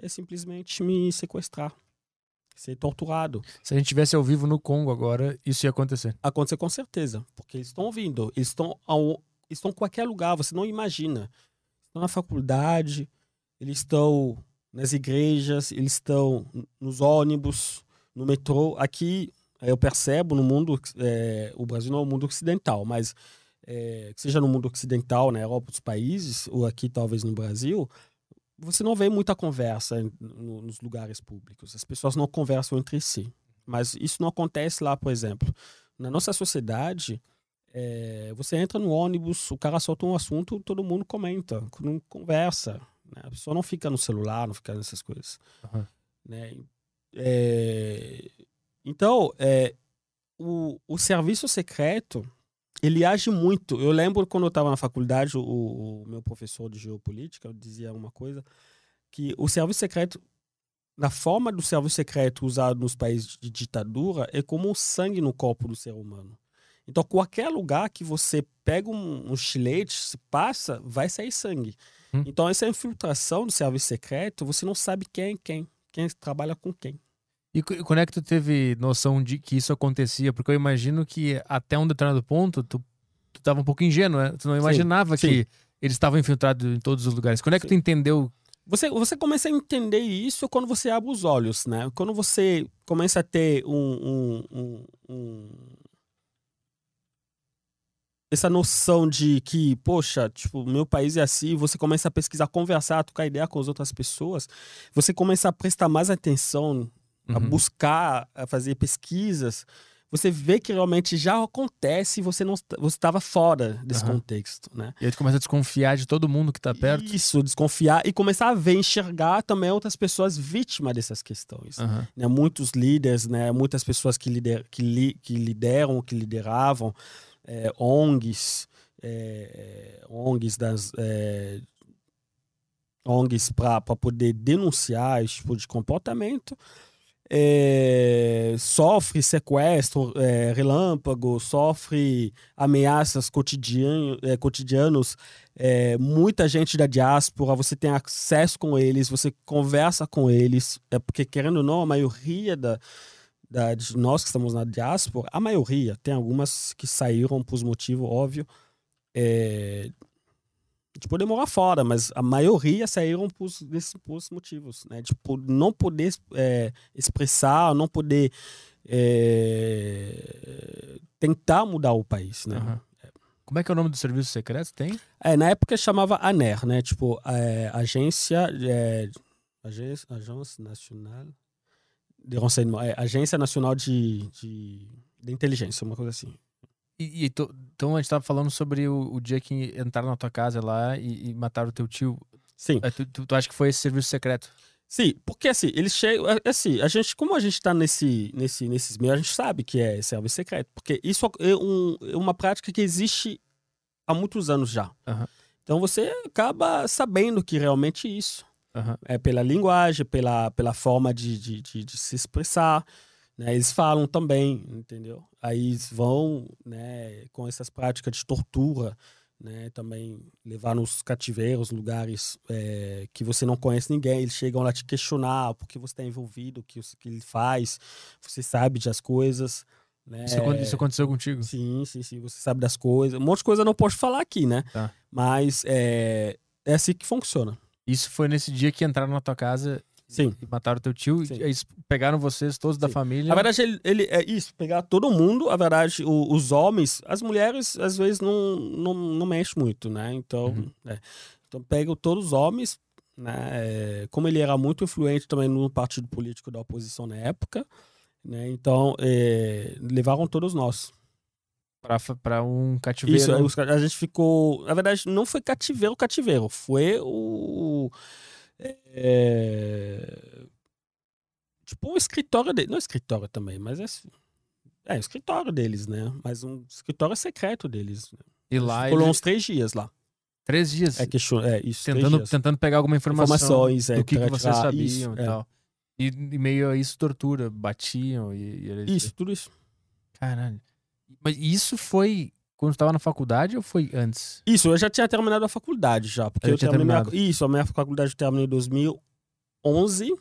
e simplesmente me sequestrar, ser torturado. Se a gente tivesse ao vivo no Congo agora, isso ia acontecer? Acontecer com certeza, porque eles estão ouvindo, eles estão ao, estão em qualquer lugar, você não imagina. Estão na faculdade, eles estão nas igrejas, eles estão nos ônibus, no metrô. Aqui eu percebo no mundo, é, o Brasil não é o mundo ocidental, mas é, seja no mundo ocidental, na Europa, outros países, ou aqui talvez no Brasil, você não vê muita conversa nos lugares públicos. As pessoas não conversam entre si. Mas isso não acontece lá, por exemplo. Na nossa sociedade, é, você entra no ônibus, o cara solta um assunto, todo mundo comenta, não conversa. Né? A pessoa não fica no celular, não fica nessas coisas. Uhum. Né? É, então, é, o, o serviço secreto, ele age muito. Eu lembro quando eu estava na faculdade, o, o, meu professor de geopolítica dizia uma coisa, que o serviço secreto, na forma do serviço secreto usado nos países de ditadura, é como o sangue no corpo do ser humano. Então, qualquer lugar que você pega um, um estilete, se passa, vai sair sangue. Hum. Então, essa infiltração do serviço secreto, você não sabe quem é quem, quem trabalha com quem. E quando é que tu teve noção de que isso acontecia? Porque eu imagino que até um determinado ponto, tu, tu tava um pouco ingênuo, né? Tu não imaginava sim, que sim. eles estavam infiltrados em todos os lugares. Quando é que sim. tu entendeu você, você começa a entender isso quando você abre os olhos, né? Quando você começa a ter um, um, um, essa noção de que, poxa, tipo, meu país é assim, você começa a pesquisar, conversar, trocar ideia com as outras pessoas, você começa a prestar mais atenção, uhum. a buscar, a fazer pesquisas, você vê que realmente já acontece e você não você estava fora desse uhum. contexto, né? E aí tu começa a desconfiar de todo mundo que está perto. Isso, desconfiar e começar a ver, enxergar também outras pessoas vítimas dessas questões. Uhum. Né? Muitos líderes, né? Muitas pessoas que, lider, que, li, que lideram, que lideravam, é, ONGs, é, é ONGs das é, ONGs para poder denunciar esse tipo de comportamento. É, sofre sequestro é, relâmpago, sofre ameaças cotidiano, é, cotidianos. É, muita gente da diáspora, você tem acesso com eles, você conversa com eles, é porque querendo ou não, a maioria da, da, de nós que estamos na diáspora, a maioria, tem algumas que saíram por motivo óbvio é, de poder morar fora, mas a maioria saíram por, por motivos, né? Tipo, não poder é, expressar, não poder é, tentar mudar o país, né? Aham. Como é que é o nome do serviço secreto? Tem? É, na época chamava ANER, né? Tipo, é, Agência, é, Agência, Agência Nacional de Renseignement, é, Agência Nacional de, de, de Inteligência, uma coisa assim. E, e tu- então a gente tava falando sobre o, o dia que entraram na tua casa lá e, e mataram o teu tio. Sim. É, Tu, tu, tu acha que foi esse serviço secreto? Sim, porque assim, eles chegam. é, Assim, a gente, como a gente tá nesse, nesse, nesses meios, a gente sabe que é serviço secreto. Porque isso é, um- é uma prática que existe há muitos anos já. Aham. Então você acaba sabendo que realmente é isso. Aham. É pela linguagem, pela, pela forma de, de, de, de se expressar. Né? Eles falam também, entendeu? Aí vão né, com essas práticas de tortura. Né, também levar nos cativeiros, lugares é, que você não conhece ninguém, eles chegam lá te questionar por que você está envolvido, o que, que ele faz, você sabe das coisas. Né? Isso, isso aconteceu contigo? Sim, sim, sim, você sabe das coisas. Um monte de coisa eu não posso falar aqui, né? Tá. Mas é, é assim que funciona. Isso foi nesse dia que entraram na tua casa Sim. e mataram teu tio. Sim. E eles pegaram vocês todos da Sim. família. Na verdade, ele, ele é isso, pegar todo mundo, a verdade, o- os homens, as mulheres às vezes não, não, não mexem muito, né? Então, Uhum. é. então pegam todos os homens, né? É, Como ele era muito influente também no partido político da oposição na época, né? Então, é, levaram todos nós. Pra um cativeiro. Isso, aí os ca- a gente ficou. Na verdade, não foi cativeiro, cativeiro. Foi o. é, tipo um escritório dele. Não escritório também, mas é. É, o escritório deles, né? Mas um escritório secreto deles. E lá Ficou ele, uns três dias lá. três dias É, question... é isso. tentando, tentando pegar alguma informação Informações, é, do que, que vocês sabiam isso, e é. tal. E, e meio a isso, tortura, batiam e, e Isso, tudo isso. Caralho. Mas isso foi quando tu tava na faculdade ou foi antes? Isso, eu já tinha terminado a faculdade já. Porque Eu eu, tinha terminei minha-. Isso, a minha faculdade eu terminei em 2011.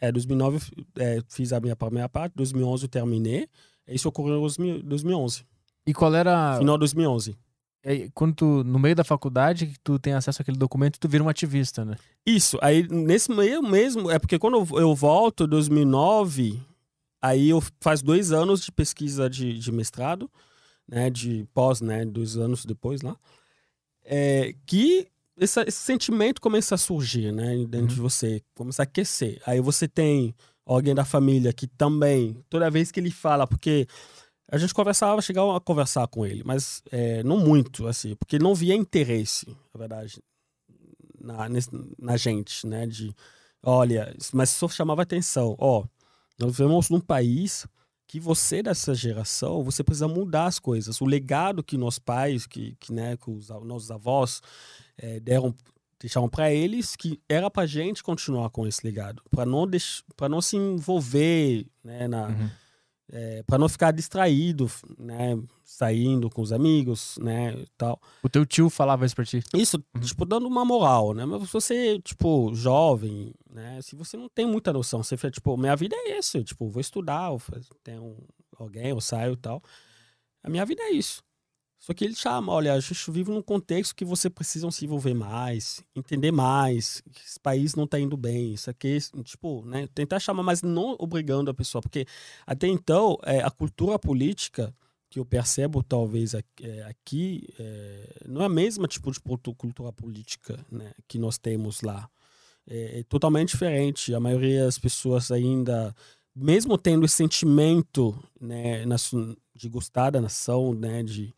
É, 2009 eu fi- é, fiz a minha primeira parte, 2011 eu terminei. Isso ocorreu em 2000 2011, E qual era. final de 2011. é, Quando tu, no meio da faculdade, que tu tem acesso àquele documento, tu vira um ativista, né? Isso, aí nesse meio mesmo, é porque quando eu, eu volto em 2009, aí eu faz dois anos de pesquisa de, de mestrado, né, de pós, né, dois anos depois lá, é, que essa- esse sentimento começa a surgir, né, dentro Uhum. de você, começa a aquecer. Aí você tem alguém da família que também, toda vez que ele fala, porque a gente conversava, chegava a conversar com ele, mas é, não muito, assim, porque não via interesse, na verdade, na, na gente, né? De, olha, mas só chamava atenção. Ó, nós vivemos num país que você dessa geração, você precisa mudar as coisas. O legado que nossos pais, que, que, né, que os nossos avós eh, deram, deixaram para eles, que era para gente continuar com esse legado, para não para não se envolver, né, na, Uhum. Para não ficar distraído, né, saindo com os amigos, né, tal. O teu tio falava isso pra ti. Isso, Uhum. tipo, dando uma moral, né? Mas se você, tipo, jovem, né? Se você não tem muita noção, você fica, tipo, minha vida é isso, tipo, vou estudar, eu faz- tenho alguém, eu saio e tal. A minha vida é isso. Só que ele chama, olha, a gente vive num contexto que você precisa se envolver mais, entender mais, que esse país não tá indo bem, isso aqui, tipo, né? Tentar chamar, mas não obrigando a pessoa, porque até então, é, a cultura política que eu percebo talvez aqui, é, aqui, é, não é a mesma tipo de cultu- cultura política né, que nós temos lá. É, é totalmente diferente. A maioria das pessoas ainda, mesmo tendo esse sentimento né, de gostar da nação, né, de,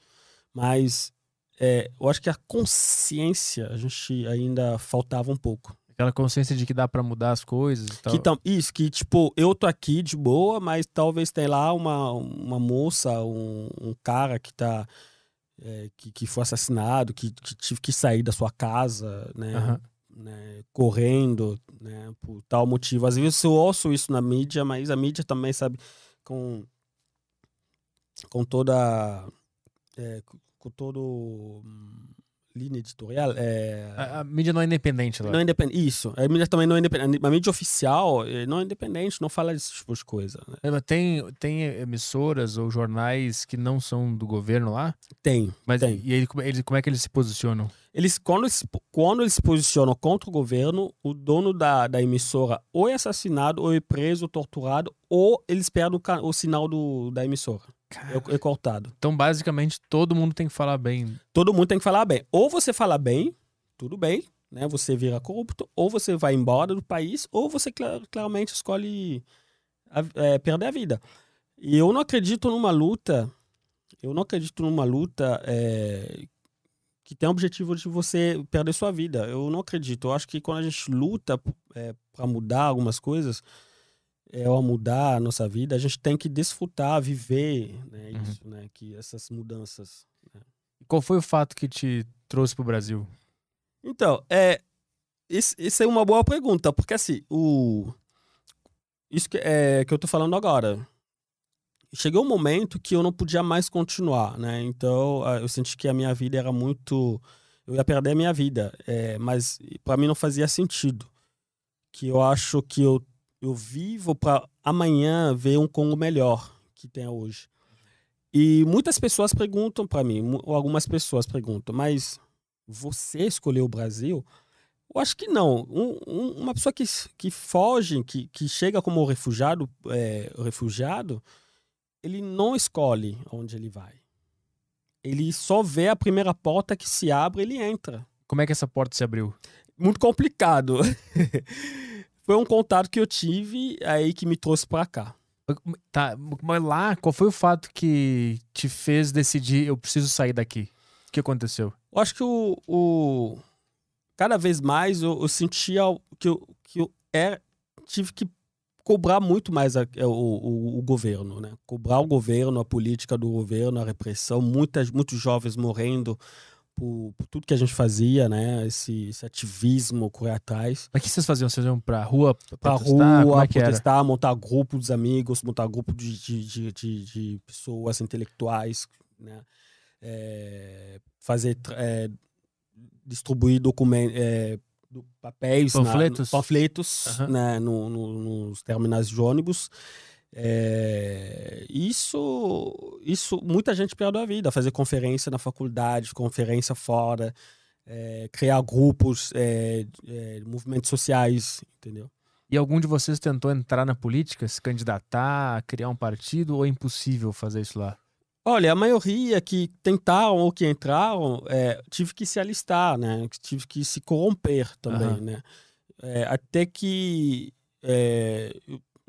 mas é, eu acho que a consciência a gente ainda faltava um pouco. Aquela consciência de que dá pra mudar as coisas e tal. Que tam, isso, que tipo, eu tô aqui de boa, mas talvez tenha lá uma, uma moça, um, um cara que tá. é, que, que foi assassinado, que, que tive que sair da sua casa, né? Aham. né, correndo, né, por tal motivo. Às vezes eu ouço isso na mídia, mas a mídia também, sabe, com, com toda. É, com- todo. hum, linha editorial. É, A, a mídia não é independente lá. não é independente. Isso. A mídia também não é independente. A mídia oficial eh, não é independente, não fala desse tipo de coisa. né? É, Tem, tem emissoras ou jornais que não são do governo lá? Tem. Mas Tem. e ele, como- eles, como é que eles se posicionam? Eles, quando, eles, quando eles se posicionam contra o governo, o dono da, da emissora ou é assassinado, ou é preso, torturado, ou eles perdem o, o sinal do, da emissora. É, é cortado. Então, basicamente, todo mundo tem que falar bem. Todo mundo tem que falar bem. Ou você fala bem, tudo bem, né? Você vira corrupto, ou você vai embora do país, ou você clar, claramente escolhe a, é, perder a vida. E eu não acredito numa luta, eu não acredito numa luta é, que tem o objetivo de você perder sua vida. Eu não acredito. Eu acho que quando a gente luta é, para mudar algumas coisas, é, ou mudar a nossa vida, a gente tem que desfrutar, viver né, Uhum. isso, né? Que essas mudanças. né. Qual foi o fato que te trouxe pro Brasil? Então, é, isso, isso é uma boa pergunta, porque assim, o, isso que, é, que eu tô falando agora, chegou um momento que eu não podia mais continuar, né? Então, ah, eu senti que a minha vida era muito, eu ia perder a minha vida, é, mas para mim não fazia sentido, que eu acho que eu, eu vivo para amanhã ver um Congo melhor que tem hoje. E muitas pessoas perguntam para mim, ou algumas pessoas perguntam, mas você escolheu o Brasil? Eu acho que não. Um- um- uma pessoa que, que foge, que, que chega como refugiado, é, refugiado, ele não escolhe onde ele vai. Ele só vê a primeira porta que se abre, ele entra. Como é que essa porta se abriu? Muito complicado. Foi um contato que eu tive aí que me trouxe para cá. Tá, mas lá, qual foi o fato que te fez decidir eu preciso sair daqui? O que aconteceu? Eu acho que o, o- cada vez mais eu, eu sentia que eu, que eu era, tive que cobrar muito mais a- o, o, o governo, né? Cobrar o governo, a política do governo, a repressão, muitas, muitos jovens morrendo por, por tudo que a gente fazia, né? Esse, esse ativismo, correr atrás. Mas o que vocês faziam? Vocês iam pra rua Pra protestar? Como rua, é que era? protestar, montar grupo dos amigos, montar grupo de, de, de, de, de pessoas intelectuais, né? É, fazer, é, distribuir documentos, papéis, na- Panfletos? panfletos Aham. né, no- no- nos terminais de ônibus. É, isso, isso, muita gente perdeu a vida. Fazer conferência na faculdade, conferência fora, é, criar grupos, é, é, movimentos sociais, entendeu? E algum de vocês tentou entrar na política, se candidatar, criar um partido, ou é impossível fazer isso lá? Olha, a maioria que tentaram ou que entraram, é, tive que se alistar, né? Tive que se corromper também, Aham. né? É, até que... é,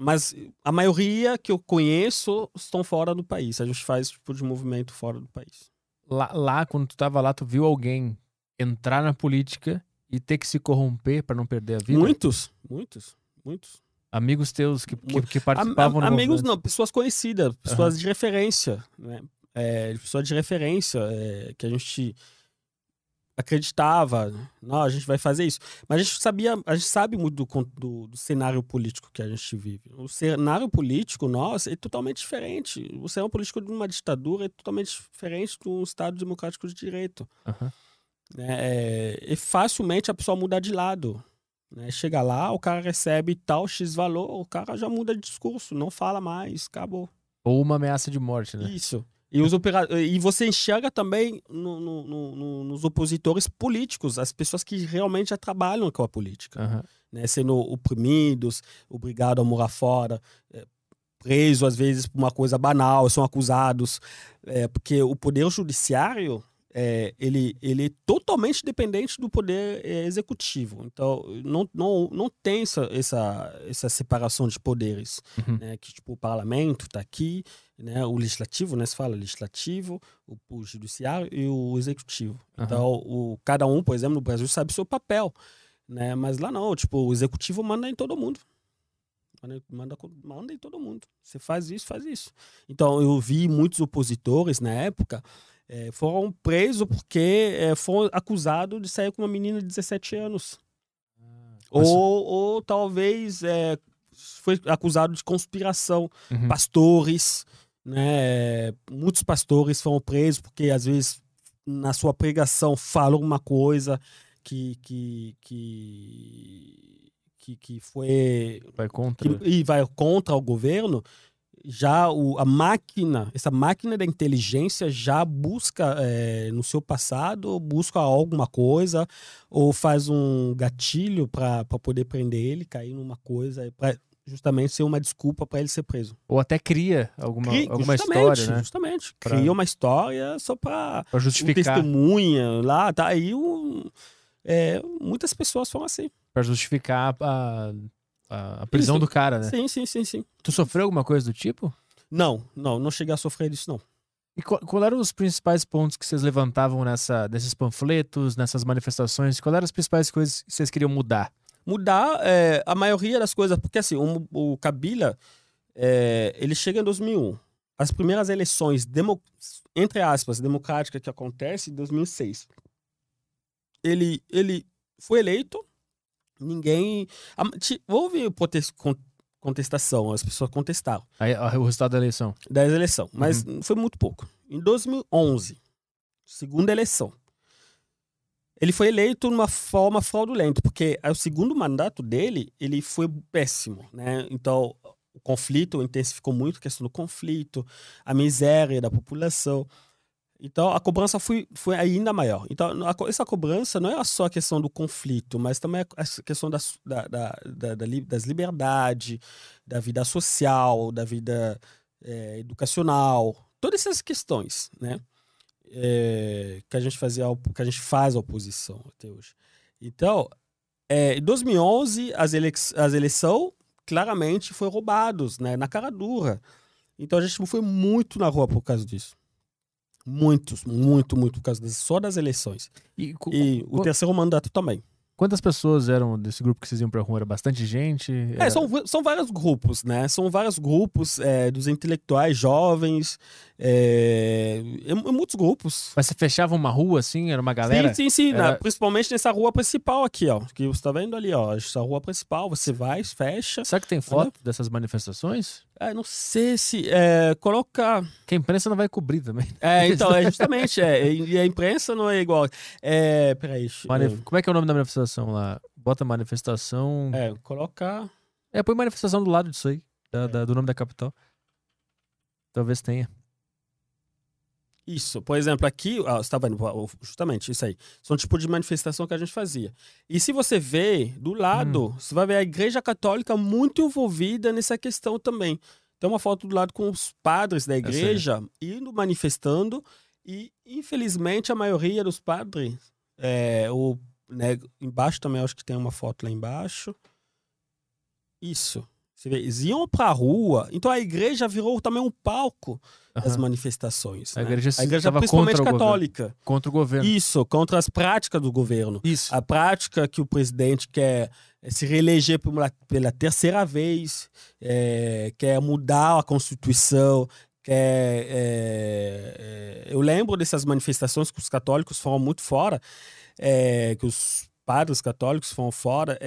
mas a maioria que eu conheço estão fora do país. A gente faz tipo de movimento fora do país. Lá, lá, quando tu tava lá, tu viu alguém entrar na política e ter que se corromper pra não perder a vida? Muitos, muitos, muitos. Amigos teus que, que, que Am- participavam am- do amigos movimento? não, pessoas conhecidas, pessoas de referência, né? É, pessoas de referência é, que a gente acreditava, não, a gente vai fazer isso. Mas a gente sabia, a gente sabe muito do, do, do cenário político que a gente vive. O cenário político nosso é totalmente diferente. O cenário político de uma ditadura é totalmente diferente de um Estado democrático de direito né, é, e facilmente a pessoa muda de lado. Né? Chega lá, o cara recebe tal X valor, o cara já muda de discurso, não fala mais, acabou. Ou uma ameaça de morte, né? Isso. E, os opera... e você enxerga também no- no- no- no- nos opositores políticos, as pessoas que realmente já trabalham com a política, Aham. né? sendo oprimidos, obrigados a morar fora, é, presos às vezes por uma coisa banal, são acusados, é, porque o poder judiciário é, ele, ele é totalmente dependente do poder é, executivo. Então, não, não, não tem essa, essa, essa separação de poderes. Uhum. Né? Que tipo, o parlamento está aqui, né? o legislativo, né? se fala legislativo, o, o judiciário e o executivo. Aham. Então, o, cada um, por exemplo, no Brasil sabe o seu papel. Né? Mas lá não, tipo, o executivo manda em todo mundo. Manda, manda, manda em todo mundo. Você faz isso, faz isso. Então, eu vi muitos opositores na época eh, foram presos porque eh, foram acusados de sair com uma menina de 17 anos. Mas- Ou, ou talvez eh, foi acusado de conspiração. Uhum. Pastores, né? Muitos pastores foram presos porque às vezes na sua pregação falam uma coisa que que que, que, que foi Vai contra. que, e vai contra o governo, já o, a máquina, essa máquina da inteligência já busca eh, no seu passado, busca alguma coisa, ou faz um gatilho para poder prender ele, cair numa coisa, para justamente ser uma desculpa para ele ser preso. Ou até cria alguma, Cri- alguma história, né? Justamente. Pra- Cria uma história só para Pra um justificar, testemunha lá, tá aí é, muitas pessoas falam assim. pra justificar a, a, a prisão Isso. do cara, né? Sim, sim, sim, sim. Tu sofreu alguma coisa do tipo? Não, não, não cheguei a sofrer disso, não. E qual, qual eram os principais pontos que vocês levantavam nessa, nesses panfletos, nessas manifestações? Qual eram as principais coisas que vocês queriam mudar? Mudar é, a maioria das coisas, porque assim, o, o Kabila, é, ele chega em 2001. As primeiras eleições, demo, entre aspas, democráticas que acontecem em 2006. Ele, ele foi eleito, ninguém... houve contestação, as pessoas contestaram. Aí, o resultado da eleição. da eleição, mas foi muito pouco. Em 2011, segunda eleição, ele foi eleito de uma forma fraudulenta, porque o segundo mandato dele, ele foi péssimo, né? Então, o conflito intensificou muito a questão do conflito, a miséria da população. Então, a cobrança foi, foi ainda maior. Então, a essa cobrança não é só a questão do conflito, mas também a a questão das, da, da, da- das liberdades, da vida social, da vida eh, educacional, todas essas questões, né? Eh, que a gente fazia, que a gente faz a oposição até hoje. Então, eh, em 2011 as, as eleições claramente foi roubados, né? Na cara dura. Então a gente foi muito na rua por causa disso. Muitos, muito, muito por causa das, só das eleições. E, E o terceiro mandato também. quantas pessoas eram desse grupo que vocês iam pra rua? Era bastante gente? É, Era- são, são vários grupos, né? São vários grupos é, dos intelectuais jovens, é, é, é muitos grupos. Mas você fechava uma rua assim? Era uma galera? sim, sim, sim. era- na- principalmente nessa rua principal aqui, ó. Que você tá vendo ali, ó. Essa rua principal, você vai, fecha. Será que tem foto dessas manifestações? É, não sei se. É, coloca. Que a imprensa não vai cobrir também. É, então, é justamente. É, e a imprensa não é igual. É, peraí. Manif- Como é que é o nome da manifestação lá? Bota manifestação. É, coloca. É, põe manifestação do lado disso aí, da- É. da- do nome da capital. Talvez tenha. Isso, por exemplo, aqui, ó, você tá vendo, justamente isso aí. São tipo de manifestação que a gente fazia. E se você vê do lado, você vai ver a Igreja Católica muito envolvida nessa questão também. Tem uma foto do lado com os padres da igreja indo manifestando e, infelizmente, a maioria dos padres, é, o, né, embaixo também acho que tem uma foto lá embaixo. Isso. Você vê, eles iam pra rua, então a igreja virou também um palco das Aham. manifestações. A né? igreja a igreja estava principalmente contra governo. católica. Contra o governo. Isso, contra as práticas do governo. Isso. A prática que o presidente quer eh, se reeleger uma- pela terceira vez, eh, quer mudar a Constituição, quer. eh, eh, eu lembro dessas manifestações que os católicos foram muito fora, eh, que os padres católicos foram fora.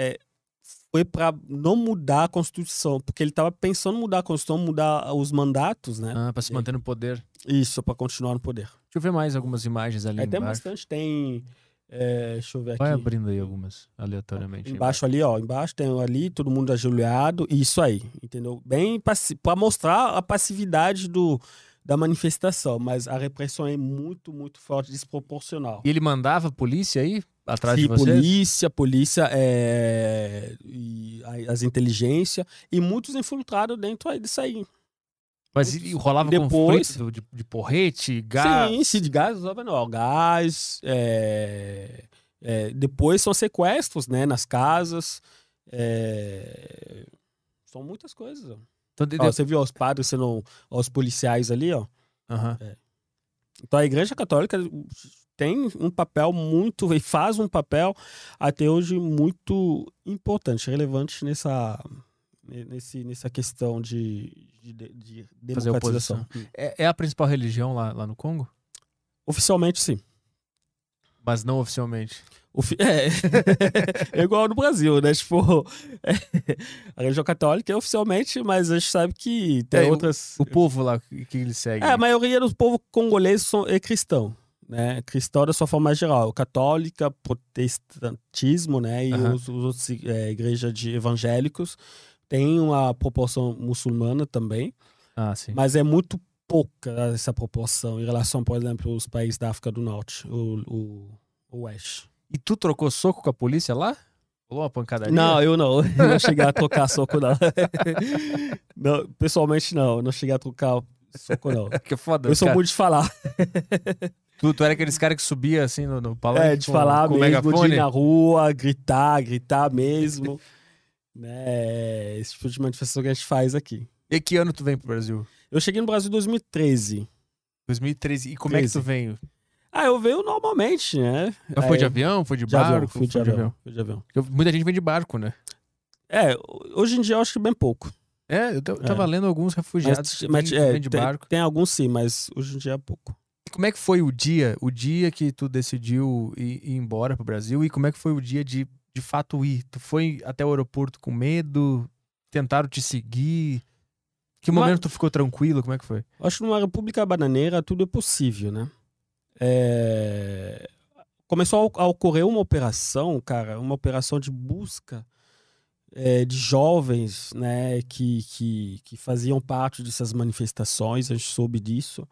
Foi para não mudar a Constituição, porque ele estava pensando em mudar a Constituição, mudar os mandatos, né? Ah, pra se manter no poder. Isso, para continuar no poder. Deixa eu ver mais algumas imagens ali tem embaixo. bastante, tem. é, deixa eu ver aqui. Vai abrindo aí algumas, aleatoriamente. Embaixo ali, ó. Embaixo tem ali, todo mundo ajoelhado. Isso aí, entendeu? Bem para mostrar a passividade do, da manifestação. Mas a repressão é muito, muito forte, desproporcional. E ele mandava a polícia aí, atrás Sim, de vocês? polícia, polícia, é, e as inteligências e muitos infiltrados dentro aí disso aí. Mas rolava Depois- conflito de, de porrete, gás? Sim, sim, de gás, não, gás. é, é, depois são sequestros, né, nas casas. é, são muitas coisas. ó. Então, de- Ó, de- você viu os padres sendo os policiais ali, ó. Aham. Então a Igreja Católica tem um papel muito e faz um papel até hoje muito importante, relevante nessa nesse, nessa questão de, de, de Fazer democratização. É, é a principal religião lá, lá no Congo? Oficialmente sim. Mas não oficialmente. Ofi- É. é igual no Brasil, né? Tipo, é, a religião católica é oficialmente, mas a gente sabe que tem É, outras. O povo lá que, que ele segue. É, a maioria do povo congolês é cristão, né? Cristão da sua forma geral. Católica, protestantismo, né? E Aham. os, os é, igrejas de evangélicos tem uma proporção muçulmana também, Ah, mas é muito pouca essa proporção em relação, por exemplo, aos países da África do Norte, o, o, o Oeste. E tu trocou soco com a polícia lá? Rolou uma pancadaria? Não, eu não. Eu não cheguei a trocar soco, não. não. Pessoalmente, não. Eu não cheguei a trocar soco, não. que foda. Eu sou cara. muito de falar. Tu, tu era aqueles caras que subia assim no, no palanque É, de com, falar com mesmo, de ir na rua, gritar, gritar mesmo. né? Esse tipo de manifestação que a gente faz aqui. E que ano tu vem pro Brasil? Eu cheguei no Brasil em 2013. 2013. E como é que 13. tu veio? Ah, eu venho normalmente, né? Mas foi de avião? Foi de, de avião, barco? fui de Foi avião. Fui de avião. Porque Muita gente vem de barco, né? É, hoje em dia eu acho que bem pouco. É, eu eu tava lendo alguns refugiados Mas, que mas, vêm- é, vêm de tem, barco. tem alguns sim, mas hoje em dia é pouco. Como é que foi o dia, o dia que tu decidiu ir, ir embora pro Brasil e como é que foi o dia de de fato ir? Tu foi até o aeroporto com medo? Tentaram te seguir? Que momento tu ficou tranquilo? Como é que foi? Acho que numa república bananeira tudo é possível, né? É, Começou a, a ocorrer uma operação, cara, uma operação de busca é, de jovens, né, que, que, que faziam parte dessas manifestações, a gente soube disso.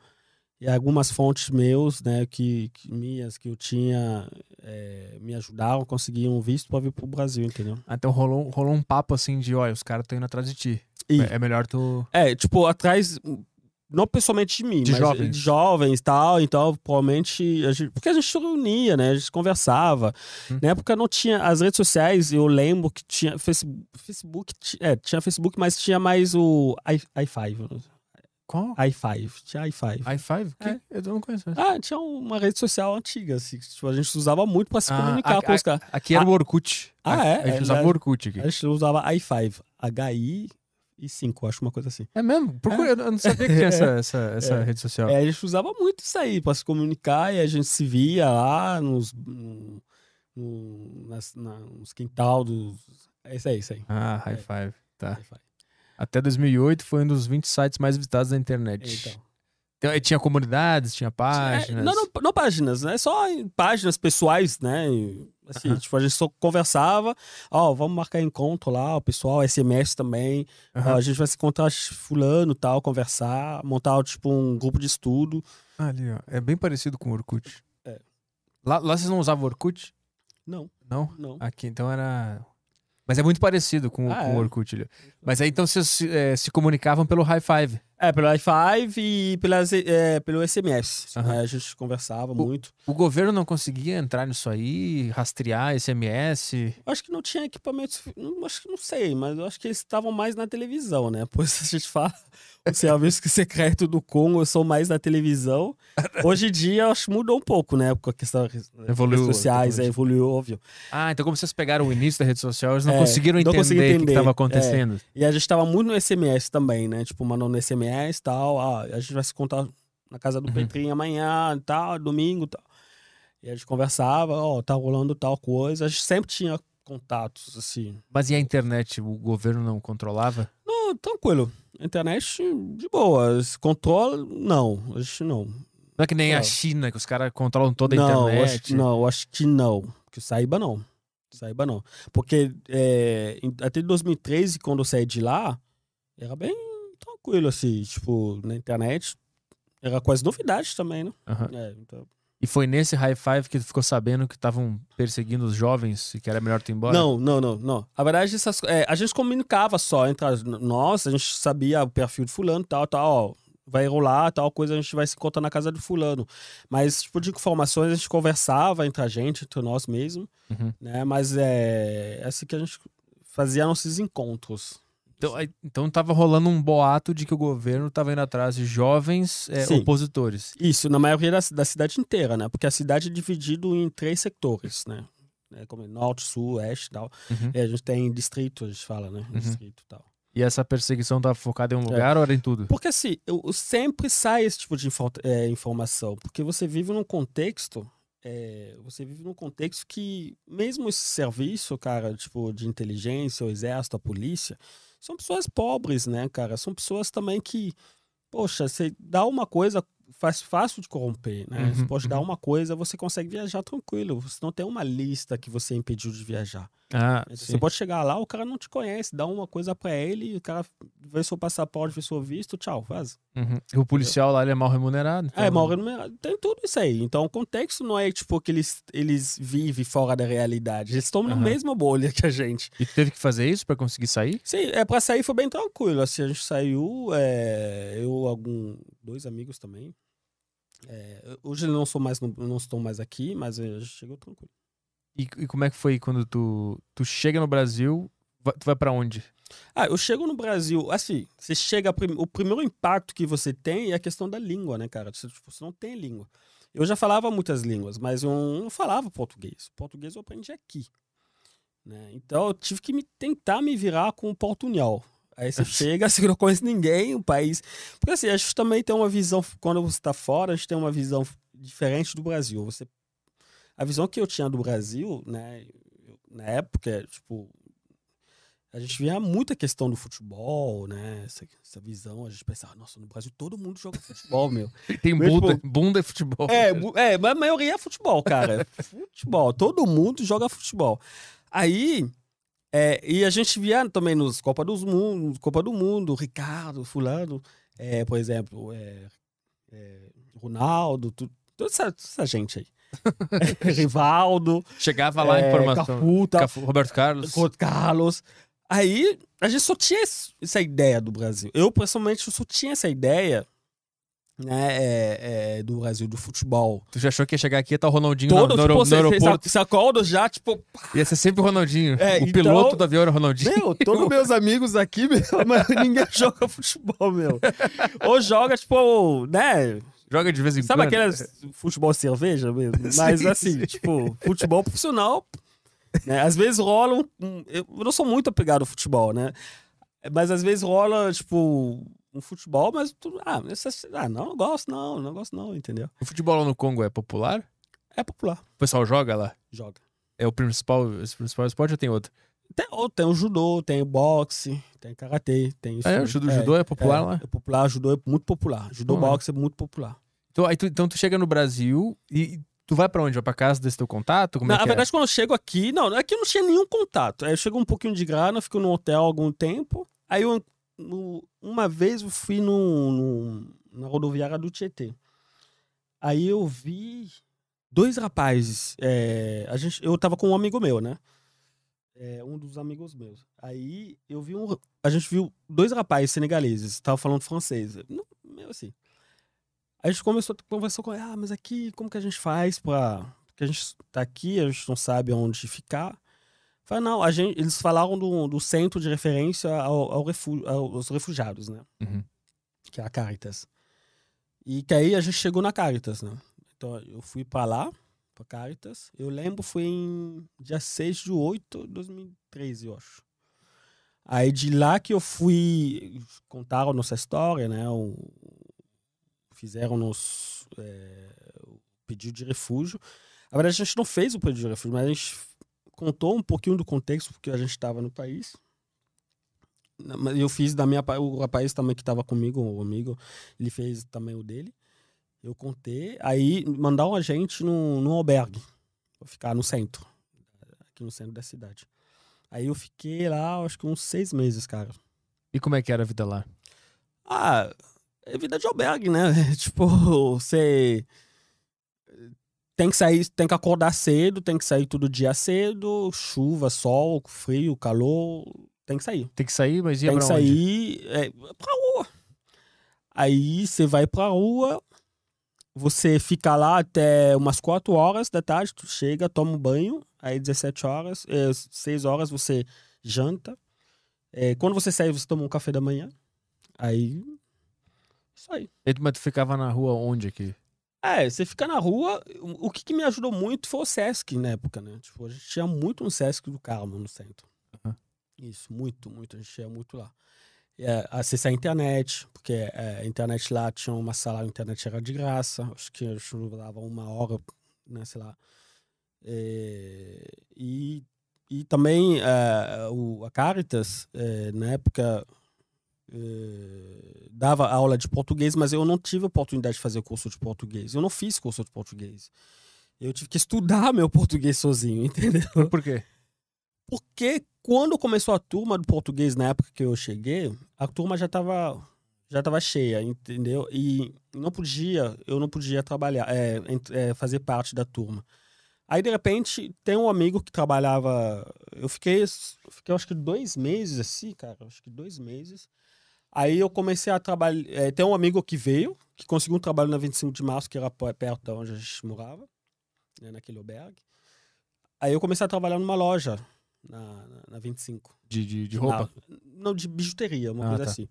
E algumas fontes meus, né, que, que minhas, que eu tinha, é, me ajudaram, conseguiam visto para vir pro Brasil, entendeu? Ah, Então rolou, rolou um papo assim de, olha, os caras estão indo atrás de ti. E- É é melhor tu. É, tipo, atrás, não pessoalmente de mim, De mas jovens. de jovens e tal, então provavelmente, a gente, porque a gente se reunia, né, a gente conversava. Hum. Na época não tinha, as redes sociais, eu lembro que tinha Facebook, é, tinha Facebook, mas tinha mais o i- i5, Qual? i5, tinha i5. i5? Que? É. Eu não conheço. Ah, tinha uma rede social antiga, assim, que, tipo, a gente usava muito pra se Ah, comunicar a- com os caras. Aqui era o Orkut. Ah, A- é? A gente É, usava né? o Orkut aqui. A gente usava i5, HI e 5, acho uma coisa assim. É mesmo? Procura, Eu eu não sabia que tinha essa, essa, essa É. rede social. É, a gente usava muito isso aí pra se comunicar e a gente se via lá nos, no, no- nas, na, nos quintal dos. É isso aí, isso aí. Ah, high five. Tá. Wi-Fi. Até 2008 foi um dos 20 sites mais visitados da internet. Então. Então, tinha comunidades, tinha páginas. É, não, não, não páginas, né? Só páginas pessoais, né? Assim, Aham. tipo, a gente só conversava, ó, vamos marcar encontro lá, o pessoal, SMS também, ó, Aham. a gente vai se encontrar fulano tal, conversar, montar, tipo, um grupo de estudo. Ali, ó. É bem parecido com o Orkut. É. Lá, lá vocês não usavam Orkut? Não, Não? não. Aqui, então era. Mas é muito parecido com, Ah, com o é. Orkut ali. Mas aí então vocês eh, se comunicavam pelo high five. É, pelo i5 e pelas, é, pelo SMS. Aham. né? A gente conversava muito. O governo não conseguia entrar nisso aí, rastrear SMS. Acho que não tinha equipamento. sufi- não- Acho que não sei, mas eu acho que eles estavam mais na televisão, né? Pois a gente fala. O serviço secreto do Congo, eu sou mais na televisão. Hoje em dia, eu acho que mudou um pouco, né? Com a questão das redes sociais, é, evoluiu, óbvio. Ah, então como vocês pegaram o início da rede social, eles não É, conseguiram não entender, conseguiram o que entender, estava é. acontecendo. E a gente tava muito no SMS também, né? Tipo, mandando SMS e tal. Ah, a gente vai se contar na casa do Uhum. Petrinho amanhã e tal, domingo e tal. E a gente conversava, ó, tá rolando tal coisa. A gente sempre tinha contatos, assim. Mas e a internet, o governo não controlava? Não, tranquilo. Internet, de boa. Esse Controle, não. A gente não. Não é que nem a Não. China, que os caras controlam toda a não, internet. acho, não, acho que não. Que saiba, não. Saiba, não. Porque é, até 2013, quando eu saí de lá, era bem tranquilo, assim. Tipo, na internet, era quase novidade também, né? Aham. É, então... E foi nesse high five que tu ficou sabendo que estavam perseguindo os jovens e que era melhor tu ir embora? Não, não, não, não. A verdade, essas, é, a gente comunicava só entre nós, a gente sabia o perfil de fulano, tal, tal, ó, vai rolar, tal coisa, a gente vai se encontrar na casa de fulano. Mas, tipo, de informações a gente conversava entre a gente, entre nós mesmos, Uhum. né? Mas é, é assim que a gente fazia nossos encontros. Então, aí- então tava rolando um boato de que o governo tava indo atrás de jovens é, opositores. Isso, na maioria da, da cidade inteira, né? Porque a cidade é dividida em três setores, né? É, como norte, sul, oeste e tal. Uhum. E a gente tem distrito, a gente fala, né? Uhum. Distrito e tal. E essa perseguição tava focada em É. um lugar ou era em tudo? Porque assim, eu, eu sempre sai esse tipo de info- é, informação, porque você vive num contexto, é, você vive num contexto que mesmo esse serviço, cara, tipo de inteligência, o exército, a polícia, são pessoas pobres, né, cara? São pessoas também que, poxa, você dá uma coisa faz fácil de corromper, né? Uhum, você pode dar uhum. uma coisa, você consegue viajar tranquilo. Você não tem uma lista que você impediu de viajar. Ah, Então. Você pode chegar lá, o cara não te conhece, dá uma coisa pra ele, o cara vê seu passaporte, vê seu visto, tchau, vaza. Uhum. E o policial lá ele é mal remunerado. então- É, mal remunerado. Tem tudo isso aí. Então, o contexto não é tipo que eles, eles vivem fora da realidade. Eles estão na Aham. mesma bolha que a gente. E teve que fazer isso pra conseguir sair? Sim, é, pra sair foi bem tranquilo. Assim, a gente saiu, é, eu, algum, dois amigos também. É, hoje eu não sou mais, no- não estou mais aqui, mas a gente chegou tranquilo. E, e como é que foi quando tu, tu chega no Brasil? Tu vai pra onde? Ah, eu chego no Brasil, assim, você chega, prim- o primeiro impacto que você tem é a questão da língua, né, cara? Você, tipo, você não tem língua. Eu já falava muitas línguas, mas eu não falava português. Português eu aprendi aqui. Né? Então eu tive que me, tentar me virar com o portunhol. Aí você chega, você não conhece ninguém, o país. Porque assim, a gente também tem uma visão, quando você está fora, a gente tem uma visão diferente do Brasil. Você, a visão que eu tinha do Brasil, né, na época, tipo, a gente via muita questão do futebol, né? Essa, essa visão, a gente pensava, nossa, no Brasil todo mundo joga futebol, meu. Tem bunda, tipo, bunda e futebol. É, é, mas a maioria é futebol, cara. futebol. Todo mundo joga futebol. Aí, é, e a gente via também nos Copa dos Mundo, Copa do Mundo, Ricardo, fulano, é, por exemplo, é, é, Ronaldo, tu- toda essa, toda essa gente aí. Rivaldo, Chegava lá a é, informação. Cafu, Roberto Carlos. Roberto Carlos. Aí, a gente só tinha essa ideia do Brasil. Eu, pessoalmente, só tinha essa ideia né, é, é, do Brasil, do futebol. Tu já achou que ia chegar aqui e tá o Ronaldinho Todo, no, no, tipo, no você, você aeroporto? sacola já, tipo, pá, Ia ser sempre o Ronaldinho. É, o então- piloto do avião era o Ronaldinho. meu, todos meus amigos aqui, meu, mas ninguém joga futebol, meu. Ou joga, tipo, né, Joga de vez em sabe quando. aqueles futebol cerveja mesmo? Sim, Mas assim, sim. tipo, futebol profissional, né, às vezes rola um, um- eu não sou muito apegado ao futebol, né, mas às vezes rola, tipo, um futebol, mas tu, ah, essa- ah, não, não gosto não, não gosto não, entendeu? O futebol lá no Congo é popular? É popular, O pessoal joga lá? joga. É o principal, o principal esporte ou tem outro? Tem, ou tem o judô, tem o boxe, tem karatê, tem isso. É? O judô, judô é popular lá? É popular, judô é muito popular. Judô boxe é muito popular. Então, aí tu, então tu chega no Brasil e tu vai pra onde? Vai pra casa desse teu contato? Como Na é que verdade, quando eu chego aqui, não, aqui eu não tinha nenhum contato. Aí eu chego um pouquinho de grana, fico no hotel algum tempo. Aí eu, no- uma vez eu fui no, no- na rodoviária do Tietê. Aí eu vi dois rapazes. é, a gente, eu tava com um amigo meu, né? É, um dos amigos meus. Aí eu vi um. A gente viu dois rapazes senegaleses, estavam falando francês. Não, meio assim. Aí a gente começou a conversar com ele, ah, mas aqui, como que a gente faz pra. Porque a gente tá aqui, a gente não sabe onde ficar. Falei, não, a gente, eles falaram do, do centro de referência ao, ao refu- aos refugiados, né? Uhum. Que é a Caritas. E que aí a gente chegou na Caritas, né? Então eu fui pra lá, pra Caritas. Eu lembro, foi em dia 6 de 8 de 2013, eu acho. Aí de lá que eu fui. Contaram nossa história, né? O, fizeram nos. É, o pedido de refúgio. Na verdade, a gente não fez o pedido de refúgio, mas a gente contou um pouquinho do contexto, porque a gente estava no país. Eu fiz da minha. O rapaz também que estava comigo, o amigo, ele fez também o dele. Eu contei. Aí mandaram a gente no, no albergue, pra ficar no centro, aqui no centro da cidade. Aí eu fiquei lá, acho que uns seis meses, cara. E como é que era a vida lá? Ah, é vida de albergue, né? tipo, você tem que sair, tem que acordar cedo, tem que sair todo dia cedo, chuva, sol, frio, calor, tem que sair. Tem que sair, mas ia tem pra que onde? sair é, pra rua. Aí você vai pra rua, você fica lá até umas 4 horas da tarde, tu chega, toma um banho, aí 17 horas, é, 6 horas você janta. É, quando você sai, você toma um café da manhã. Aí. Isso aí. Mas tu ficava na rua onde aqui? É, você fica na rua. O que, que me ajudou muito foi o Sesc na época, né? Tipo, a gente tinha muito no Sesc do Carmo, no centro. Aham. Isso, muito, muito. A gente tinha muito lá. É, acessar a internet, porque é, a internet lá tinha uma sala, a internet era de graça. Acho que eu dava uma hora, né? Sei lá. É, e, e também é, o, a Caritas, é, na época, é, dava aula de português, mas eu não tive oportunidade de fazer curso de português. Eu não fiz curso de português. Eu tive que estudar meu português sozinho, entendeu? Por quê? Porque quando começou a turma do português, na época que eu cheguei, a turma já estava já tava cheia, entendeu? E não podia, eu não podia trabalhar, é, é, fazer parte da turma. Aí, de repente, tem um amigo que trabalhava. Eu fiquei, fiquei acho que dois meses assim, cara. Acho que dois meses. Aí eu comecei a trabalhar. É, tem um amigo que veio, que conseguiu um trabalho na 25 de março, que era perto de onde a gente morava, né, naquele albergue. Aí eu comecei a trabalhar numa loja na, na, na 25. De, de, de roupa? Na, não, de bijuteria, uma Ah, coisa tá. assim.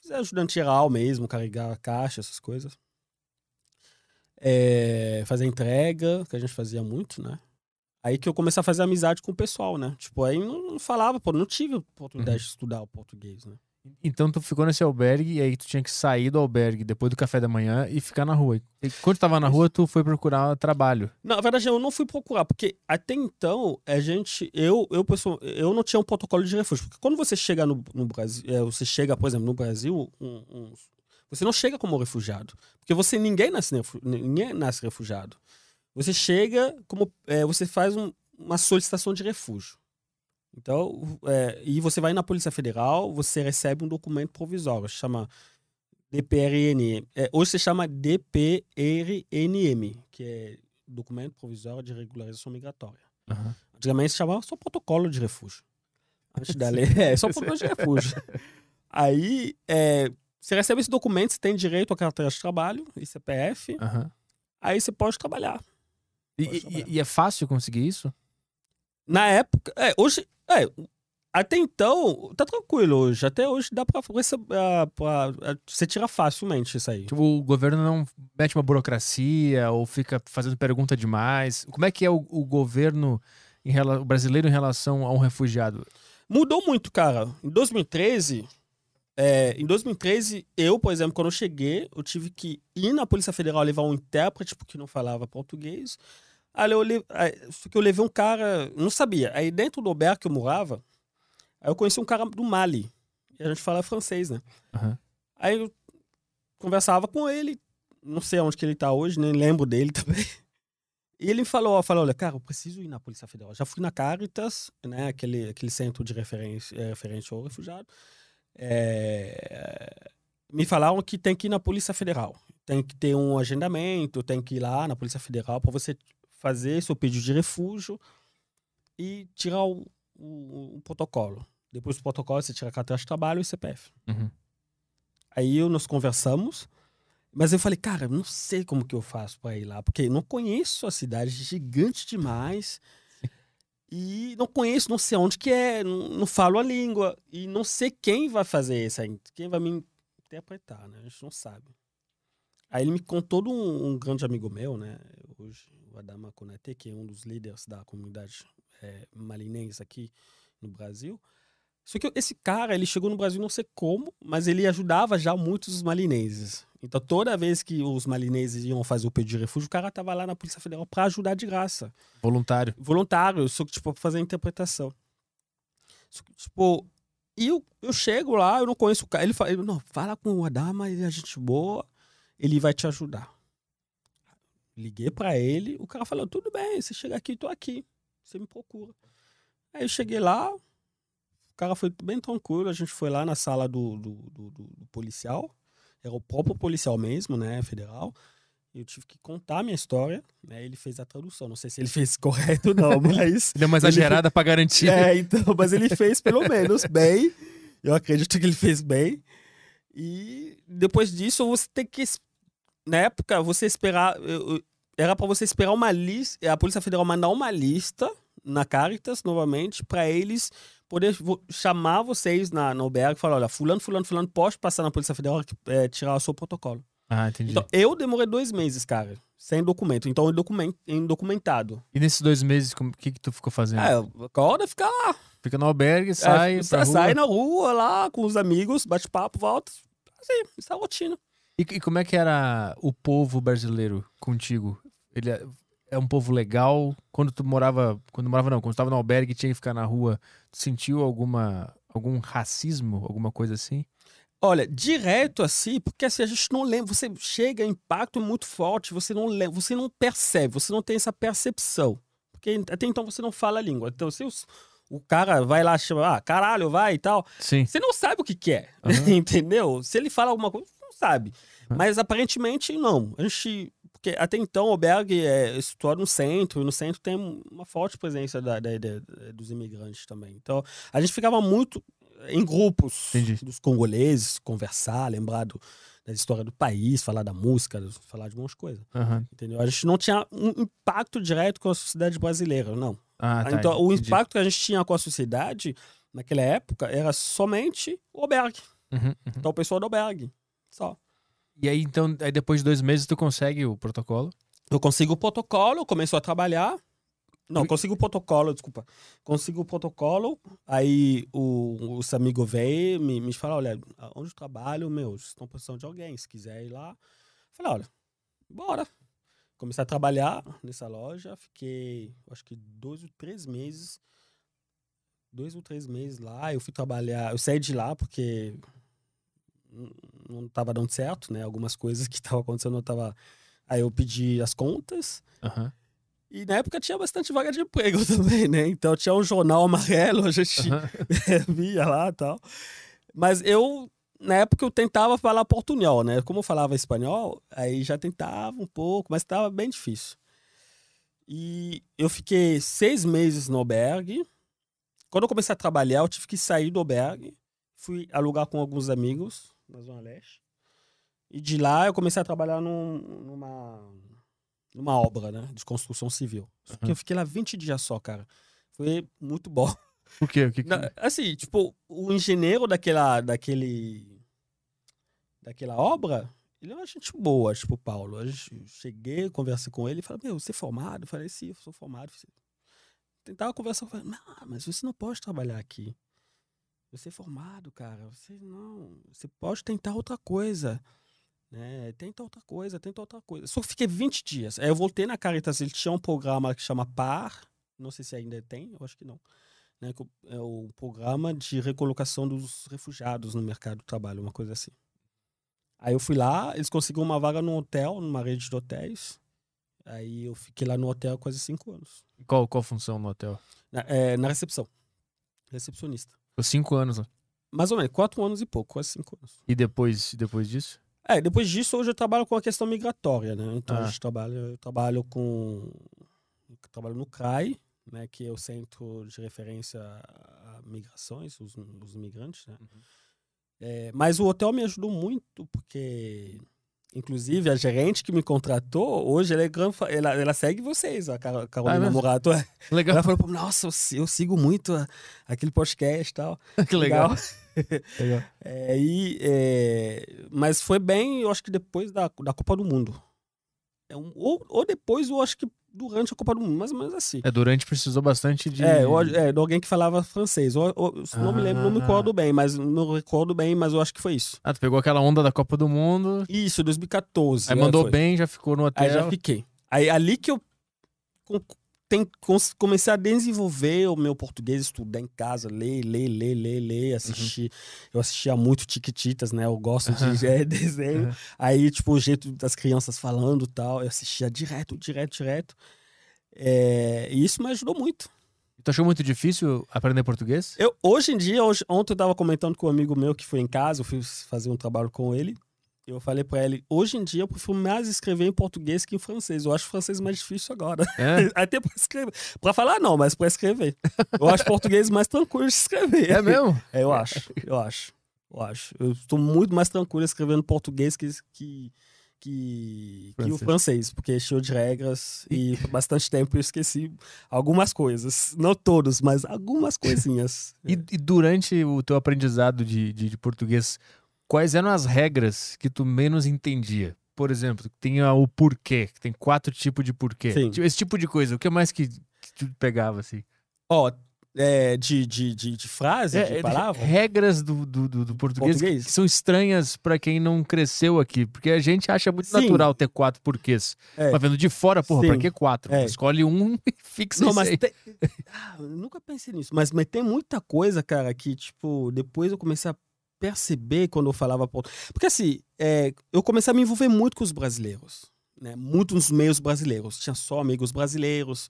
Fiz ajudante geral mesmo, carregar caixa, essas coisas. É, fazer entrega, que a gente fazia muito, né? Aí que eu comecei a fazer amizade com o pessoal, né? Tipo, aí não, não falava, pô, não tive oportunidade Uhum. de estudar o português, né? Então tu ficou nesse albergue e aí tu tinha que sair do albergue depois do café da manhã e ficar na rua. E quando tu tava na rua, tu foi procurar trabalho. Não, na verdade, eu não fui procurar, porque até então, a gente, eu, eu, pessoal, eu não tinha um protocolo de refúgio. Porque quando você chega no, no Brasil, é, você chega, por exemplo, no Brasil, um- um- você não chega como refugiado. Porque você, ninguém nasce, ninguém nasce refugiado. Você chega como, é, você faz um- uma solicitação de refúgio. Então, é, e você vai na Polícia Federal, você recebe um documento provisório, chama DPRN. É, hoje se chama DPRNM, que é Documento Provisório de Regularização Migratória. Antigamente se chamava só protocolo de refúgio. Antes da lei, é só protocolo de refúgio. Aí, é, você recebe esse documento, você tem direito à carteira de trabalho e CPF, Aham. aí você pode trabalhar. E, Pode e- trabalhar. e é fácil conseguir isso? Na época, é, hoje, é, até então, tá tranquilo hoje. Até hoje dá pra, receber, ah, pra- ah, você tira facilmente isso aí. Tipo, o governo não mete uma burocracia ou fica fazendo pergunta demais. Como é que é o, o governo em o brasileiro em relação a um refugiado? Mudou muito, cara. Em 2013, é, em 2013, eu, por exemplo, quando eu cheguei, eu tive que ir na Polícia Federal levar um intérprete, porque não falava português. Aí eu, aí, que eu levei um cara, não sabia. Aí dentro do albergue que eu morava, aí eu conheci um cara do Mali. E a gente fala francês, né? Aham. Aí eu conversava com ele, não sei onde que ele tá hoje, nem lembro dele também. E ele me falou, falou, olha, cara, eu preciso ir na Polícia Federal. Já fui na Caritas, né, aquele, aquele centro de referência, é, referente ao refugiado. É, me falaram que tem que ir na Polícia Federal. Tem que ter um agendamento, tem que ir lá na Polícia Federal para você fazer seu pedido de refúgio e tirar o, o- o protocolo. Depois do protocolo, você tira a carteira de trabalho e CPF. Uhum. Aí nós conversamos, mas eu falei, cara, não sei como que eu faço para ir lá, porque não conheço a cidade, gigante demais. E não conheço, não sei onde que é, não, não falo a língua. E não sei quem vai fazer isso aí, quem vai me interpretar, né? A gente não sabe. Aí ele me contou de um, um grande amigo meu, né? Hoje, Adama Konate, que é um dos líderes da comunidade é, malinense aqui no Brasil. Só que esse cara, ele chegou no Brasil não sei como, mas ele ajudava já muitos os malineses. Então toda vez que os malineses iam fazer o pedido de refúgio, o cara tava lá na Polícia Federal para ajudar de graça. Voluntário. Voluntário, só que, tipo, pra fazer a interpretação. Só que, tipo, e eu, eu chego lá, eu não conheço o cara. Ele fala, não, fala com o Adama, ele é gente boa, ele vai te ajudar. Liguei pra ele, o cara falou, tudo bem, você chega aqui, tô aqui. Você me procura. Aí eu cheguei lá, o cara foi bem tranquilo, a gente foi lá na sala do, do, do- do- policial, era o próprio policial mesmo, né, federal. Eu tive que contar a minha história, né, ele fez a tradução, não sei se ele fez correto ou não, mas... Deu uma Ele- exagerada pra garantir. É, então, mas ele fez pelo menos bem. Eu acredito que ele fez bem. E depois disso, você tem que. Na época, você esperar. eu- eu- Era pra você esperar uma lista. A Polícia Federal mandar uma lista na Caritas, novamente, pra eles poder chamar vocês na, no albergue e falar: olha, Fulano, Fulano, Fulano, pode passar na Polícia Federal é, tirar o seu protocolo. Ah, entendi. Então, eu demorei dois meses, cara, sem documento. Então, indocumen- indocumentado. E nesses dois meses, o que, que tu ficou fazendo? É, acorda, fica lá. Fica no albergue, sai, É, sai na rua lá com os amigos, bate papo, volta. Assim, isso é a rotina. E, e como é que era o povo brasileiro contigo? Ele é, é um povo legal? Quando tu morava, quando morava não, quando tu tava no albergue e tinha que ficar na rua, sentiu alguma algum racismo, alguma coisa assim? Olha, direto assim, porque assim, a gente não lembra, você chega, impacto muito forte, você não lembra, você não percebe, você não tem essa percepção. Porque até então você não fala a língua. Então, se os, o cara vai lá, chama, ah, caralho, vai e tal. Sim. Você não sabe o que, que é, Aham. entendeu? Se ele fala alguma coisa, você não sabe. Mas aparentemente não. A gente. Porque até então o albergue é situado no centro, e no centro tem uma forte presença da- da- da- dos imigrantes também. Então a gente ficava muito em grupos Entendi. dos congoleses, conversar, lembrar do, da história do país, falar da música, falar de algumas coisas. Aham. Entendeu? A gente não tinha um impacto direto com a sociedade brasileira, não. Ah, tá. então, o entendi. impacto que a gente tinha com a sociedade naquela época era somente o albergue. Uhum, uhum. Então, o pessoal do albergue. Só. E aí, então, aí depois de dois meses tu consegue o protocolo? Eu consigo o protocolo, começo a trabalhar. Não, consigo o protocolo, desculpa. Consigo o protocolo, aí o, os amigos vêm me, me falam, olha, onde eu trabalho, meu, estão precisando de alguém, se quiser ir lá. Falei, olha, bora. Comecei a trabalhar nessa loja, fiquei, acho que dois ou três meses. Dois ou três meses lá, eu fui trabalhar, eu saí de lá porque não estava dando certo, né? Algumas coisas que estavam acontecendo não tava Aí eu pedi as contas. Aham. E na época tinha bastante vaga de emprego também, né? Então tinha um jornal amarelo, a gente aham. via lá e tal. Mas eu, na época, eu tentava falar portunhol, né? Como eu falava espanhol, aí já tentava um pouco, mas estava bem difícil. E eu fiquei seis meses no albergue. Quando eu comecei a trabalhar, eu tive que sair do albergue. Fui alugar com alguns amigos na Zona Leste. E de lá eu comecei a trabalhar num- numa, numa obra, né? De construção civil. Só que Uhum. eu fiquei lá 20 dias só, cara. Foi muito bom. Por quê? O que que... Assim, tipo, o engenheiro daquela, daquele, daquela obra, ele é uma gente boa, tipo, o Paulo. A gente, cheguei, conversei com ele e falei, meu, você é formado? Eu falei, sim, eu sou formado. Tentava conversar, eu falei, não, mas você não pode trabalhar aqui. Você é formado, cara. Você não. Você pode tentar outra coisa. Né? Tenta outra coisa, tenta outra coisa. Só que fiquei 20 dias. Aí eu voltei na Caritas, ele tinha um programa que chama PAR. Não sei se ainda tem, eu acho que não né, é o programa de recolocação dos refugiados no mercado de trabalho, uma coisa assim. Aí eu fui lá, eles conseguiram uma vaga num hotel, numa rede de hotéis. Aí eu fiquei lá no hotel quase cinco anos. Qual, qual função no hotel? Na, é, na recepção. Recepcionista. Ficou cinco anos lá. Mais ou menos, quatro anos e pouco, quase cinco anos. E depois, depois disso? É, depois disso, hoje eu trabalho com a questão migratória, né? Então, Ah. a gente trabalha, eu trabalho com... eu trabalho no CRAI, né? Que é o Centro de Referência a Migrações, os, os migrantes, né? Uhum. É, mas o hotel me ajudou muito, porque... Inclusive, a gerente que me contratou, hoje ela, é gran ela, ela segue vocês, a Car- Carolina mesmo? Morato. é. Legal. Ela falou, "Pô, nossa, eu, si- eu sigo muito a- aquele podcast e tal. que legal. legal. É, e, é, mas foi bem, eu acho que depois da, da Copa do Mundo. É um- ou, ou depois, eu acho que durante a Copa do Mundo, mais ou menos assim. É, durante precisou bastante de. É, eu- é, de alguém que falava francês. Ou- ou- não me lembro, não me Ah. recordo bem, mas não recordo bem, mas eu acho que foi isso. Ah, tu pegou aquela onda da Copa do Mundo, Isso, 2014. aí é, mandou foi. bem, já ficou no hotel. Aí já fiquei. Aí ali que eu tem- comecei a desenvolver o meu português, estudar em casa, ler, ler, ler, ler, ler, assistir. Eu assistia muito Tiquititas, né? Eu gosto de é, desenho. Uhum. Aí, tipo, o jeito das crianças falando e tal, eu assistia direto, direto, direto. É, e isso me ajudou muito. Tu achou muito difícil aprender português? Eu, hoje em dia, hoje, ontem eu tava comentando com um amigo meu que foi em casa, eu fui fazer um trabalho com ele. Eu falei pra ele, hoje em dia eu prefiro mais escrever em português que em francês. Eu acho o francês mais difícil agora. É, Até pra escrever. Pra falar não, mas pra escrever. Eu acho português mais tranquilo de escrever. é mesmo? É, eu acho, eu acho. Eu acho. Eu estou muito mais tranquilo escrevendo português que, que, que, que o Francês. porque é cheio de regras e por bastante tempo eu esqueci algumas coisas. Não todos, mas algumas coisinhas. E, e durante o teu aprendizado de, de, de português, quais eram as regras que tu menos entendia? Por exemplo, tem o porquê, que tem quatro tipos de porquê. Sim. Tipo, Esse tipo de coisa, o que mais que, tu pegava, assim? Ó, é, de, de, de, de frase, É, de é, palavra? regras do, do, do- português, que- Português? Que, são estranhas pra quem não cresceu aqui. Porque a gente acha muito Sim. natural ter quatro porquês. É. Mas vendo de fora, porra, Sim. pra que quatro? É. Escolhe um e fixa Não, mas. Ah, nunca pensei nisso. Mas, mas tem muita coisa, cara, que, tipo, depois eu comecei a perceber quando eu falava. Porque, assim, é, eu comecei a me envolver muito com os brasileiros. Né? Muito nos meios brasileiros. Tinha só amigos brasileiros.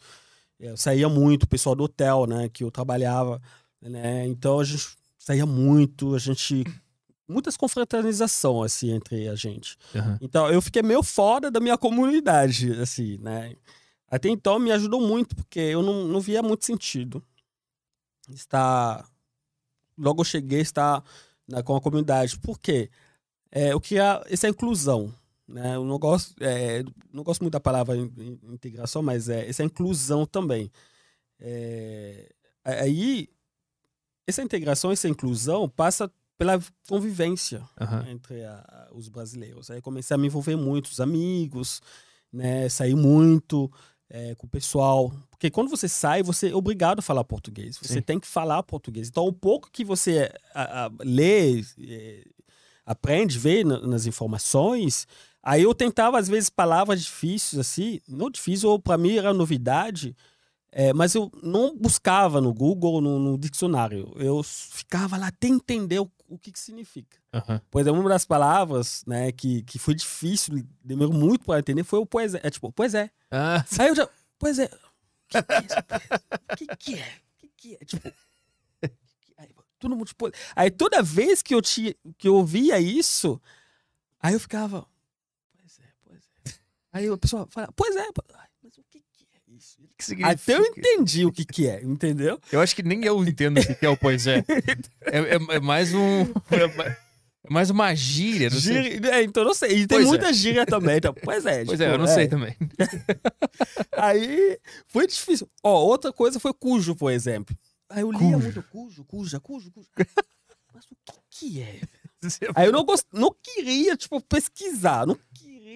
Eu saía muito, o pessoal do hotel, né, que eu trabalhava, né? Então a gente saía muito, a gente muitas confraternização assim entre a gente. Aham. Então eu fiquei meio fora da minha comunidade, assim, né? Até então me ajudou muito, porque eu não, não via muito sentido estar. Logo eu cheguei estar na, com a comunidade. Por quê? É, o que é essa inclusão. Né? Eu não gosto, é, não gosto muito da palavra in- in- integração, mas é essa inclusão também. É, aí, essa integração, essa inclusão passa pela convivência Aham. entre a- os brasileiros. Aí comecei a me envolver muito, os amigos, né? Sair muito é, com o pessoal. Porque quando você sai, você é obrigado a falar português. Você Sim. tem que falar português. Então, o pouco que você a- a- lê, é, aprende, vê na- nas informações, aí eu tentava, às vezes, palavras difíceis, assim, não difícil, ou para mim era novidade, é, mas eu não buscava no Google, no, no dicionário. Eu ficava lá até entender o, o que, que significa. Aham. Pois é, uma das palavras, né, que, que foi difícil, demorou muito para entender, foi o pois é. É tipo, pois é. Ah, Aí eu já, pois é. O que, que é isso? O que, que é? O que, que é? Tipo. Todo mundo, tipo, aí toda vez que eu, tinha, que eu ouvia isso, aí eu ficava. Pois é, pois é. Aí a pessoa fala, pois é, pois- ai, mas o que, é isso? que Até eu significa? entendi o que, que é, entendeu? Eu acho que nem eu entendo o que que é o pois é. É, é- é mais um. É é mais uma gíria. Não sei. Gíria, é, então eu não sei. E tem Pois é. muita gíria também. Então, pois é. Pois tipo, é, eu não sei também. Aí foi difícil. Ó, outra coisa foi cujo, por exemplo. Aí eu lia Cujo. muito cujo, cuja, cujo, cujo. Mas o que que é? Aí eu não, gost... não queria, tipo, pesquisar. Não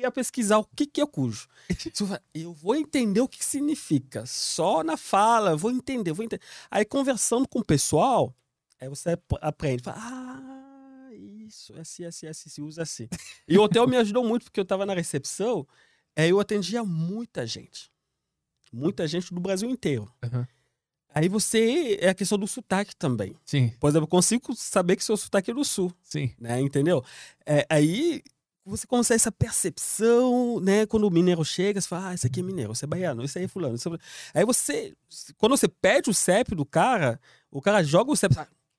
queria pesquisar o que que é cujo. Eu vou entender o que significa. Só na fala, eu vou entender, vou entender. Aí conversando com o pessoal, aí você ap- aprende. Fala, ah, isso, assim, assim, assim, se usa assim. E o hotel me ajudou muito, porque eu tava na recepção, aí eu atendia muita gente. Muita gente do Brasil inteiro. Aham. Aí você, é a questão do sotaque também. Sim, Por exemplo, eu consigo saber que seu sotaque é do sul sim. né? Entendeu? É, aí você consegue essa percepção, né? Quando o mineiro chega, você fala, ah, esse aqui é mineiro, esse é baiano, esse aí é é fulano. Aí você, quando você pede o CEP do cara, o cara joga o CEP,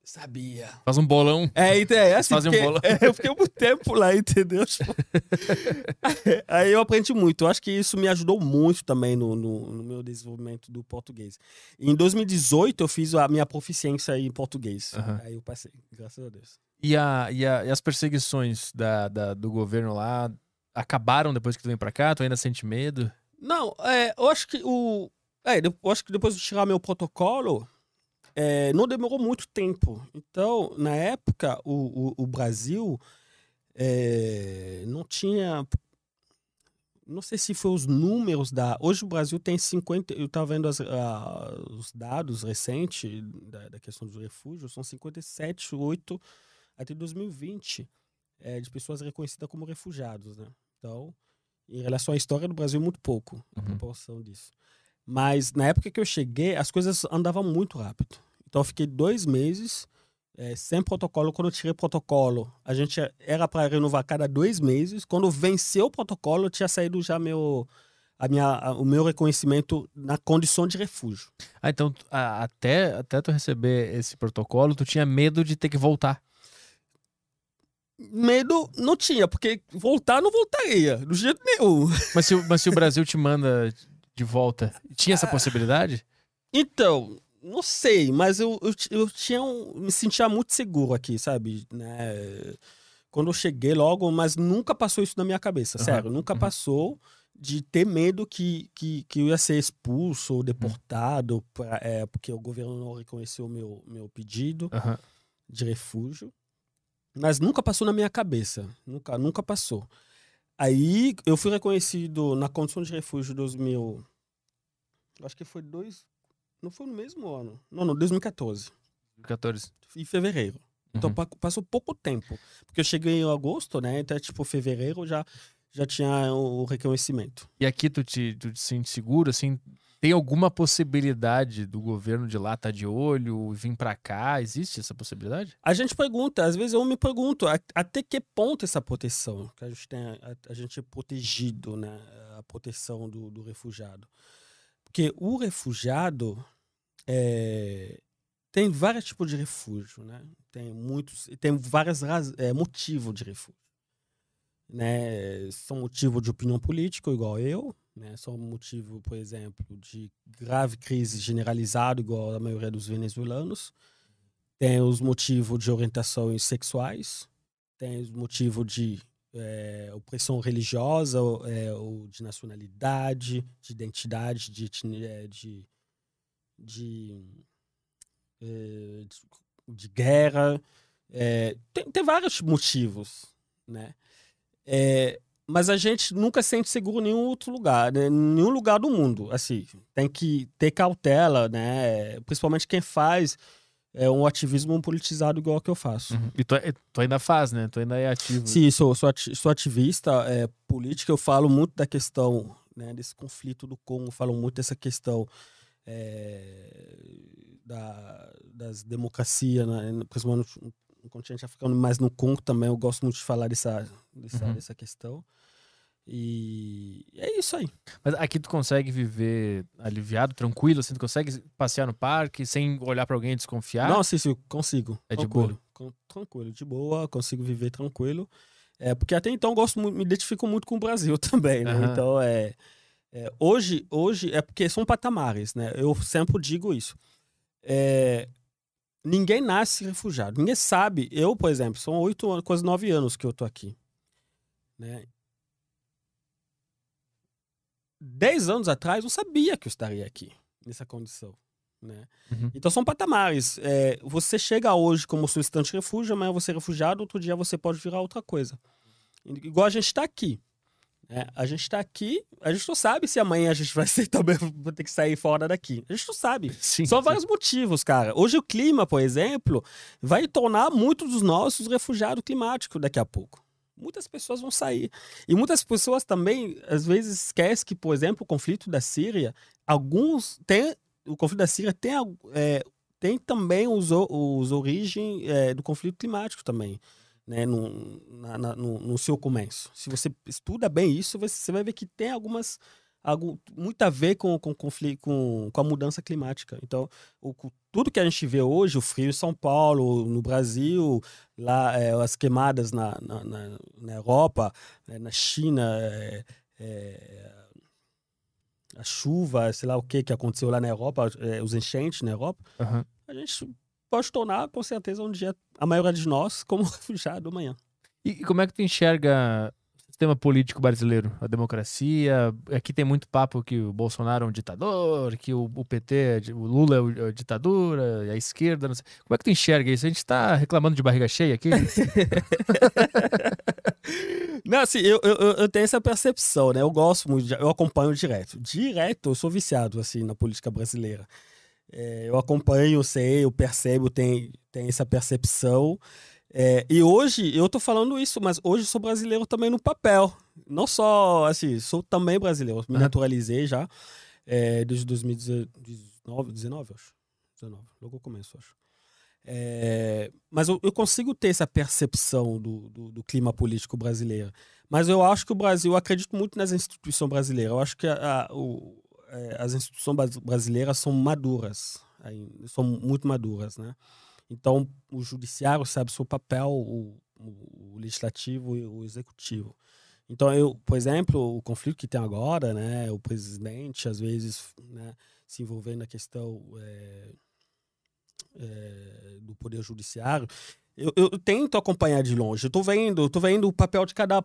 sabia. Faz um bolão. É, então, é assim, Fazem um bolão. é, eu fiquei muito tempo lá, entendeu? Tipo, aí eu aprendi muito. Eu acho que isso me ajudou muito também no, no, no meu desenvolvimento do português. Em 2018, eu fiz a minha proficiência em português. Aham. Aí eu passei, graças a Deus. E, a, e, a- e as perseguições da, da- do governo lá acabaram depois que tu vem pra cá? Tu ainda sente medo? Não, é, eu acho que o. É, eu acho que depois de tirar meu protocolo, é, não demorou muito tempo. Então, na época, o, o, o Brasil é, não tinha. Não sei se foi os números da. Hoje o Brasil tem 50. Eu estava vendo as- a- os dados recentes da, da questão do refúgio, são 57, 8 até 2020 é, de pessoas reconhecidas como refugiados, né? Então, em relação à história do Brasil, muito pouco a Uhum. proporção disso. Mas na época que eu cheguei, as coisas andavam muito rápido. Então eu fiquei dois meses eh, sem protocolo. Quando eu tirei protocolo, a gente era para renovar cada dois meses. Quando venceu o protocolo, tinha saído já meu, a minha, a- o meu reconhecimento na condição de refúgio. Ah, então a- até, até tu receber esse protocolo, tu tinha medo de ter que voltar. Medo não tinha, porque voltar não voltaria, do jeito nenhum. Mas se, mas se o Brasil te manda de volta, tinha essa possibilidade? Então, não sei, mas eu, eu, eu tinha um, me sentia muito seguro aqui, sabe? Né? Quando eu cheguei logo, mas nunca passou isso na minha cabeça, Aham, sério. Nunca uhum. passou de ter medo que, que, que eu ia ser expulso Uhum. ou deportado, pra- é, porque o governo não reconheceu o meu, meu pedido de refúgio. Mas nunca passou na minha cabeça. Nunca, nunca passou. Aí eu fui reconhecido na condição de refúgio em 2000. Acho que foi dois. Não foi no mesmo ano. Não, não, 2014. 14. Em fevereiro. Então Uhum. pa- passou pouco tempo. Porque eu cheguei em agosto, né? Então, tipo, fevereiro já, já tinha o o reconhecimento. E aqui tu te, tu te sente seguro, assim? Tem alguma possibilidade do governo de lá estar de olho, vir pra cá? Existe essa possibilidade? A gente pergunta, às vezes eu me pergunto, até que ponto essa proteção, que a gente tem, a, a gente é protegido, né? A proteção do, do refugiado. porque o refugiado é, tem vários tipos de refúgio, né? Tem muitos, tem vários é, motivos de refúgio. Né? São motivo de opinião política, igual eu, né? São motivo, por exemplo, de grave crise generalizada, igual a maioria dos venezuelanos. Tem os motivos de orientações sexuais, tem os motivos de é, opressão religiosa é, ou de nacionalidade, de identidade, de, de, de, de é, de guerra. É, tem, tem, vários motivos, né? É, mas a gente nunca se sente seguro em nenhum outro lugar, né? nenhum lugar do mundo. Assim, tem que ter cautela, né? Principalmente quem faz é um ativismo politizado igual que eu faço. Uhum. E tu, é, tu, ainda faz, né? Tu ainda é ativo. Sim, sou, sou, sou ativista é, política. Eu falo muito da questão né, desse conflito do Congo, falo muito dessa questão é, da, das democracias, né? principalmente no continente africano, mas no Congo também eu gosto muito de falar dessa, dessa, uhum. dessa questão. E é isso aí. Mas aqui tu consegue viver aliviado, tranquilo, assim, tu consegue passear no parque sem olhar para alguém e desconfiar? Não, sim, sim, consigo. É tranquilo. de boa? Tranquilo, de boa, consigo viver tranquilo. É, porque até então eu gosto, me identifico muito com o Brasil também, né? Uhum. Então é, é, hoje, hoje é porque são patamares, né? Eu sempre digo isso. É, ninguém nasce refugiado, ninguém sabe. Eu, por exemplo, são oito anos, quase nove anos que eu tô aqui, né? Dez anos atrás eu sabia que eu estaria aqui nessa condição. Né? Uhum. Então são patamares. É, você chega hoje como solicitante de refúgio, amanhã você é refugiado, outro dia você pode virar outra coisa. Igual a gente está aqui. É, a gente está aqui, a gente não sabe se amanhã a gente vai ser também vai ter que sair fora daqui. A gente não sabe. Sim, São sim. vários motivos, cara. Hoje o clima, por exemplo, vai tornar muitos dos nossos refugiados climáticos daqui a pouco. Muitas pessoas vão sair. E muitas pessoas também, às vezes, esquecem que, por exemplo, o conflito da Síria, alguns. Tem, o conflito da Síria tem, é, tem também os, os origens é, do conflito climático também né, no, na, na, no, no, seu começo. Se você estuda bem isso, você vai ver que tem algumas algo muito a ver com, com, conflito, com, com a mudança climática. Então, o, tudo que a gente vê hoje, o frio em São Paulo, no Brasil, lá é, as queimadas na, na, na, na Europa, é, na China, é, é, a chuva, sei lá o que que aconteceu lá na Europa, é, os enchentes na Europa, uhum. a gente pode tornar, com certeza, um dia a maioria de nós como refugiado amanhã. E como é que tu enxerga o sistema político brasileiro? A democracia? Aqui tem muito papo que o Bolsonaro é um ditador, que o, o PT, é o Lula é a ditadura, a esquerda, não sei. Como é que tu enxerga isso? A gente tá reclamando de barriga cheia aqui? Não, assim, eu, eu, eu, tenho essa percepção, né? Eu gosto muito, eu acompanho direto. Direto, eu sou viciado, assim, na política brasileira. É, eu acompanho, sei, eu percebo, tem, tem essa percepção. É, e hoje, eu tô falando isso, mas hoje sou brasileiro também no papel. Não só, assim, sou também brasileiro. Me naturalizei já é, desde 2019, 19, acho. 19, logo começo, acho. É, mas eu, eu, consigo ter essa percepção do, do, do, clima político brasileiro. Mas eu acho que o Brasil, eu acredito muito nas instituições brasileiras. Eu acho que a, a, o, as instituições brasileiras são maduras, são muito maduras, né? Então, o judiciário sabe seu papel, o, o, legislativo e o executivo. Então, eu, por exemplo, o conflito que tem agora, né, o presidente às vezes, né, se envolvendo na questão é, é, do poder judiciário, eu, eu, tento acompanhar de longe. Tô vendo, tô vendo o papel de cada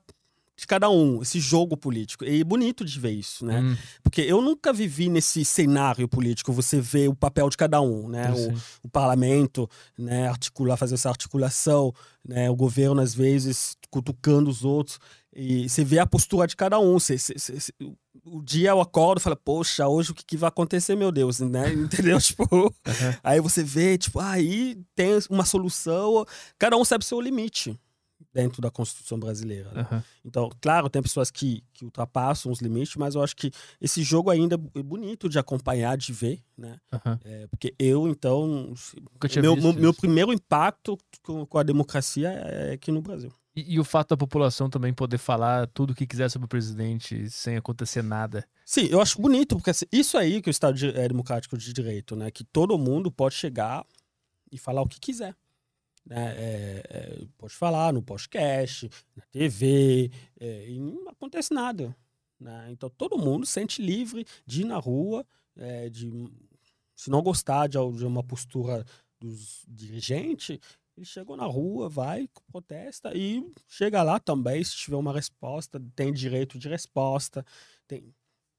de cada um, esse jogo político. E é bonito de ver isso, né? Hum. Porque eu nunca vivi nesse cenário político, você vê o papel de cada um, né? O, o, parlamento, né? Articular, fazer essa articulação, né? O governo, às vezes, cutucando os outros. E você vê a postura de cada um. Você, você, você, o dia eu acordo e falo, poxa, hoje o que, que, vai acontecer, meu Deus, né? Entendeu? tipo, uhum. aí você vê, tipo, aí tem uma solução, cada um sabe o seu limite dentro da Constituição brasileira. Né? Uhum. Então, claro, tem pessoas que, que ultrapassam os limites, mas eu acho que esse jogo ainda é bonito de acompanhar, de ver, né? Uhum. É, porque eu, então, meu, meu, meu, primeiro impacto com, com, a democracia é aqui no Brasil. E, e o fato da população também poder falar tudo o que quiser sobre o presidente sem acontecer nada. Sim, eu acho bonito, porque assim, isso aí que o Estado de- é democrático de direito, né? Que todo mundo pode chegar e falar o que quiser. Né? É, é, pode falar no podcast, na TV, é, e não acontece nada. Né? Então todo mundo se sente livre de ir na rua, de se não gostar de, de uma postura dos dirigentes, ele chegou na rua, vai, protesta e chega lá também, se tiver uma resposta, tem direito de resposta, tem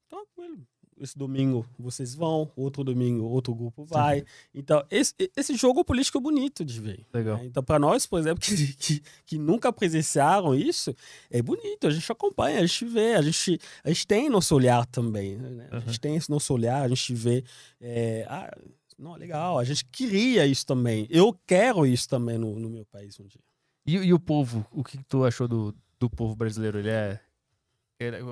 tranquilo. Esse domingo vocês vão, outro domingo outro grupo vai. Então, esse, esse jogo político é bonito de ver. Legal. né? Então, para nós, por exemplo, que, que, que nunca presenciaram isso, é bonito. A gente acompanha, a gente vê, a gente, a gente tem nosso olhar também. Né? A Uhum. gente tem esse nosso olhar, a gente vê. é, ah, não, legal, a gente queria isso também. Eu quero isso também no, no meu país um dia. E, e o povo, o que tu achou do, do povo brasileiro? Ele é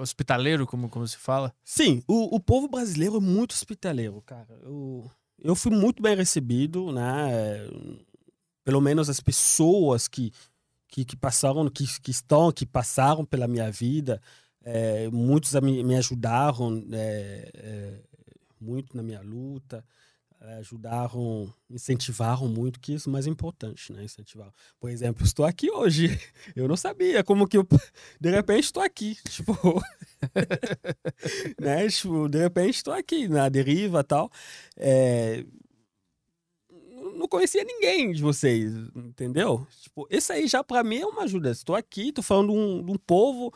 hospitaleiro, como, como se fala? Sim, o, o povo brasileiro é muito hospitaleiro, cara. Eu, eu fui muito bem recebido, né? Pelo menos as pessoas que, que, que passaram, que, que estão, que passaram pela minha vida, é, muitos me, me ajudaram é, é, muito na minha luta, é, ajudaram, incentivaram muito, que isso é mais importante, né? Incentivar. Por exemplo, estou aqui hoje. Eu não sabia como que eu, de repente, estou aqui. Tipo, né? Tipo, de repente estou aqui na deriva tal. É, Não conhecia ninguém de vocês, entendeu? Tipo, esse aí já para mim é uma ajuda. Estou aqui, estou falando um, um povo,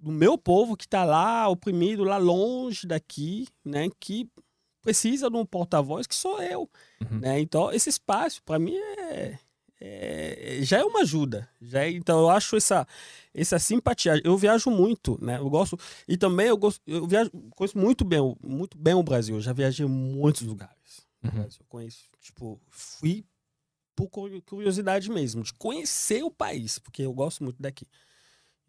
do meu povo que está lá, oprimido, lá longe daqui, né? Que precisa de um porta-voz que sou eu, Uhum. né? Então, esse espaço para mim é, é- já é uma ajuda. Já é- então, eu acho essa essa simpatia. Eu viajo muito, né? Eu gosto e também eu gosto, eu viajo, conheço muito bem, o- muito bem o Brasil. Eu já viajei em muitos lugares. Uhum. Eu conheço, tipo, fui por cu- curiosidade mesmo, de conhecer o país, porque eu gosto muito daqui.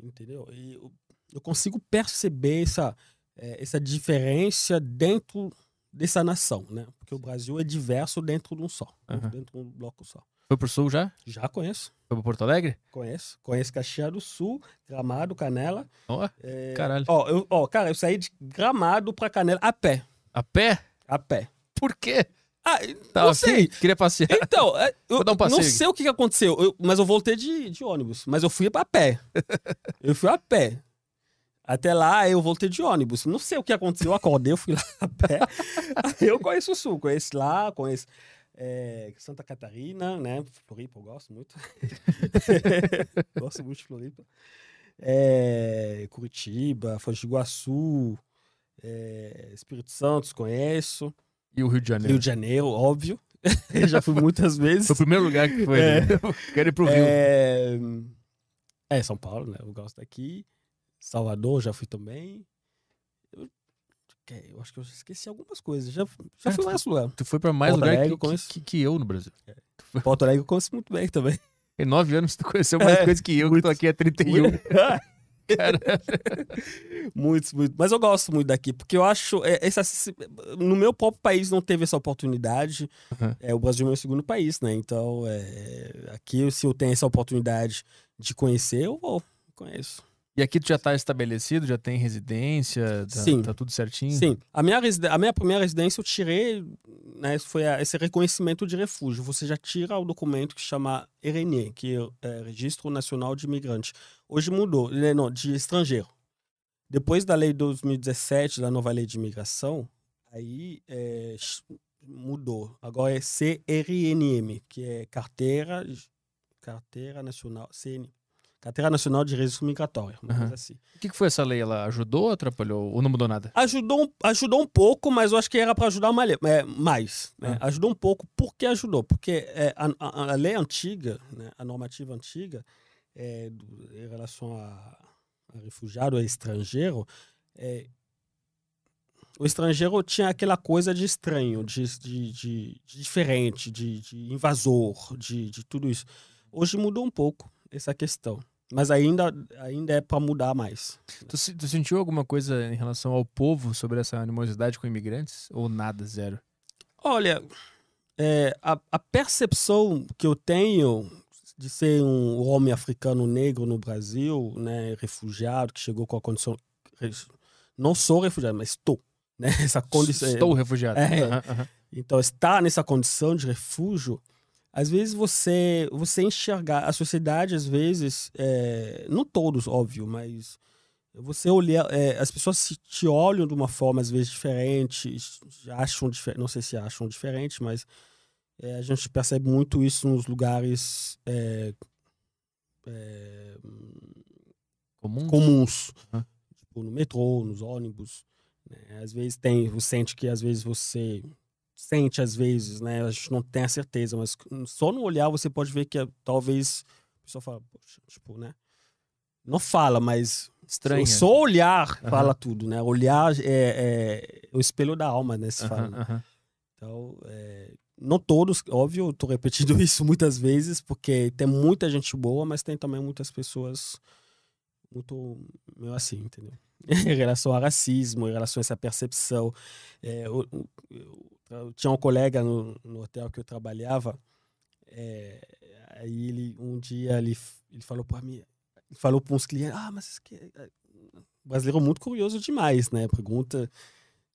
Entendeu? E eu, eu consigo perceber essa, eh, essa diferença dentro dessa nação, né? Porque o Brasil é diverso dentro de um só, Aham. dentro de um bloco só. Foi pro sul já? Já conheço, Foi pro Porto Alegre? conheço. Conheço Caxias do Sul, Gramado, Canela. Ó, eh, caralho. Ó, eu, ó, cara, eu saí de Gramado pra Canela a pé. A pé? A pé. Por quê? Ah, Tá, não sei. Queria passear. Então, é, eu um não sei o que que aconteceu, eu- mas eu voltei de, de ônibus. Mas eu fui a pé. eu fui a pé. Até lá eu voltei de ônibus. Não sei o que aconteceu, eu acordei, eu fui lá a pé. Eu conheço o Sul, conheço lá, conheço é, Santa Catarina, né? Floripa eu gosto muito. gosto muito de Floripa. É, Curitiba, Foz do Iguaçu, é, Espírito Santo, conheço. E o Rio de Janeiro? Rio de Janeiro, óbvio. Já fui muitas vezes. Foi o primeiro lugar que foi. É. né? Quero ir pro Rio. É... é, São Paulo, né? Eu gosto daqui. Salvador, já fui também. Eu, eu acho que eu esqueci algumas coisas. Já, já Ah, fui mais lugar. Tu foi pra mais Porto lugar Alegre, que, eu conheço. que, que eu no Brasil. Porto Alegre eu conheço muito bem também. Em nove anos tu conheceu mais É, coisa que eu, que tô aqui há 31. Cara, Muitos, muitos. Mas eu gosto muito daqui, porque eu acho. É, essa, no meu próprio país não teve essa oportunidade. Uhum. É, o Brasil é meu segundo país, né? Então, é, aqui, se eu tenho essa oportunidade de conhecer, eu vou. Conheço. E aqui tu já tá estabelecido, já tem residência, tá, Sim. tá tudo certinho? Sim. A minha, a minha primeira residência eu tirei, né, foi a- esse reconhecimento de refúgio. Você já tira o documento que chama RNE, que é Registro Nacional de Imigrante. Hoje mudou, né, não, de estrangeiro. Depois da lei de 2017, da nova lei de imigração, aí é, mudou. Agora é CRNM, que é Carteira, Carteira Nacional, CN, Carteira Nacional de Registro Migratório, coisa assim. O que, que foi essa lei? Ela ajudou ou atrapalhou? Ou não mudou nada? Ajudou, ajudou um pouco, mas eu acho que era para ajudar uma é, mais. né? Ah. Ajudou um pouco. Por que ajudou? Porque é, a, a- a lei antiga, né, a normativa antiga, é, do- em relação a, a refugiado, a estrangeiro, é, o estrangeiro tinha aquela coisa de estranho, de, de, de- de diferente, de, invasor, de tudo isso. Hoje mudou um pouco essa questão. Mas ainda, ainda é para mudar mais. Tu, tu sentiu alguma coisa em relação ao povo sobre essa animosidade com imigrantes? Ou nada, zero? Olha, é, a, a percepção que eu tenho de ser um homem africano negro no Brasil, né, refugiado, que chegou com a condição. Não sou refugiado, mas estou. Né, essa condição, Estou refugiado. É. Aham. então, estar nessa condição de refúgio, às vezes você você enxergar a sociedade, às vezes, é, não todos, óbvio, mas você olhar, é, as pessoas se, te olham de uma forma às vezes diferente, acham não sei se acham diferente, mas é, a gente percebe muito isso nos lugares é, é, Comum? comuns, Aham. tipo no metrô, nos ônibus. né? Às vezes tem, você sente que às vezes você sente às vezes, né? A gente não tem a certeza, mas só no olhar você pode ver que é, talvez a pessoa fala, poxa, tipo, né? Não fala, mas Estranho. só olhar Aham. fala tudo, né? Olhar é, é o espelho da alma, né? Se fala. Aham. Então, é, não todos, óbvio, tô repetindo isso muitas vezes, porque tem muita gente boa, mas tem também muitas pessoas muito meio assim, entendeu? em relação ao racismo, em relação a essa percepção. É, eu, eu- eu tinha um colega no, no hotel que eu trabalhava, é, aí ele, um dia ele, ele falou para mim, ele falou para uns clientes, ah, mas que é- brasileiro é muito curioso demais, né? Pergunta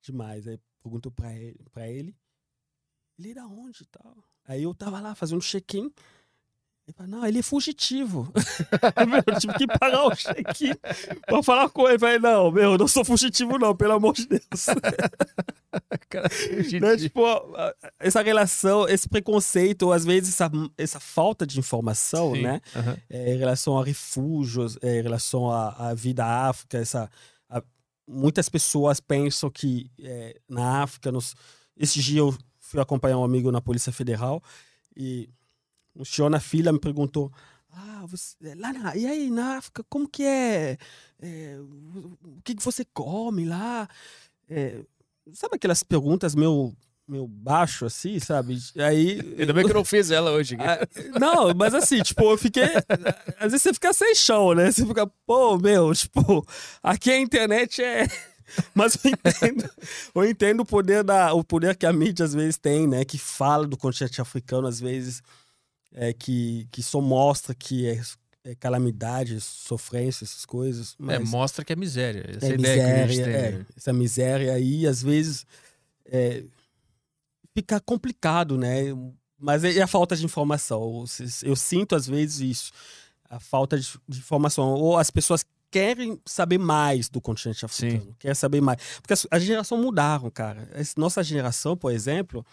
demais. Aí perguntou para ele, pra ele, ele é da onde tal? Aí eu tava lá fazendo check-in. Ele falou, não, ele é fugitivo. meu, eu tive que pagar o check-in pra falar com ele. Eu falei, não, meu, eu não sou fugitivo, não, pelo amor de Deus. Cara, né? Tipo, essa relação, esse preconceito, ou às vezes essa, essa falta de informação, Sim. né? É, em relação a refúgios, é, em relação à, vida África, essa, a- muitas pessoas pensam que é, na África, nos, esse dia eu fui acompanhar um amigo na Polícia Federal e o senhor na fila me perguntou, ah, você, é, lá na, e aí na África, como que é, É, o que, que você come lá? É, sabe aquelas perguntas meio, meio baixo assim, sabe? Aí Ainda bem que eu não fiz ela hoje. ah, Não, mas assim, tipo, eu fiquei. Às vezes você fica sem chão, né? Você fica, pô, meu, tipo, aqui a internet é. Mas eu entendo, eu entendo o poder da, o poder que a mídia às vezes tem, né? Que fala do continente africano, às vezes, é, que, que só mostra que é, é calamidade, sofrência, essas coisas. É, Mas mostra que é miséria. Essa é é ideia que a gente miséria, tem. é, né? essa miséria aí, às vezes, é, fica complicado, né? Mas é a falta de informação. Eu, sinto, às vezes, isso. A falta de, informação. Ou as pessoas querem saber mais do continente africano. Querem saber mais. Porque as, as gerações mudaram, cara. Nossa geração, por exemplo,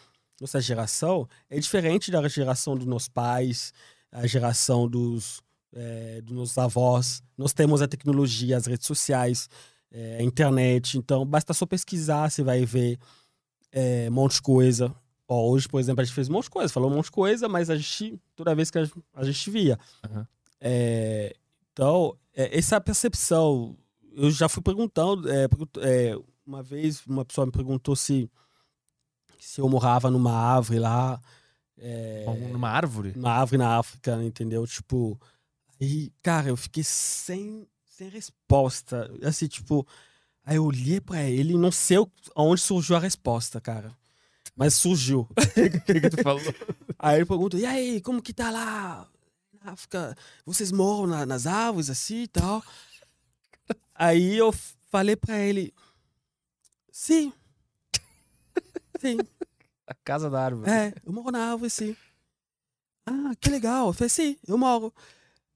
nossa geração é diferente da geração dos nossos pais, a geração dos, é, dos nossos avós. Nós temos a tecnologia, as redes sociais, é, a internet. Então, basta só pesquisar, você vai ver é, um monte de coisa. Ó, hoje, por exemplo, a gente fez um monte de coisa, falou um monte de coisa, mas a gente, toda vez que a, a gente via. Aham. É, então, essa percepção, eu já fui perguntando, pergunt- uma vez uma pessoa me perguntou se, se eu morava numa árvore lá, é, Numa árvore? uma árvore na África, entendeu? Tipo, aí, cara, eu fiquei sem, sem resposta. Assim, tipo, aí eu olhei pra ele e não sei aonde surgiu a resposta, cara. Mas surgiu. O que, que tu falou? Aí ele pergunta, e aí, como que tá lá na África? Vocês moram na- nas árvores assim e tal? Aí eu falei pra ele, sim. Sim, A casa da árvore. é, eu moro na árvore, sim. Ah, que legal. Eu falei, sim, eu moro.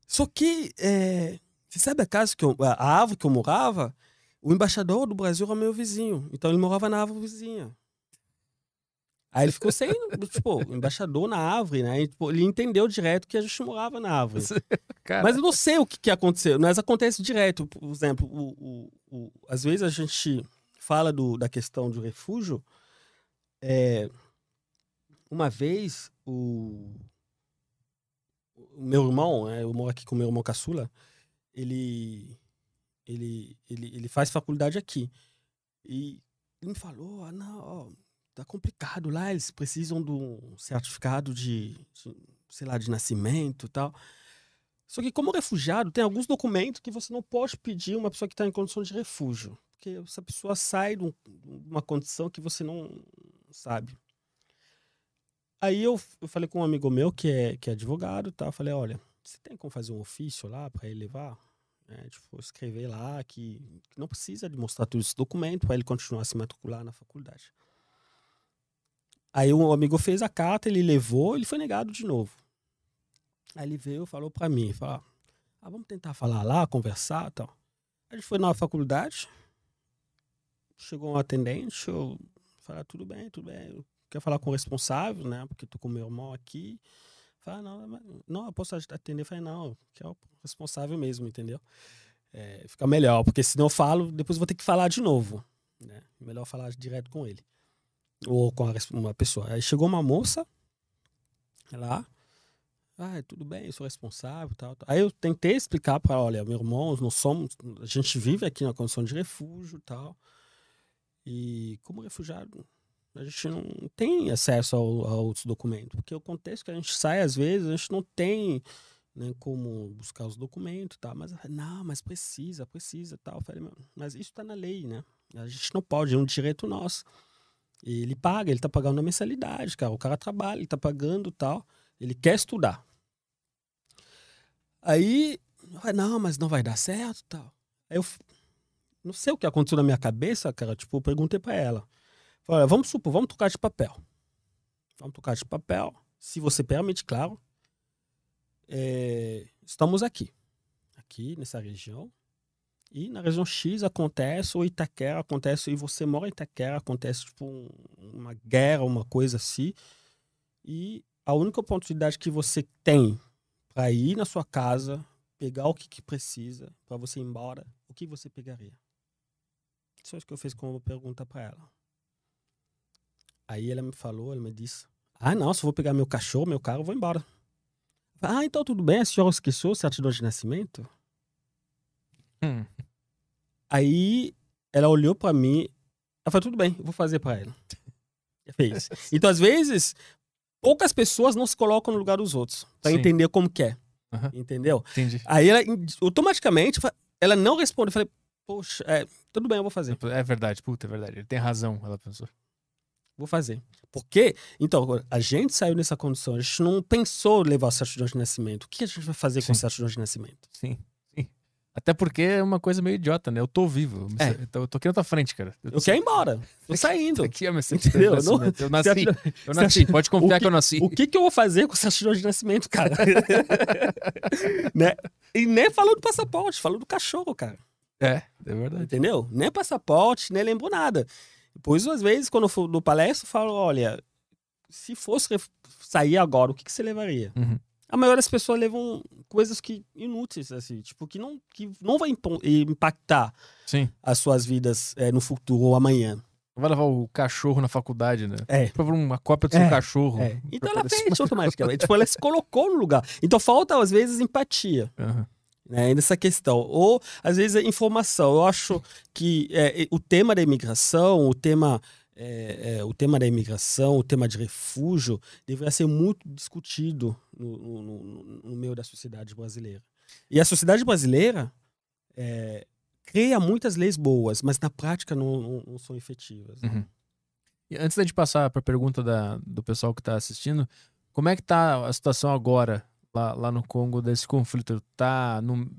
Só que, é, você sabe a casa que eu, a árvore que eu morava? O embaixador do Brasil era meu vizinho. Então ele morava na árvore vizinha. Aí ele ficou sem, tipo, embaixador na árvore, né? E, tipo, ele entendeu direto que a gente morava na árvore. Cara, Mas eu não sei o que, que aconteceu. Mas acontece direto. Por exemplo, o, o, o- às vezes a gente fala do, da questão do refúgio. É, uma vez, o, o meu irmão, né, eu moro aqui com o meu irmão caçula, ele, ele, ele, ele faz faculdade aqui. E ele me falou, ah, não, ó, tá complicado lá, eles precisam de um certificado de, de, sei lá, de nascimento e tal. Só que como refugiado, tem alguns documentos que você não pode pedir uma pessoa que está em condição de refúgio. Porque essa pessoa sai de um- de uma condição que você não sabe. Aí eu, eu falei com um amigo meu que é, que é advogado, tá? Eu falei, olha, você tem como fazer um ofício lá para ele levar? É, tipo, escrever lá que, que não precisa de mostrar todo esse documento para ele continuar a se matricular na faculdade. Aí o amigo fez a carta, ele levou, ele foi negado de novo. Aí ele veio, falou para mim, falou, ah, vamos tentar falar lá, conversar, tal. A gente foi na faculdade, chegou um atendente, eu falei, ah, tudo bem, tudo bem, eu quero falar com o responsável, né, porque tô com meu irmão aqui. Falei, ah, não, não, eu posso atender. Falei, não, que é o responsável mesmo, entendeu? É, fica melhor, porque se não eu falo, depois eu vou ter que falar de novo. Né? Melhor falar direto com ele. Ou com uma pessoa. Aí chegou uma moça lá. Ah, tudo bem, eu sou responsável tal, tal. Aí eu tentei explicar para olha, meu irmão, nós somos, a gente vive aqui na condição de refúgio tal. E como refugiado, a gente não tem acesso ao, a outros documentos. Porque o contexto que a gente sai, às vezes, a gente não tem né, como buscar os documentos, tá? Mas não, mas precisa, precisa, tal. falei, mas isso está na lei, né? A gente não pode, é um direito nosso. E ele paga, ele está pagando a mensalidade, cara. O cara trabalha, ele está pagando, tal. Ele quer estudar. Aí, não, mas não vai dar certo, tal. Aí eu não sei o que aconteceu na minha cabeça, cara. Tipo, eu perguntei para ela. Falei, vamos supor, vamos trocar de papel. Vamos trocar de papel. Se você permite, claro é, estamos aqui, aqui nessa região. E na região X acontece, ou Itaquera acontece, e você mora em Itaquera, acontece tipo um, uma guerra, uma coisa assim. E a única oportunidade que você tem para ir na sua casa, pegar o que, que precisa, para você ir embora, o que você pegaria? O que eu fiz como pergunta para ela. Aí ela me falou, ela me disse: Ah, não, se eu vou pegar meu cachorro, meu carro, eu vou embora. Ah, então tudo bem, a senhora esqueceu certidão de nascimento? Hum. Aí ela olhou para mim, ela falou, tudo bem, eu vou fazer para ela. Fez. Então, às vezes, poucas pessoas não se colocam no lugar dos outros para entender como que é. Uhum. Entendeu? Entendi. Aí ela automaticamente ela não responde. Eu falei, poxa, é, tudo bem, eu vou fazer. É verdade, puta, é verdade. Ele tem razão, ela pensou. Vou fazer. Porque, então, a gente saiu nessa condição, a gente não pensou levar o certidão de nascimento. O que a gente vai fazer Sim. com o certidão de nascimento? Sim. Sim. Até porque é uma coisa meio idiota, né? Eu tô vivo. É. Eu tô aqui na tua frente, cara. Eu, eu quero ir embora. Tô saindo. Aqui é meu Entendeu? Não, eu nasci. Eu nasci. Pode confiar que, que, eu nasci. O que, que eu vou fazer com o certidão de nascimento, cara? né? E nem falando do passaporte, falando do cachorro, cara. É, é verdade. Entendeu? Nem passaporte, nem lembro nada. Depois, às vezes, quando eu for no palestra, eu falo: olha, se fosse sair agora, o que, que você levaria? Uhum. A maioria das pessoas levam coisas que inúteis, assim, tipo, que não, que não vai impactar Sim. as suas vidas é, no futuro ou amanhã. Vai levar o cachorro na faculdade, né? É. Por uma cópia do é. seu cachorro. É. Então ela fez automaticamente. tipo, ela se colocou no lugar. Então falta, às vezes, empatia. Uhum né, nessa questão. Ou, às vezes, a informação. Eu acho que é, o tema da imigração, o tema, é, é, o tema da imigração, o tema de refúgio, deveria ser muito discutido no, no, no meio da sociedade brasileira. E a sociedade brasileira é, cria muitas leis boas, mas na prática não, não, não são efetivas. Né? Uhum. E antes gente passar para a pergunta da, do pessoal que está assistindo, como é que está a situação agora lá, lá no Congo desse conflito? Tá no...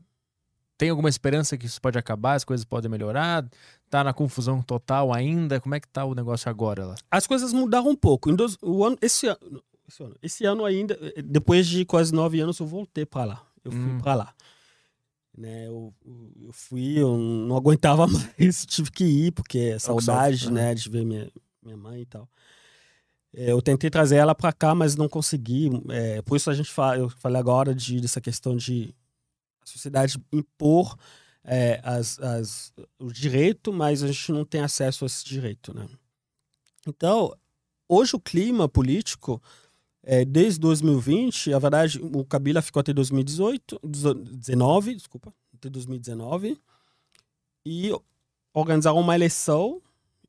Tem alguma esperança que isso pode acabar, as coisas podem melhorar? Tá na confusão total ainda? Como é que tá o negócio agora lá? As coisas mudaram um pouco. Dois, o ano, esse, ano, esse, ano, esse ano ainda, depois de quase nove anos, eu voltei para lá. Eu fui hum. para lá. Né, eu, eu fui, eu não aguentava mais, tive que ir, porque é saudade, né, de ver minha, minha mãe e tal. É, eu tentei trazer ela para cá, mas não consegui. É, por isso a gente fala, eu falei agora de, dessa questão de a sociedade impor é, as, as, o direito, mas a gente não tem acesso a esse direito, né? Então, hoje o clima político, é, desde 2020, a verdade, o Kabila ficou até 2018, 19, desculpa, até 2019, e organizaram uma eleição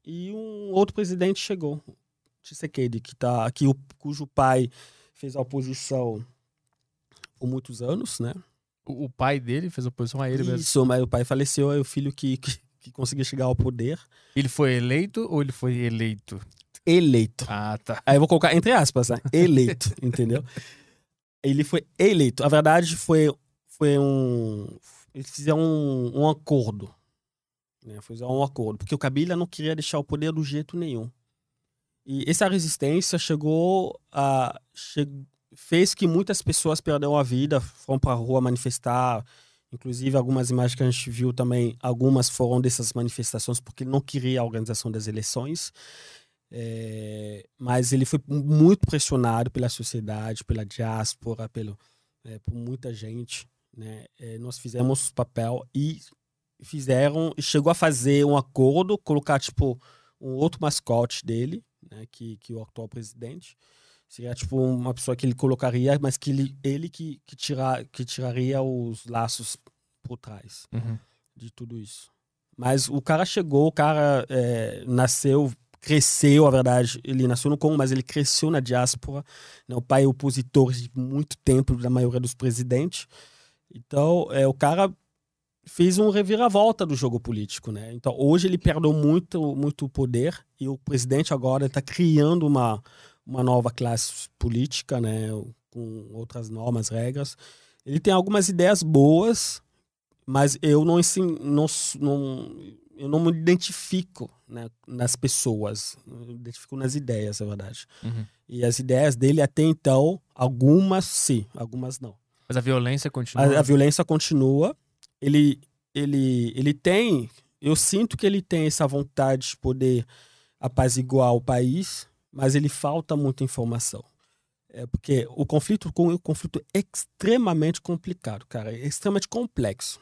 e um outro presidente chegou, Tshisekedi, que tá, que o, cujo pai fez a oposição por muitos anos, né? O, o pai dele fez oposição a ele Isso, mesmo? Isso, mas o pai faleceu, é o filho que, que, que conseguiu chegar ao poder. Ele foi eleito ou ele foi eleito? eleito. Ah, tá. Aí eu vou colocar entre aspas, né? Eleito, entendeu? Ele foi eleito. A verdade foi, foi um. Eles fizeram um, um acordo. Né? Fizeram um acordo. Porque o Kabila não queria deixar o poder do jeito nenhum. E essa resistência chegou a. Che, fez que muitas pessoas perderam a vida, foram para a rua manifestar. Inclusive, algumas imagens que a gente viu também, algumas foram dessas manifestações porque não queria a organização das eleições. É, mas ele foi muito pressionado pela sociedade, pela diáspora, pelo, é, por muita gente. Né? É, nós fizemos papel e fizeram, chegou a fazer um acordo, colocar tipo um outro mascote dele, né? que, que o atual presidente. Seria tipo uma pessoa que ele colocaria, mas que ele, ele que, que, tirar, que tiraria os laços por trás Uhum. de tudo isso. Mas o cara chegou, o cara é, nasceu, cresceu, a verdade, ele nasceu no Congo, mas ele cresceu na diáspora. Né? O pai é opositor de muito tempo da maioria dos presidentes. Então, é, o cara fez um reviravolta do jogo político, né? Então, hoje ele perdeu muito, muito poder e o presidente agora está criando uma, uma nova classe política, né? Com outras normas, regras. Ele tem algumas ideias boas, mas eu não, assim, não, não, eu não me identifico né, nas pessoas, eu me identifico nas ideias, é verdade. Uhum. E as ideias dele até então, algumas sim, algumas não. Mas a violência continua. A, a violência continua. Ele, ele, ele tem, eu sinto que ele tem essa vontade de poder apaziguar o país, mas ele falta muita informação. É porque o conflito com o conflito é extremamente complicado, cara, é extremamente complexo.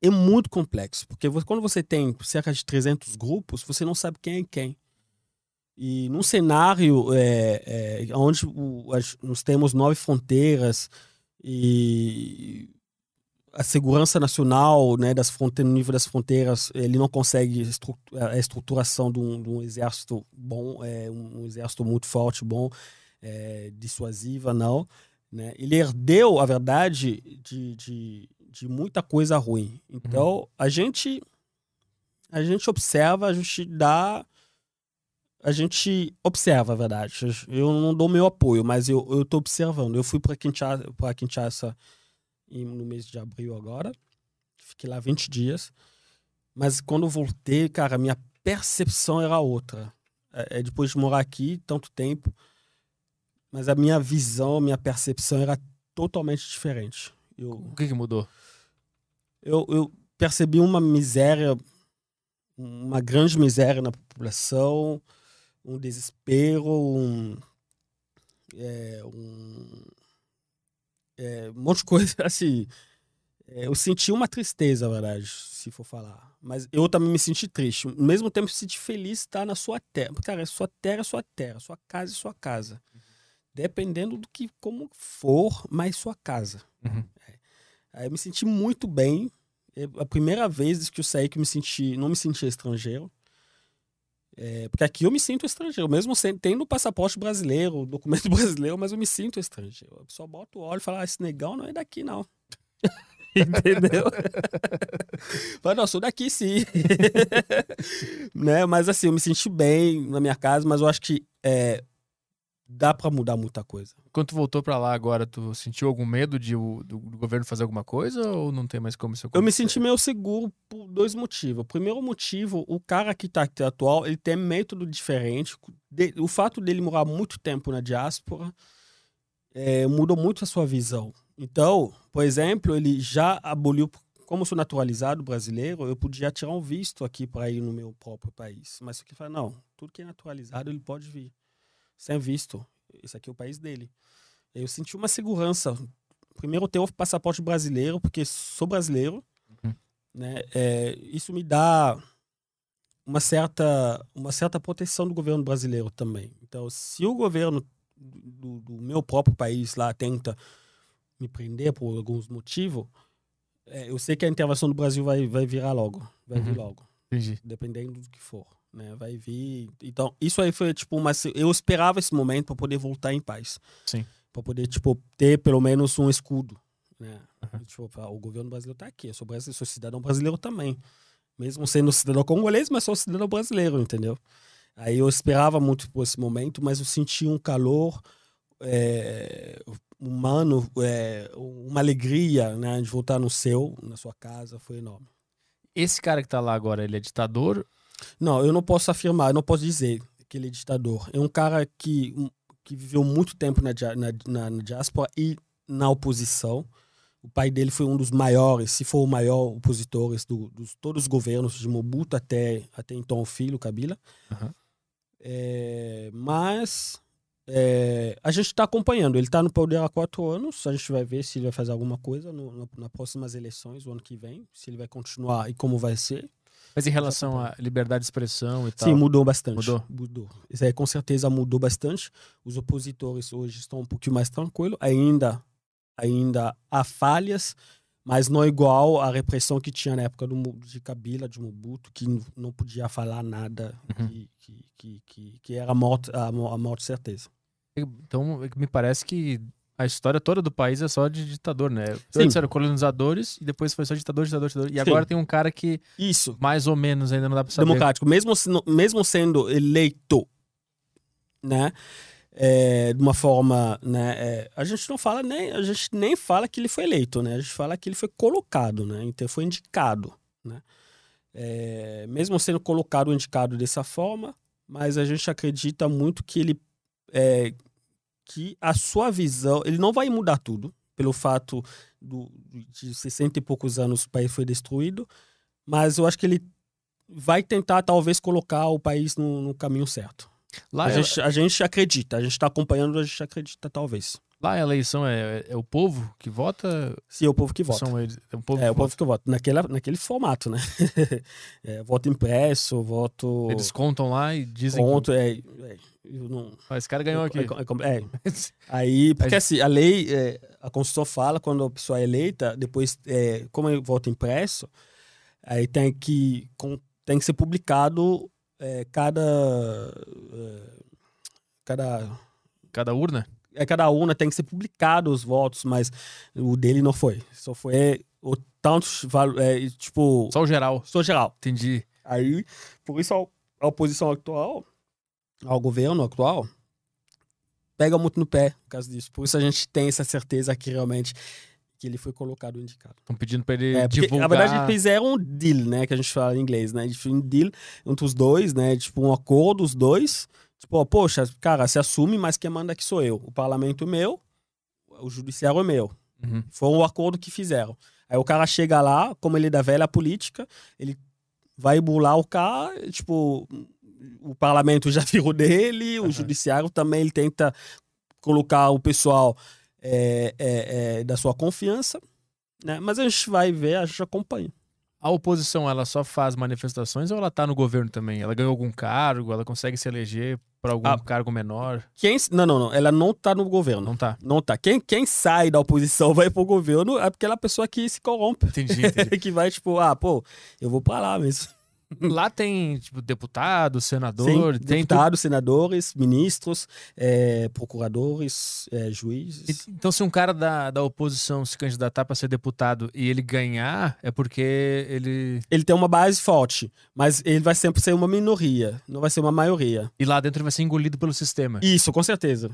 É muito complexo, porque quando você tem cerca de 300 grupos, você não sabe quem é quem. E num cenário é, é, onde o- nós temos nove fronteiras e a segurança nacional né, das fronteiras, no nível das fronteiras, ele não consegue estru- a estruturação de um, de um exército bom, é, um, um exército muito forte, bom, é, dissuasiva, não. Né? Ele herdeu, a verdade, de, de, de muita coisa ruim. Então, a gente a gente observa, a gente dá a gente observa, a verdade. Eu não dou meu apoio, mas eu, eu tô observando. Eu fui para Kinshasa, pra Kinshasa no mês de abril agora. Fiquei lá 20 dias. Mas quando eu voltei, cara, a minha percepção era outra. É, é depois de morar aqui tanto tempo, mas a minha visão, a minha percepção era totalmente diferente. Eu, O que, que mudou? eu, eu percebi uma miséria, uma grande miséria na população, um desespero, um, é, um, é, um monte de coisa assim. É, eu senti uma tristeza, na verdade, se for falar. Mas eu também me senti triste. Ao mesmo tempo, me senti feliz estar na sua terra. Cara, sua terra é sua terra, sua casa é sua casa. Dependendo do que, como for, mas sua casa. Uhum. Aí eu me senti muito bem. É a primeira vez que eu saí que eu me senti, não me senti estrangeiro. É, porque aqui eu me sinto estrangeiro, mesmo tendo passaporte brasileiro, documento brasileiro, mas eu me sinto estrangeiro. A pessoa bota o olho e fala: ah, esse negão não é daqui, não. Entendeu? Fala, não, sou daqui sim. né? Mas assim, eu me senti bem na minha casa, mas eu acho que é, dá pra mudar muita coisa. Quando tu voltou pra lá agora, tu sentiu algum medo de o do, do governo fazer alguma coisa ou não tem mais como isso Eu me acontecer? senti meio seguro por dois motivos. O primeiro motivo, o cara que tá aqui atual, ele tem método diferente. De- o fato dele morar muito tempo na diáspora é, mudou muito a sua visão. Então, por exemplo, ele já aboliu, como eu sou naturalizado brasileiro, eu podia tirar um visto aqui para ir no meu próprio país. Mas aqui fala, não, tudo que é naturalizado ele pode vir. Sem visto. Esse aqui é o país dele. Eu senti uma segurança. Primeiro, tenho o passaporte brasileiro, porque sou brasileiro né? É, isso me dá uma certa, uma certa proteção do governo brasileiro também. Então, se o governo do, do meu próprio país lá tenta me prender por alguns motivos, é, eu sei que a intervenção do Brasil vai, vai virar logo, vai vir Uhum. logo, Entendi. dependendo do que for, né? Vai vir. Então, isso aí foi tipo uma, eu esperava esse momento para poder voltar em paz. Sim. Para poder tipo ter pelo menos um escudo, né? Uhum. Tipo, o governo brasileiro está aqui, eu sou brasileiro, sou cidadão brasileiro também. Mesmo sendo cidadão congolês, mas sou cidadão brasileiro, entendeu? Aí eu esperava muito por esse momento, mas eu senti um calor é, humano, é, uma alegria né, de voltar no seu, na sua casa, foi enorme. Esse cara que tá lá agora, ele é ditador? Não, eu não posso afirmar, eu não posso dizer que ele é ditador. É um cara que, que viveu muito tempo na, na, na, diáspora e na oposição. O pai dele foi um dos maiores, se for o maior opositor do, dos todos os governos, de Mobutu até, até então o filho, Kabila. Uhum. É, mas é, a gente está acompanhando. Ele está no poder há quatro anos. A gente vai ver se ele vai fazer alguma coisa no, no, nas próximas eleições, o ano que vem. Se ele vai continuar e como vai ser. Mas em relação à liberdade de expressão e tal? Sim, mudou bastante. Mudou? Mudou. Isso aí com certeza mudou bastante. Os opositores hoje estão um pouquinho mais tranquilos. Ainda, ainda há falhas, mas não é igual à repressão que tinha na época do, de Kabila, de Mobutu, que não podia falar nada, Uhum. que, que, que, que, era a morte, a, a morte certeza. Então, me parece que a história toda do país é só de ditador, né? Sim. Antes eram colonizadores e depois foi só ditador, ditador, ditador. E Sim. agora tem um cara que Isso, mais ou menos ainda não dá pra saber. democrático. Mesmo, sendo- mesmo sendo eleito, né? é, de uma forma, né? é, a gente não fala nem, a gente nem fala que ele foi eleito, né? A gente fala que ele foi colocado, né? Então foi indicado, né? É, mesmo sendo colocado, indicado dessa forma, mas a gente acredita muito que ele, é, que a sua visão, ele não vai mudar tudo pelo fato do, de 60 e poucos anos o país foi destruído, mas eu acho que ele vai tentar talvez colocar o país no, no caminho certo. Lá, A é- gente, a gente acredita, a gente está acompanhando, a gente acredita talvez. Lá a eleição é, é o povo que vota? Se é o povo que vota. São eles, é o povo É, que o povo que vota. Naquele, naquele formato, né? É, voto impresso, voto. vota. Eles contam lá e dizem Conto, é, é, eu não, que "Ah, esse cara ganhou aqui. É, é, é. Aí, porque assim, a lei, é, a Constituição fala quando a pessoa é eleita, depois, é, como é voto impresso, aí tem que, tem que ser publicado é, cada. é, cada. Cada urna? É, cada urna tem que ser publicado os votos, mas o dele não foi. Só foi o tantos, valo- é, tipo, Só o geral. só geral. Entendi. Aí, por isso a, oposição atual, ao governo atual, pega muito no pé por causa disso. Por isso a gente tem essa certeza que realmente que ele foi colocado indicado. Estão pedindo pra ele É, porque, divulgar. na verdade, fizeram um deal, né? Que a gente fala em inglês, né? Um deal entre os dois, né? Tipo, um acordo dos dois. Tipo, poxa, cara, se assume, mas quem manda aqui sou eu. O parlamento é meu, o judiciário é meu. Uhum. Foi um acordo que fizeram. Aí o cara chega lá, como ele é da velha política, ele vai bular o cara, tipo, o parlamento já virou dele, o Aham. judiciário também ele tenta colocar o pessoal é, é, é, da sua confiança, né? Mas a gente vai ver, a gente acompanha. A oposição, ela só faz manifestações ou ela tá no governo também? Ela ganhou algum cargo? Ela consegue se eleger para algum Ah. cargo menor? Quem, não, não, não, ela não tá no governo. Não tá. Não tá. Quem, quem sai da oposição vai pro governo é aquela pessoa que se corrompe. Entendi, entendi. que vai, tipo, ah, pô, eu vou pra lá mesmo. Lá tem, tipo, deputado, senador, Sim, tem deputados, senadores, ministros, eh, procuradores, eh, juízes. Então, se um cara da, da oposição se candidatar para ser deputado e ele ganhar, é porque ele. Ele tem uma base forte, mas ele vai sempre ser uma minoria, não vai ser uma maioria. E lá dentro ele vai ser engolido pelo sistema. Isso, com certeza.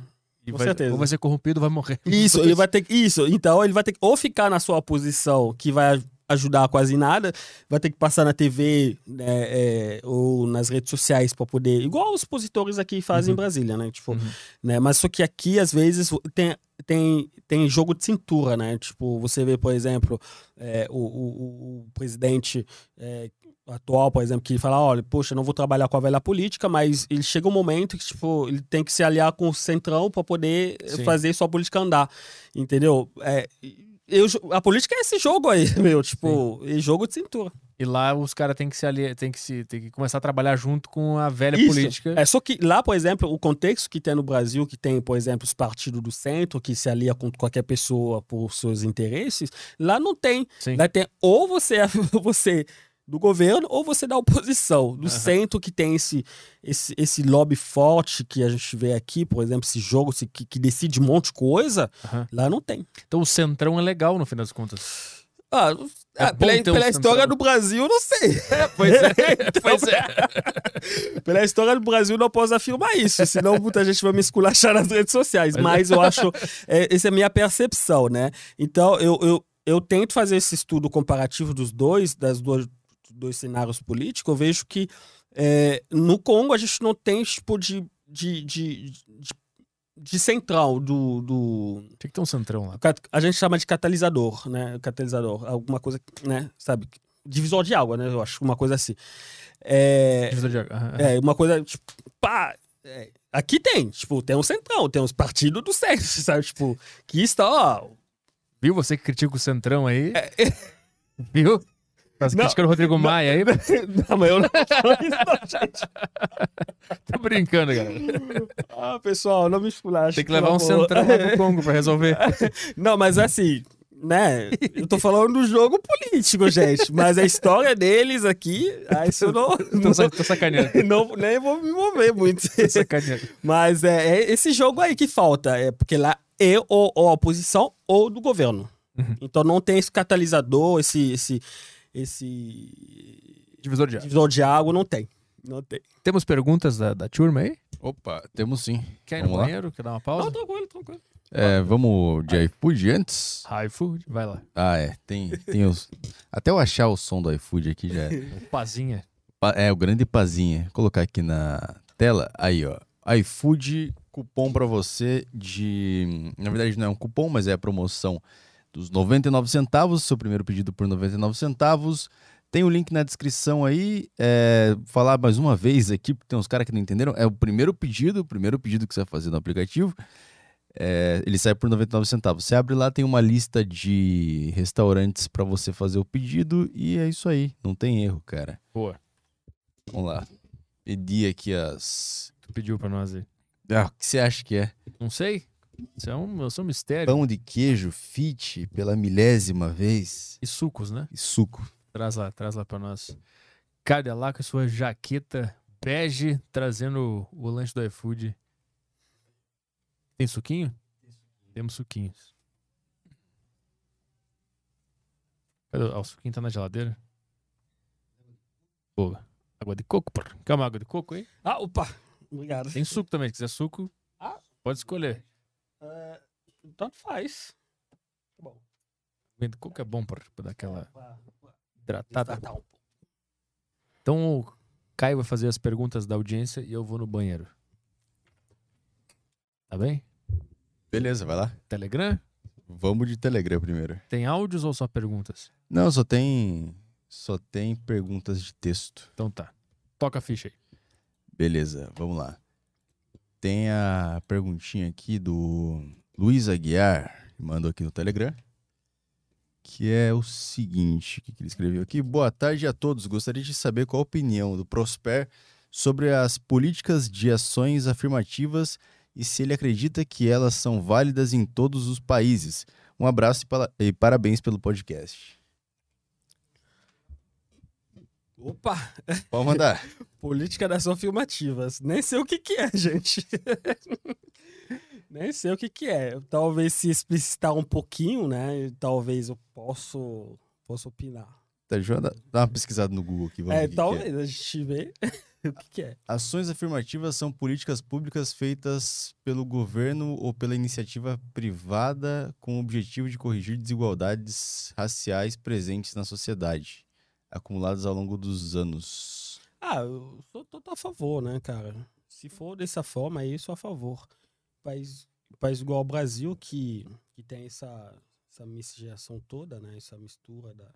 E com vai, certeza. Ou vai ser corrompido ou vai morrer. Isso, ele vai ter isso. Então ele vai ter que ou ficar na sua posição que vai ajudar quase nada, vai ter que passar na TV né, é, ou nas redes sociais para poder, igual os expositores aqui fazem Uhum. em Brasília, né? Tipo, Uhum. né? Mas só que aqui às vezes tem tem, tem jogo de cintura, né? Tipo, você vê, por exemplo, é, o, o, o- presidente é, atual, por exemplo, que fala, olha, poxa, não vou trabalhar com a velha política, mas ele chega um momento que, tipo, ele tem que se aliar com o centrão para poder Sim. fazer sua política andar, entendeu? É, eu, a política é esse jogo aí, meu, tipo, é jogo de cintura. E lá os caras têm que se ali... tem que se tem que começar a trabalhar junto com a velha Isso. política. É só que lá, por exemplo, o contexto que tem no Brasil, que tem, por exemplo, os partidos do centro, que se alia com qualquer pessoa por seus interesses, lá não tem. Sim. Lá tem ou você é você do governo ou você da oposição. Do Aham. centro que tem esse, esse, esse lobby forte que a gente vê aqui, por exemplo, esse jogo esse, que, que decide um monte de coisa, Aham. lá não tem. Então o centrão é legal no fim das contas. Ah, É bom pela pela história do Brasil, não sei. Pois é, pois é. Pela história do Brasil, não posso afirmar isso, senão muita gente vai me esculachar nas redes sociais. Mas eu acho, é, essa é a minha percepção, né? Então, eu, eu, eu tento fazer esse estudo comparativo dos dois, das duas, dois cenários políticos. Eu vejo que é, no Congo a gente não tem tipo de, de, de, de, de central do, do, Tinha que ter um centrão lá. a gente chama de catalisador, né? Catalisador, alguma coisa, né? Sabe? Divisor de água, né? Eu acho uma coisa assim. É, Divisor de água. Aham. é uma coisa, tipo, pá. é, aqui tem, tipo, tem um centrão, tem os partidos do sexo, sabe? Tipo, que está, ó. Viu você que critica o centrão aí? Viu? Não, criticando o Rodrigo Maia aí? Não, mas eu não isso, não, gente. Tô brincando, galera. Ah, pessoal, não me esculache. Tem que levar um centrão lá pro Congo pra resolver. Não, mas assim, né? Eu tô falando do jogo político, gente. Mas a história deles aqui, ah, isso eu não. Tô, sa- tô sacaneando. não, não nem vou me mover muito. Tô sacaneando. Mas é, é esse jogo aí que falta. É porque lá é ou, ou a oposição ou do governo. Uhum. Então não tem esse catalisador, esse, esse, esse Divisor de água. divisor de água, não tem. Não tem. Temos perguntas da, da turma aí? Opa, temos sim. Quer ir no Vamos lá? banheiro? Quer dar uma Não, pausa? tranquilo, tranquilo. É, vamos de iFood antes? High food, vai lá. Ah, é. Tem, tem os. Até eu achar o som do iFood aqui já. é. Pazinha. Pa- É, o grande pazinha. Vou colocar aqui na tela. Aí, ó. iFood, cupom pra você de. Na verdade, não é um cupom, mas é a promoção dos 99 centavos. Seu primeiro pedido por 99 centavos. Tem o link na descrição aí. É, falar mais uma vez aqui, porque tem uns caras que não entenderam. É o primeiro pedido, o primeiro pedido que você vai fazer no aplicativo. É, ele sai por 99 centavos. Você abre lá, tem uma lista de restaurantes pra você fazer o pedido e é isso aí. Não tem erro, cara. Boa. Vamos lá. Pedir aqui as. Tu pediu pra nós aí. Ah, o que você acha que é? Não sei. Isso é um, isso é um mistério. Pão de queijo fit pela milésima vez E sucos, né? e suco. Traz lá, traz lá pra nós. Cadê lá com a sua jaqueta bege, trazendo o, o lanche do iFood. Tem suquinho? Temos suquinhos. Cadê? Ah, o suquinho tá na geladeira? Boa. Água de coco, porra. Quer uma água de coco aí? Ah, opa. Obrigado. Tem suco também. Se quiser suco, Ah. pode escolher. É, tanto faz. Tá bom. Água de coco é bom, pra dar aquela pra hidratada. um. Então o Caio vai fazer as perguntas da audiência e eu vou no banheiro. Tá bem? Beleza, vai lá. Telegram? Vamos de Telegram primeiro. Tem áudios ou só perguntas? Não, só tem. Só tem perguntas de texto. Então tá. Toca a ficha aí. Beleza, vamos lá. Tem a perguntinha aqui do Luiz Aguiar, que mandou aqui no Telegram. Que é o seguinte: que ele escreveu aqui? Boa tarde a todos. Gostaria de saber qual a opinião do Prosper sobre as políticas de ações afirmativas e se ele acredita que elas são válidas em todos os países. Um abraço e parabéns pelo podcast. Opa! Pode mandar. Política das afirmativas. Nem sei o que que é, gente. Nem sei o que que é. Talvez se explicitar um pouquinho, né? Talvez eu posso, posso opinar. Tá, deixa eu dar uma pesquisada no Google aqui. É, o que é. talvez a gente vê o que que é. Ações afirmativas são políticas públicas feitas pelo governo ou pela iniciativa privada com o objetivo de corrigir desigualdades raciais presentes na sociedade, acumuladas ao longo dos anos. Ah, eu sou todo a favor, né, cara? Se for dessa forma aí, sou a favor. País, país igual ao Brasil, que, que tem essa, essa miscigenação toda, né? Essa mistura da,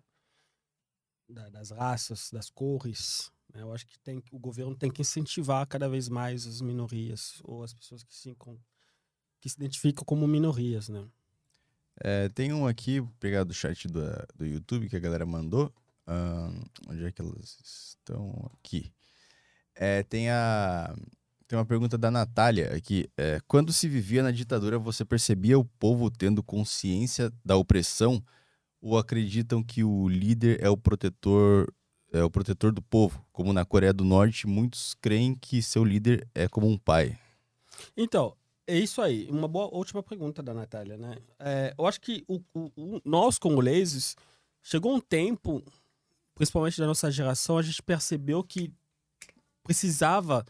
da- das raças, das cores. né? Eu acho que tem, o governo tem que incentivar cada vez mais as minorias ou as pessoas que se, que se identificam como minorias, né? É, tem um aqui, pegar do chat do, do YouTube que a galera mandou. Onde é que elas estão? Aqui. É, tem a. Tem uma pergunta da Natália aqui. É, quando se vivia na ditadura, você percebia o povo tendo consciência da opressão? Ou acreditam que o líder é o protetor é o protetor do povo? Como na Coreia do Norte, muitos creem que seu líder é como um pai. Então, é isso aí. Uma boa última pergunta da Natália, né? É, eu acho que o, o- o- nós, congoleses, chegou um tempo, principalmente da nossa geração, a gente percebeu que precisava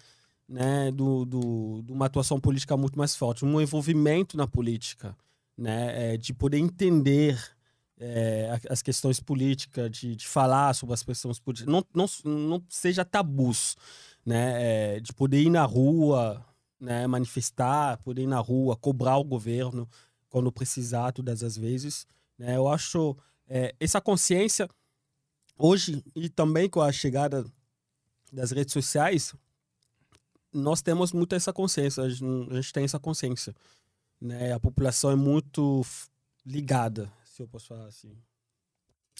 né, do, do, de uma atuação política muito mais forte, um envolvimento na política, né, é, de poder entender é, as questões políticas, de, de, falar sobre as questões políticas, não, não, não seja tabus, né, é, de poder ir na rua, né, manifestar, poder ir na rua, cobrar o governo quando precisar, todas as vezes. Né, eu acho é, essa consciência hoje e também com a chegada das redes sociais, nós temos muito essa consciência, a gente, tem essa consciência. Né? A população é muito ligada, se eu posso falar assim.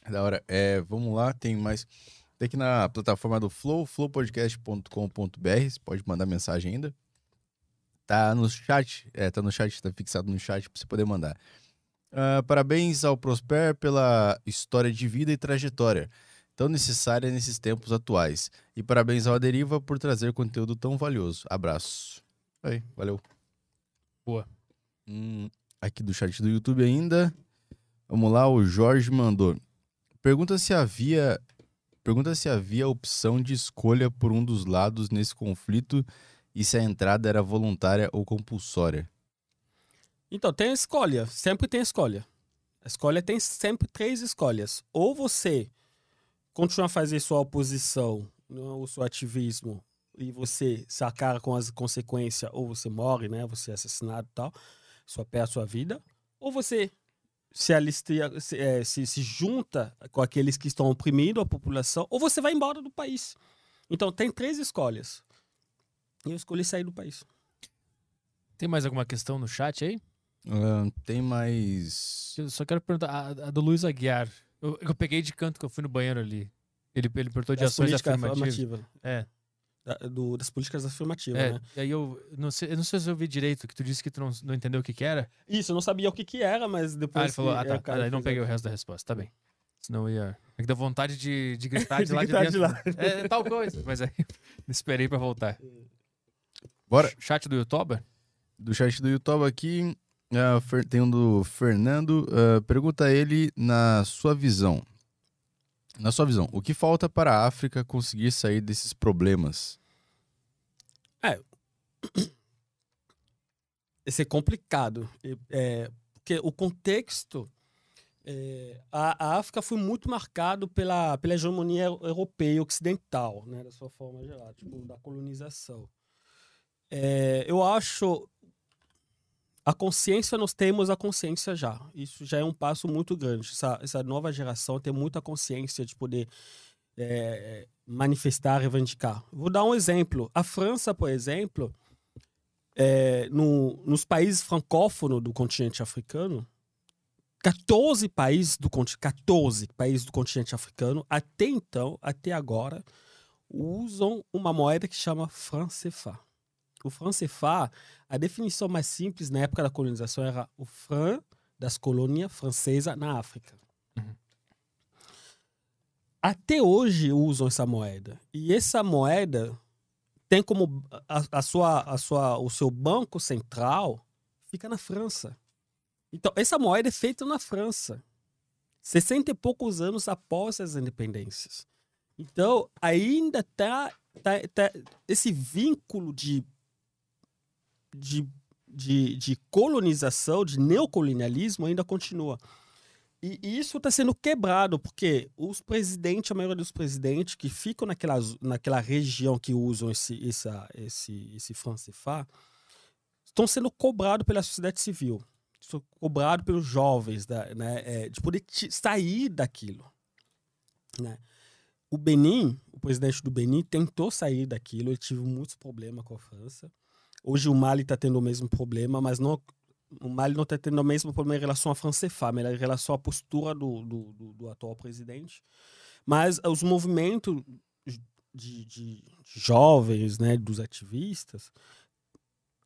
Da hora. É, vamos lá, tem mais. Tem aqui na plataforma do Flow, flowpodcast.com.br. Você pode mandar mensagem ainda. Tá no chat, é, tá no chat, tá fixado no chat para você poder mandar. Uh, parabéns ao Prosper pela história de vida e trajetória tão necessária nesses tempos atuais. E parabéns ao Aderiva por trazer conteúdo tão valioso. Abraço. Aí, valeu. Boa. Hum, aqui do chat do YouTube ainda. Vamos lá, o Jorge mandou. Pergunta se havia pergunta se havia opção de escolha por um dos lados nesse conflito e se a entrada era voluntária ou compulsória. Então, tem escolha, sempre tem escolha. A escolha tem sempre três escolhas. Ou você continuar a fazer sua oposição, né, o seu ativismo, e você sacar com as consequências, ou você morre, né? Você é assassinado e tal, sua perde a sua vida, ou você se, alistia, se, é, se, se junta com aqueles que estão oprimindo a população, ou você vai embora do país. Então, tem três escolhas. E eu escolhi sair do país. Tem mais alguma questão no chat aí? Uh, tem mais. Eu só quero perguntar, a, a do Luiz Aguiar. Eu, eu, peguei de canto que eu fui no banheiro ali. Ele, ele perguntou de das ações afirmativas. É. Da, do, das políticas afirmativas, é, né? E aí eu não, sei, eu não sei se eu vi direito, que tu disse que tu não, não entendeu o que, que era. Isso, eu não sabia o que, que era, mas depois. Ah, ele falou, ah, tá. É, aí não peguei o resto da resposta, tá bem. Senão ia. É que dá vontade de, de gritar de, de lá gritar de dentro. De lá. É, é, tal coisa. Mas aí esperei pra voltar. Bora. Chat do YouTube? Do chat do YouTube aqui. Uh, tem um do Fernando. Uh, pergunta a ele, na sua visão, na sua visão, o que falta para a África conseguir sair desses problemas? É. Esse é complicado. É, porque o contexto. É, a, a, África foi muito marcado pela, pela hegemonia europeia ocidental, né, da sua forma geral, tipo, da colonização. É, eu acho a consciência, nós temos a consciência já. Isso já é um passo muito grande. Essa, essa nova geração tem muita consciência de poder é, manifestar, reivindicar. Vou dar um exemplo. A França, por exemplo, é, no, nos países francófonos do continente africano, 14 países do 14 países do continente africano, até então, até agora, usam uma moeda que chama franc CFA. O franc CFA a definição mais simples na época da colonização era o franc das colônias francesas na África. Uhum. Até hoje usam essa moeda. E essa moeda tem como a, a, sua, a sua, o seu banco central fica na França. Então, essa moeda é feita na França. 60 e poucos anos após as independências. Então, ainda está tá, tá esse vínculo de de, de, de colonização, de neocolonialismo ainda continua. E, e isso está sendo quebrado, porque os presidentes, a maioria dos presidentes que ficam naquela, naquela região que usam esse, essa, esse, esse francifá, estão sendo cobrados pela sociedade civil, estão cobrados pelos jovens, da, né, é, de poder sair daquilo. Né? O Benin, o presidente do Benin, tentou sair daquilo, ele teve muitos problemas com a França. Hoje o Mali está tendo o mesmo problema, mas não, o Mali não está tendo o mesmo problema em relação à Francefá, mas em relação à postura do, do, do, do atual presidente. Mas os movimentos de, de, jovens, né, dos ativistas,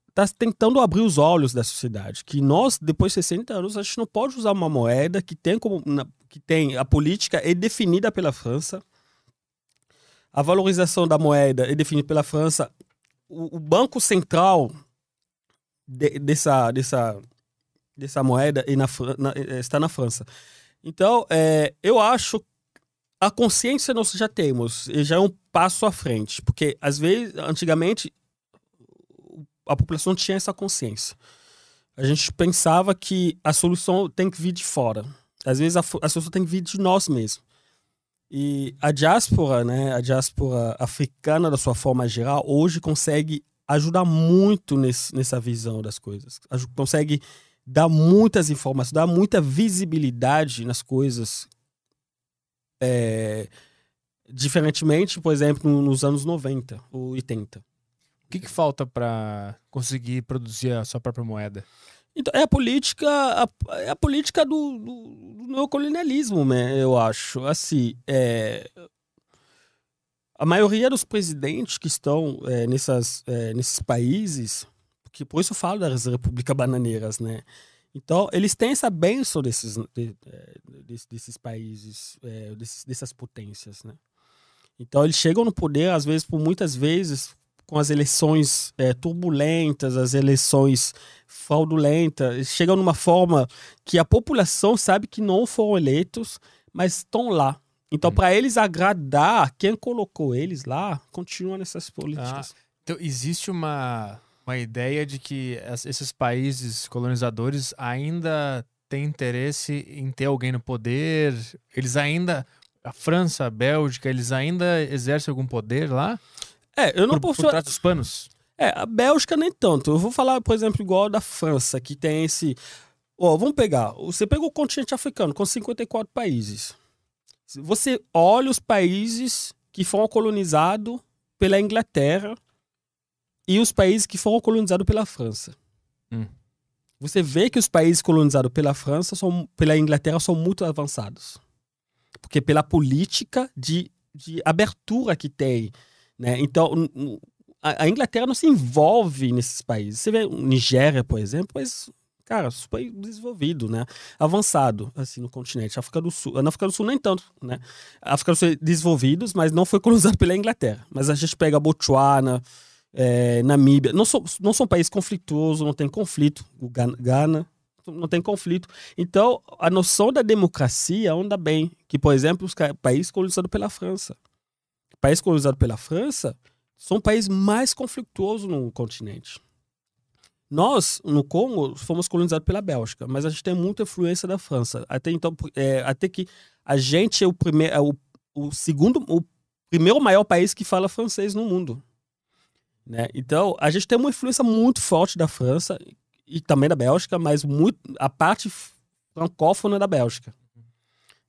está tentando abrir os olhos da sociedade. Que nós, depois de 60 anos, a gente não pode usar uma moeda que tem como. que tem. A política é definida pela França. A valorização da moeda é definida pela França o, banco central de, dessa, dessa, dessa moeda na, na, está na França. Então, é, eu acho a consciência nós já temos, e já é um passo à frente, porque às vezes, antigamente, a população tinha essa consciência. A gente pensava que a solução tem que vir de fora. Às vezes a, a solução tem que vir de nós mesmos. E a diáspora, né, a diáspora africana, da sua forma geral, hoje consegue ajudar muito nesse, nessa visão das coisas. Consegue dar muitas informações, dar muita visibilidade nas coisas. É, diferentemente, por exemplo, nos anos 90 ou 80. O que, que falta para conseguir produzir a sua própria moeda? Então, é a política, a, é a política do, do, do neocolonialismo, né, eu acho. Assim, é, a maioria dos presidentes que estão é, nessas, é, nesses países, que por isso eu falo das repúblicas bananeiras, né? Então, eles têm essa benção desses, de, é, desses, desses países, é, desses, dessas potências, né? Então, eles chegam no poder, às vezes, por muitas vezes, com as eleições é, turbulentas, as eleições fraudulentas, chegam numa forma que a população sabe que não foram eleitos, mas estão lá. Então, hum. para eles agradar quem colocou eles lá, continua nessas políticas. Ah, então, existe uma, uma ideia de que esses países colonizadores ainda têm interesse em ter alguém no poder, eles ainda. A França, a Bélgica, eles ainda exercem algum poder lá? É, eu não por, posso. Por trás dos panos? É, a Bélgica nem tanto. Eu vou falar, por exemplo, igual da França, que tem esse. Ó, vamos pegar. Você pegou o continente africano com 54 países. Você olha os países que foram colonizados pela Inglaterra e os países que foram colonizados pela França. Hum. Você vê que os países colonizados pela França, são, pela Inglaterra, são muito avançados. Porque pela política de, de abertura que tem né? Então, a, Inglaterra não se envolve nesses países. Você vê Nigéria, por exemplo, mas, cara, super desenvolvido, né? Avançado, assim, no continente. África do Sul. Na África do Sul, nem tanto, né? África do Sul, desenvolvidos, mas não foi colonizado pela Inglaterra. Mas a gente pega Botswana, é, Namíbia. Não são, não são países conflituosos, não tem conflito. O Ghana, não tem conflito. Então, a noção da democracia anda bem. Que, por exemplo, os países colonizados pela França país colonizado pela França são países mais conflituosos no continente. Nós, no Congo, fomos colonizados pela Bélgica, mas a gente tem muita influência da França. Até então, é, até que a gente é o primeiro, é o, o, segundo, o primeiro maior país que fala francês no mundo. Né? Então, a gente tem uma influência muito forte da França e também da Bélgica, mas muito a parte francófona da Bélgica.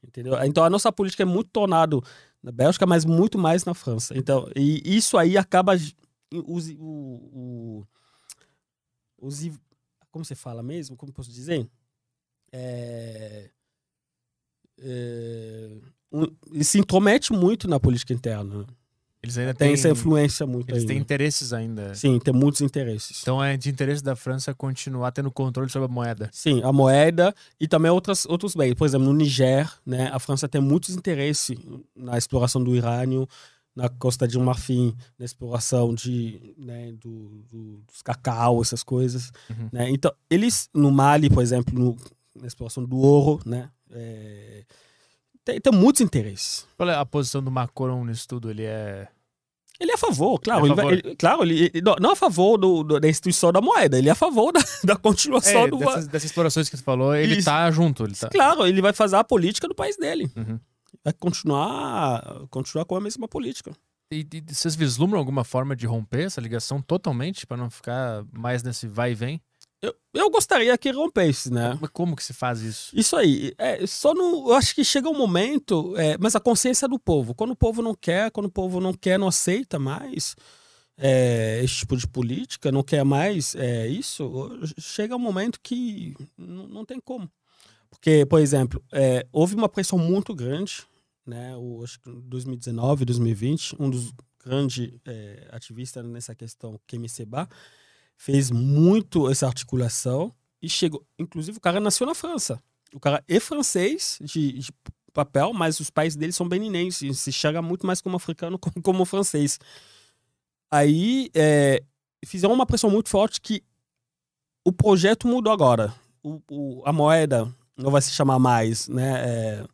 Entendeu? Então, a nossa política é muito tornado na Bélgica, mas muito mais na França. Então, e isso aí acaba os, o, o, os como você fala mesmo? Como posso dizer? É, é, um, se intromete muito na política interna. Eles ainda têm, essa influência muito. Eles aí, têm né? interesses ainda. Sim, tem muitos interesses. Então é de interesse da França continuar tendo controle sobre a moeda. Sim, a moeda e também outras, outros bens. Por exemplo, no Niger, né, a França tem muitos interesses na exploração do urânio, na Costa de Marfim, na exploração de, né, do, do, dos cacau, essas coisas. Uhum. Né? Então, eles, no Mali, por exemplo, no, na exploração do ouro, né, é, tem, tem muitos interesses. Qual é a posição do Macron nisso tudo? Ele é ele é a favor, claro. É a favor. Ele ele, claro, ele, ele, não, a favor do, do, da instituição da moeda, ele é a favor da, da continuação é, do. Dessas, dessas, explorações que você falou, ele Isso. tá junto. Ele tá... Claro, ele vai fazer a política do país dele. Uhum. Vai continuar, continuar com a mesma política. E, e vocês vislumbram alguma forma de romper essa ligação totalmente para não ficar mais nesse vai e vem? Eu, eu gostaria que rompesse, né? Mas como que se faz isso? Isso aí. É, só no, eu acho que chega um momento, é, mas a consciência do povo. Quando o povo não quer, quando o povo não quer, não aceita mais é, esse tipo de política, não quer mais é, isso, chega um momento que não, tem como. Porque, por exemplo, é, houve uma pressão muito grande, né? O, acho que 2019, 2020, um dos grandes é, ativistas nessa questão, Kemi Seba, fez muito essa articulação e chegou. Inclusive, o cara nasceu na França. O cara é francês de, de papel, mas os pais dele são beninenses. Se enxerga muito mais como africano como, como francês. Aí é, fizeram uma pressão muito forte que o projeto mudou agora. O, o, a moeda não vai se chamar mais, né? É,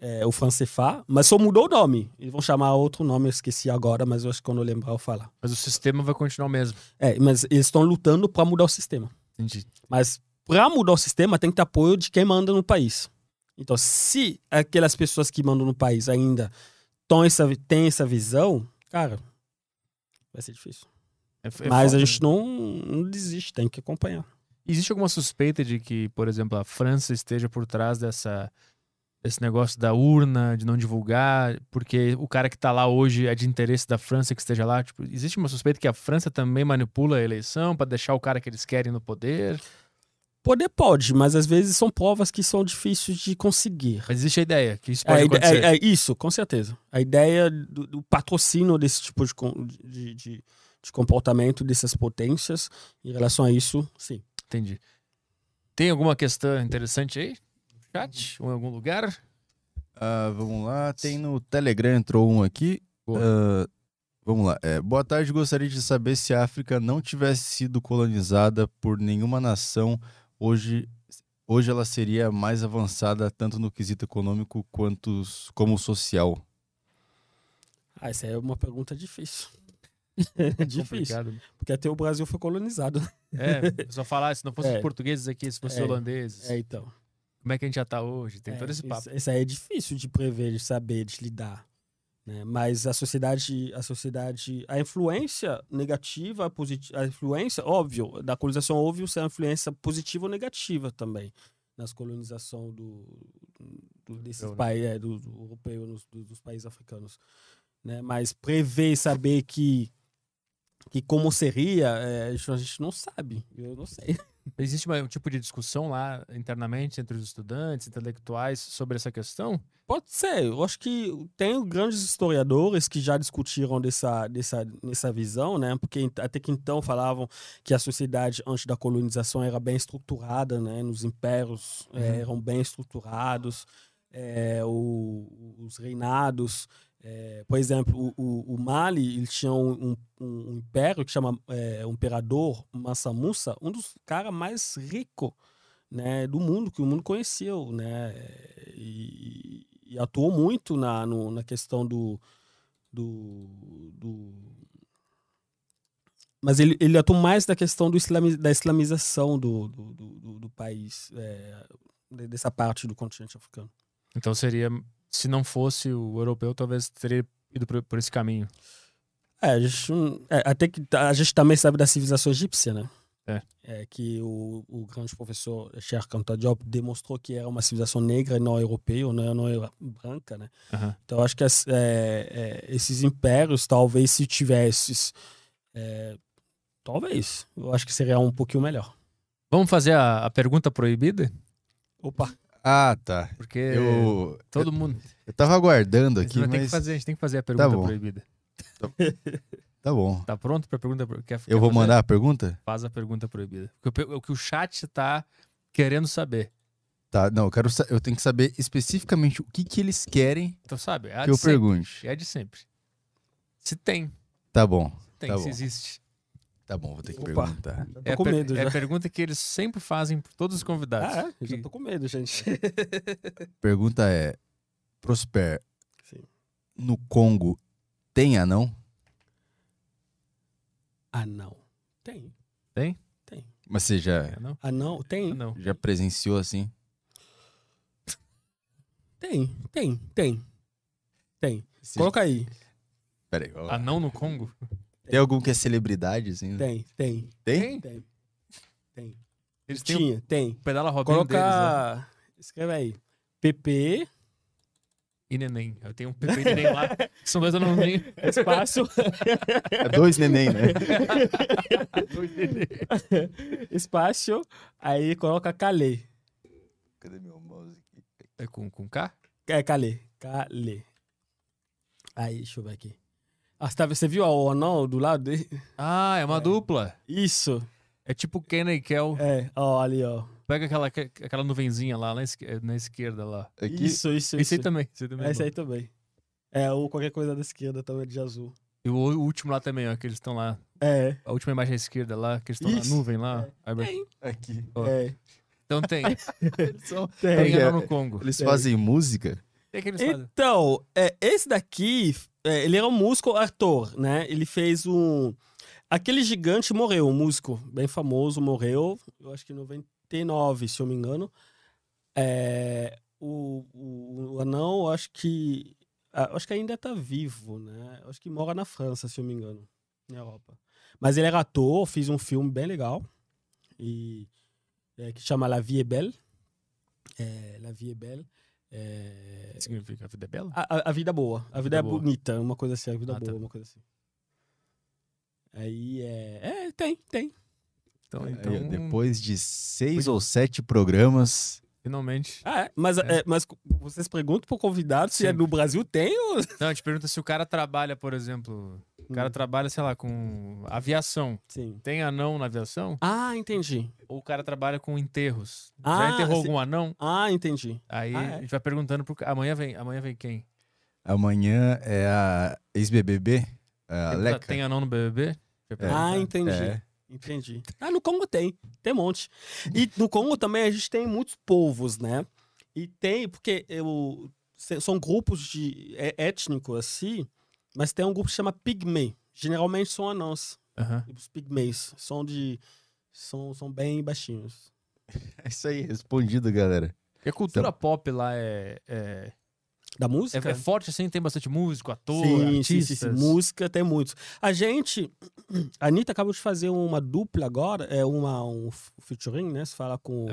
é, o Francefá, mas só mudou o nome. Eles vão chamar outro nome, eu esqueci agora, mas eu acho que quando eu lembrar eu falar. Mas o sistema vai continuar o mesmo. É, mas eles estão lutando para mudar o sistema. Entendi. Mas para mudar o sistema tem que ter apoio de quem manda no país. Então, se aquelas pessoas que mandam no país ainda têm essa, têm essa visão, cara, vai ser difícil. É, é Mas a foda, gente né? não, não desiste, tem que acompanhar. Existe alguma suspeita de que, por exemplo, a França esteja por trás dessa desse negócio da urna, de não divulgar, porque o cara que tá lá hoje é de interesse da França que esteja lá? Tipo, existe uma suspeita que a França também manipula a eleição para deixar o cara que eles querem no poder? Poder pode, mas às vezes são provas que são difíceis de conseguir. Mas existe a ideia que isso É, pode ide- acontecer. é- é isso, com certeza. A ideia do, do patrocínio desse tipo de, de, de- de comportamento dessas potências, em relação a isso, sim. Entendi. Tem alguma questão interessante aí? Chat? Ou em algum lugar? Ah, vamos lá, tem no Telegram, entrou um aqui. Boa. Ah, vamos lá. É, boa tarde, gostaria de saber se a África não tivesse sido colonizada por nenhuma nação, hoje, hoje ela seria mais avançada tanto no quesito econômico quanto como social. Ah, essa é uma pergunta difícil. difícil. Complicado. Porque até o Brasil foi colonizado. É, só falar, se não fosse É. portugueses aqui, se fosse É. holandeses, É, então. Como é que a gente já tá hoje? Tem É, todo esse papo. Isso, isso aí é difícil de prever, de saber, de lidar. né? Mas a sociedade, a sociedade, a influência negativa, a, influência, óbvio, da colonização houve a influência positiva ou negativa também nas colonização do, do desses Europeu, né? países, é, do, do europeu, nos- do- dos países africanos. Né? Mas prever e saber que que como seria, é, a gente não sabe. Eu não sei. Existe um tipo de discussão lá internamente entre os estudantes, intelectuais, sobre essa questão? Pode ser. Eu acho que tem grandes historiadores que já discutiram dessa, dessa, nessa visão, né? Porque até que então falavam que a sociedade antes da colonização era bem estruturada, né? Nos impérios eh, Uhum. eram bem estruturados, eh, o- os reinados. Eh, por exemplo, o, o- Mali ele tinha um, um- um império que chama eh, o imperador Mansa Musa, um dos caras mais ricos né, do mundo, que o mundo conheceu, né, e, e atuou muito na, no- na questão do, do, do- Mas ele, ele atuou mais na questão do islami, da islamização do, do, do, do- país, é, de- dessa parte do continente africano. Então seria, se não fosse o europeu, talvez teria ido por, por esse caminho. É, a gente, é, até que tá- a gente também sabe da civilização egípcia, né? É. que o, o grande professor Cher Anta Diop demonstrou que era uma civilização negra e não europeia, não, não era branca, né? Aham. Então, acho que as- é, é, esses impérios, talvez, se tivesses. é, talvez. Eu acho que seria um pouquinho melhor. Vamos fazer a, a pergunta proibida? Opa! Ah, tá. Porque Eu, todo mundo. eu tava aguardando aqui, vai ter que mas fazer, a gente tem que fazer a pergunta bom. proibida. tá bom. Tá pronto pra pergunta? pro- Quer, Eu vou fazer? mandar a pergunta? Faz a pergunta proibida. O que, o- chat tá querendo saber. Tá, não, eu quero eu tenho que saber especificamente o que que eles querem Então, sabe? É que eu sempre. pergunte. É de sempre. Se tem, Tá bom. tem, Tá se bom. existe. Tá bom, vou ter que Opa. perguntar. Já tô É com medo é já. a pergunta que eles sempre fazem por todos os convidados. Ah, é? Eu já Que- tô com medo, gente. Pergunta é: Prosper, Sim. no Congo tem anão? Ah, não. Tem. Tem? Tem. Mas você já, É, não? Ah, não? Tem. Ah, não. já presenciou assim? Tem. Tem. Tem. Tem. Coloca aí. Pera aí, ó. Anão no Congo? Tem algum que é celebridade, assim? Tem. Tem. Tem? Tem. Tem. Eles têm o Tinha. Tem. pedala rodinho deles, né? Coloca. Escreve aí. PP, E neném. Eu tenho um Pepe e neném lá. São dois anãozinhos. espaço, É dois neném, né? Dois neném. espaço, aí coloca Calê. Cadê meu mouse aqui? É com, com K? É, Calê. Calê. Aí, deixa eu ver aqui. Ah, você, você viu o anão do lado dele? Ah, é uma É. dupla. Isso. É tipo Kenna e Kel. É, ó, ali, ó. Pega aquela, aquela nuvenzinha lá na, esque- na esquerda lá. Aqui, Isso, isso, Esse isso. aí também. Esse aí também. é Esse bom. aí também. É, ou qualquer coisa da esquerda também de azul. E o, último lá também, ó, que eles estão lá. É, A última imagem à esquerda lá, que eles estão na nuvem lá. Aí tem. aqui. Ó. É. Então tem. Eles, são- Tem Porque anão no Congo. eles Tem. fazem música? O que, é que eles fazem? Então, é, esse daqui, é, ele era um músico ator, né? Ele fez um. Aquele gigante morreu, um músico bem famoso morreu, eu acho que em 99, se eu me engano. É, o, o, o anão, acho que. ah, Acho que ainda tá vivo, né? Acho que mora na França, se eu me engano, na Europa. Mas ele era ator, fiz um filme bem legal, e, é, que chama La Vie est Belle. É, La Vie est Belle. É, O que significa? A vida é bela? a, a- a vida boa. A vida, é boa. bonita, uma coisa assim, a vida Ah, boa, tá. uma coisa assim. Aí é. É, tem, tem. Então, então depois de seis ou sete programas, finalmente. Ah, é, mas, É. é, mas vocês perguntam pro convidado se é no Brasil tem ou. Não, a gente pergunta se o cara trabalha, por exemplo. O cara Hum. trabalha, sei lá, com aviação. Sim. Tem anão na aviação? Ah, entendi. Ou o cara trabalha com enterros? Ah, Já enterrou se- algum anão? Ah, entendi. Aí Ah, é? a gente vai perguntando pro Amanhã vem, amanhã vem quem? amanhã é a ex-BBB, a Leca. Tem anão no BBB? Perguntar. Ah, entendi. É. Entendi. Ah, no Congo tem. Tem um monte. E no Congo também a gente tem muitos povos, né? E tem, porque eu, são grupos de é, étnicos assim, mas tem um grupo que chama Pigmei. Geralmente são anãos. Aham. Os pigmeis são de. São, são bem baixinhos. É isso aí, respondido, galera. E a cultura pop lá é, é, Da é, música? é forte assim? Tem bastante músico, ator, sim, sim, artistas? sim, sim. Música tem muitos. A gente. A Anitta acabou de fazer uma dupla agora, é uma, um featuring, né? Se fala com.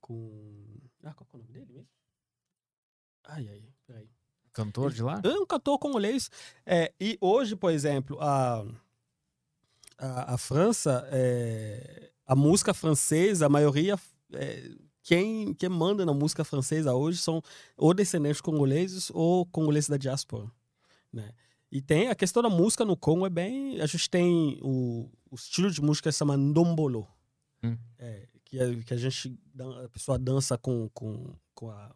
Com... Ah, qual que é o nome dele mesmo? Ai, ai. Cantor de lá? É um cantor congolês. É, e hoje, por exemplo, a, a, a França, é, a música francesa, a maioria, é, quem, quem manda na música francesa hoje são ou descendentes congoleses ou congoleses da diáspora. Né? E tem a questão da música no Congo é bem. A gente tem o, o estilo de música que se chama ndombolo. Hum. É, que, a, que a gente. A pessoa dança com, com, com a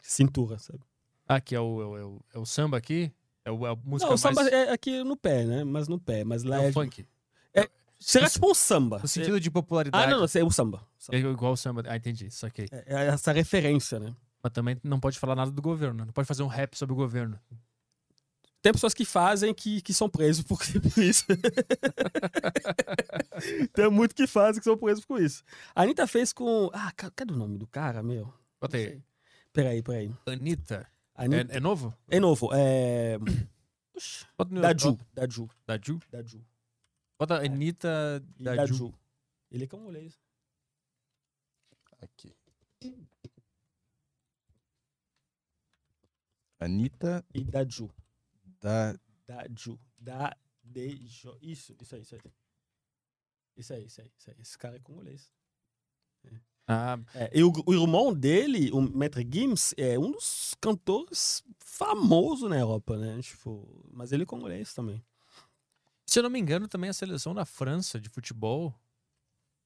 cintura, sabe? Ah, que é o, é o, é o- é o samba aqui? É, o, é a música Não, o samba mais... é aqui no pé, né? Mas no pé. Mas lá é é. o funk. Será No- tipo um samba. No sentido de popularidade. Ah, não, não, é o samba. É igual o samba. Ah, entendi. Saquei. É, é essa referência, né? Mas também não pode falar nada do governo. Não pode fazer um rap sobre o governo. Tem pessoas que fazem que, que são presos por, por isso. Tem muito que fazem que são presos por isso. A Anitta fez com. Ah, ca- cadê o nome do cara, meu? Bota aí. Peraí, peraí. Anitta. A Anitta... É, é novo? É, novo. É. Oxi. Bota no- Daju. bota- Daju. Daju? Daju. Bota Anitta E Daju. Daju. Ele é congolês. Aqui. Anitta E Daju. da. Daju. Da. De. Jo... Isso, isso aí, isso aí. Isso aí, isso aí, isso aí. Esse cara é congolês. Ah, É, e o, o irmão dele, o Maître Gims, é um dos cantores famosos na Europa, né? Tipo, mas ele é congolês também. se eu não me engano, também a seleção da França de futebol.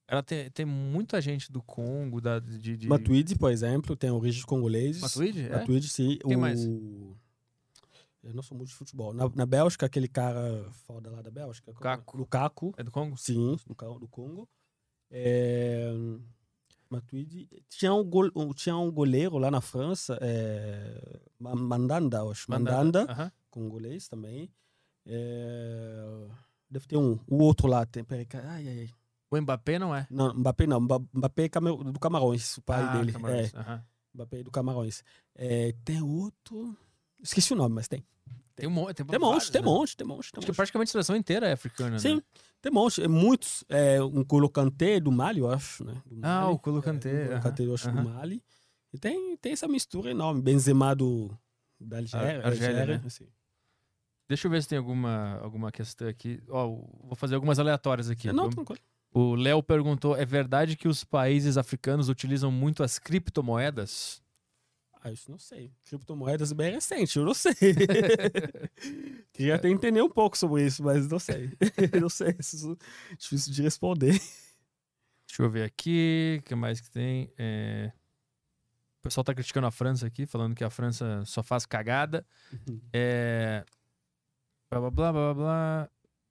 Ela tem, tem muita gente do Congo, da, de. de... Matuidi, por exemplo, tem origens congoleses. Matuidi? É? Matuidi, sim. Quem o... mais? Eu não sou muito de futebol. Na, na Bélgica, aquele cara foda lá da Bélgica. Lukaku. Lukaku. É do Congo? Sim, do, do Congo. É... Matuidi. Tinha um, gol... tinha um goleiro lá na França, é... Ma- Mandanda, acho. Mandanda, Aham. congolês também. É... Deve ter um. O outro lá, tem. Peraí, ai, ai, ai. O Mbappé não é. Não, Mbappé não. Mba- Mbappé é do Camarões, o pai ah, dele. Camarões, É, aham. Mbappé é do Camarões. É, tem outro. Esqueci o nome, mas tem. Tem um monte. Tem, Tem vários, monte, tem né? monte, tem monte. Tem Acho que monte. praticamente a seleção inteira é africana, Sim, né? tem monte. É muitos. É, um Colocante do Mali, eu acho, né? Do Ah, Mali. o Kolo Kanté, É, o aham, Colocante, eu acho, do aham. Mali. E tem, tem essa mistura enorme. Benzema do, da Algéria. Argélia, né? assim. Deixa eu ver se tem alguma, alguma questão aqui. Ó, vou fazer algumas aleatórias aqui. Não, tranquilo. O Léo perguntou: é verdade que os países africanos utilizam muito as criptomoedas? Ah, isso não sei. Criptomoedas bem recente, eu não sei. Queria até entender um pouco sobre isso, mas não sei. não sei, isso é difícil de responder. Deixa eu ver aqui. O que mais que tem? É, O pessoal tá criticando a França aqui, falando que a França só faz cagada. É... Blá blá blá blá blá.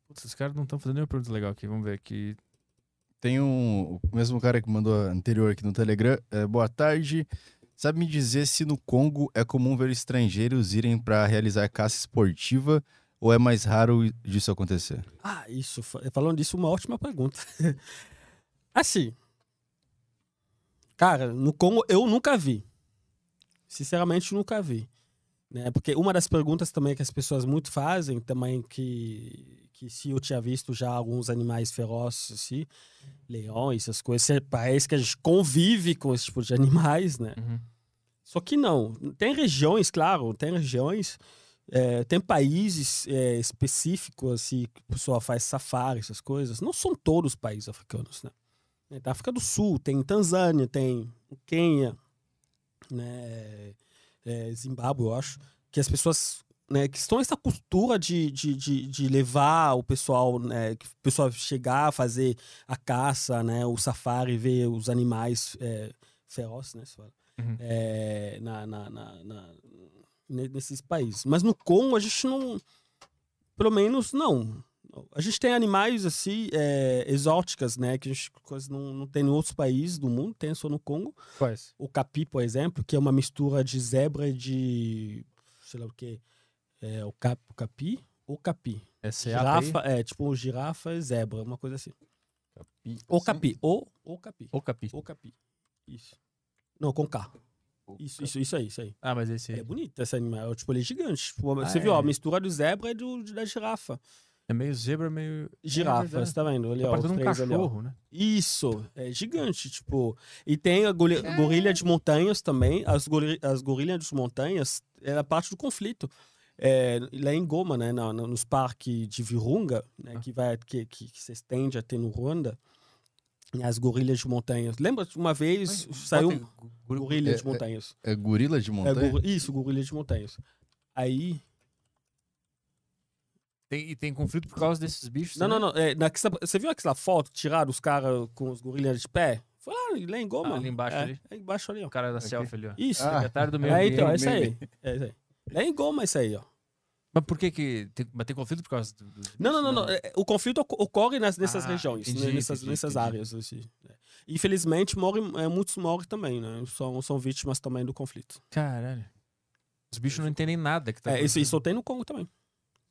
Putz, esses caras não estão fazendo nenhuma pergunta legal aqui. Vamos ver aqui. Tem um. O mesmo cara que mandou a anterior aqui no Telegram. É, boa tarde. Sabe me dizer se no Congo é comum ver estrangeiros irem para realizar caça esportiva ou é mais raro disso acontecer? Ah, isso. fa- Falando disso, uma ótima pergunta. assim. Cara, no Congo eu nunca vi. Sinceramente, nunca vi. Né? Porque uma das perguntas também que as pessoas muito fazem, também que, que se eu tinha visto já alguns animais ferozes, assim, leões, essas coisas, parece que a gente convive com esse tipo de animais, né? Uhum. Só que não. Tem regiões, claro, tem regiões, é, tem países é, específicos assim, que o pessoal faz safari, essas coisas. Não são todos os países africanos, né? É, Da África do Sul, tem Tanzânia, tem Quênia, né? É, Zimbábue, eu acho, que as pessoas né, que estão essa cultura de, de, de, de levar o pessoal, né, que o pessoal chegar a fazer a caça, né, o safari, ver os animais é, ferozes, né, Uhum. é, na, na, na, na- ne- nesses países. Mas no Congo a gente não, pelo menos não. A gente tem animais assim é, exóticas, né, que a gente quase não, não tem em outros países do mundo, tem só no Congo. Quais? O capi, por exemplo, que é uma mistura de zebra e de sei lá o que, é o, cap, o capi ou capi. É Girafa, é, tipo girafa e zebra, uma coisa assim. Ou Assim? capi, ou, ou capi. Ou capi. Ou capi. Isso. Não, com K. Isso, isso, isso aí, isso aí. Ah, mas esse É bonito esse animal. Tipo, ele é gigante. Tipo, Ah, você viu, ó, é? a mistura do zebra e do, da girafa. é meio zebra, meio. Girafa, É verdade. você tá vendo? Ali, Tá ó, um três ali, ó. cachorro, né? Isso, é gigante, tipo. E tem a goli- gorilha de montanhas também. As, gori as gorilhas de montanhas era parte do conflito. É, lá em Goma, né, na- na- nos parques de Virunga, né, Ah. que, vai, que, que, que se estende até no Ruanda, as gorilhas de montanhas. Lembra uma vez saiu um gu- gorilha é- de montanhas? É gorila de É, montanha? gor- isso, gorilha de montanhas. Aí. Tem, e tem conflito por causa desses bichos? Não, não, também? não. é, na, você viu aquela foto tiraram os caras com os gorilhas de pé? Foi lá, lá em Goma. Ah, ali embaixo é, ali? É embaixo ali, ó. O cara da selfie ali, ó. Isso. Ah. Secretário do meio É, então, é isso aí. É isso aí. Lá em Goma, isso aí, ó. Mas por que que... Tem, mas tem conflito por causa do, dos Não, não, não, não. é, O conflito oco- ocorre nas, nessas Ah, regiões, entendi, né, nessas, entendi, nessas entendi. áreas. Assim, né. Infelizmente, morrem, é, muitos morrem também, né? São, são vítimas também do conflito. Caralho. Os bichos não entendem nada que tá É, isso, isso tem no Congo também.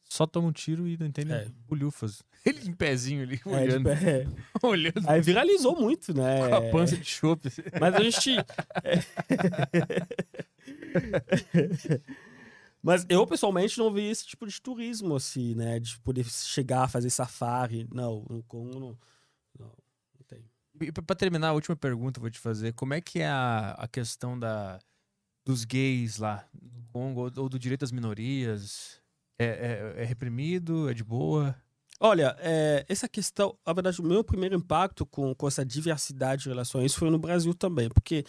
Só toma um tiro e não entendem É. bolhufas. Ele em pezinho ali, É, olhando. pé. olhando Aí viralizou muito, né? com a pança de chope. Mas a gente. Mas eu, pessoalmente, não vi esse tipo de turismo, assim, né? De poder chegar a fazer safari. Não, no Congo não. Não, não tem. E pra pra terminar, a última pergunta eu vou te fazer. Como é que é a, a questão da, dos gays lá no Congo, ou, ou do direito às minorias? É, é- é reprimido? É de boa? Olha, é, essa questão, na verdade, o meu primeiro impacto com, com essa diversidade de relações foi no Brasil também, porque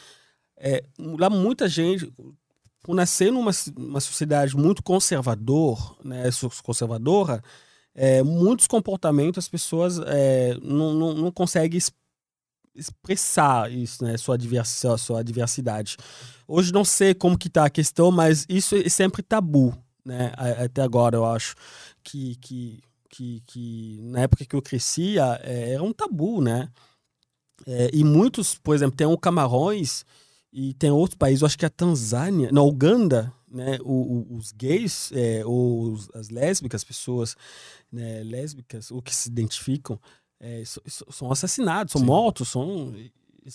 é, lá muita gente, por nascer numa ci- uma sociedade muito conservador, né, conservadora, é, muitos comportamentos as pessoas é, não, não, não conseguem es- expressar isso, né, sua, diversa, sua diversidade. Hoje não sei como que tá a questão, mas isso é sempre tabu, né, até agora eu acho que, que que, que na época que eu crescia é, era um tabu, né? É, e muitos, por exemplo, tem o Camarões e tem outros países, eu acho que é a Tanzânia, na Uganda, né? O, o- os gays, é, ou as lésbicas, as pessoas né, lésbicas, ou que se identificam, é, so- so- são assassinados, são Sim. mortos, são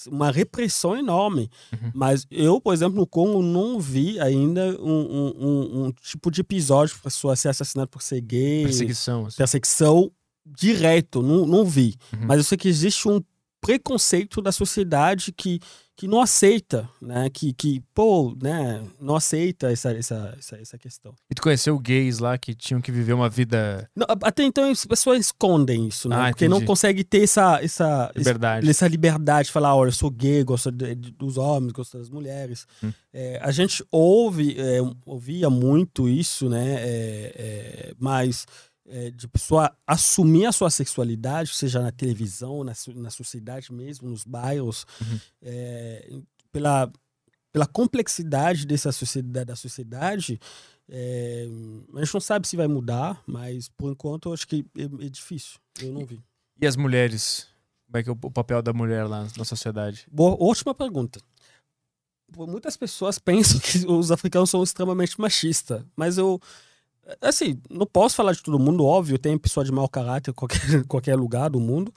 uma repressão enorme. Uhum. Mas eu, por exemplo, no Congo não vi ainda um, um- um- um tipo de episódio de pessoa ser assassinada por ser gay Perseguição. assim. perseguição direto, não, não vi. Uhum. Mas eu sei que existe um preconceito da sociedade que, que não aceita, né? Que, que pô, né? Não aceita essa, essa, essa, essa questão. E tu conheceu gays lá que tinham que viver uma vida Não, até então as pessoas escondem isso, né? Ah, Porque não consegue ter essa, essa, liberdade? essa liberdade de falar, olha, eu sou gay, gosto de- de- dos homens, gosto das mulheres. Hum. É, a gente ouve, é, ouvia muito isso, né? É, é, mas é, de pessoa assumir a sua sexualidade, seja na televisão, na, na sociedade mesmo, nos bairros, Uhum. é, pela, pela complexidade dessa sociedade, da sociedade, é, a gente não sabe se vai mudar, mas por enquanto eu acho que é, é difícil. Eu não vi. E as mulheres? Como é que é o o papel da mulher lá na sociedade? Boa, ótima pergunta. Muitas pessoas pensam que os africanos são extremamente machistas, mas eu. Assim, não posso falar de todo mundo, óbvio, tem pessoa de mau caráter em qualquer, qualquer lugar do mundo,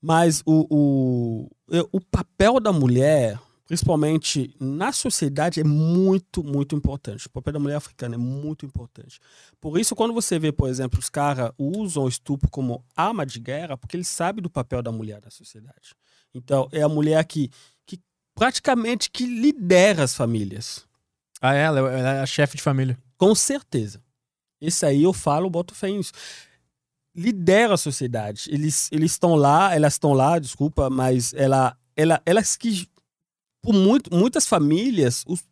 mas o, o, o papel da mulher, principalmente na sociedade, é muito, muito importante. O papel da mulher africana é muito importante. Por isso, quando você vê, por exemplo, os caras usam o estupro como arma de guerra, porque eles sabem do papel da mulher na sociedade. Então, é a mulher que, que praticamente que lidera as famílias. Ah, ela, ela é a chefe de família. Com certeza. Esse aí eu falo, boto fé nisso. Lidera a sociedade. Eles eles estão lá, elas estão lá, desculpa, mas ela, ela, elas que por muito, muitas famílias os,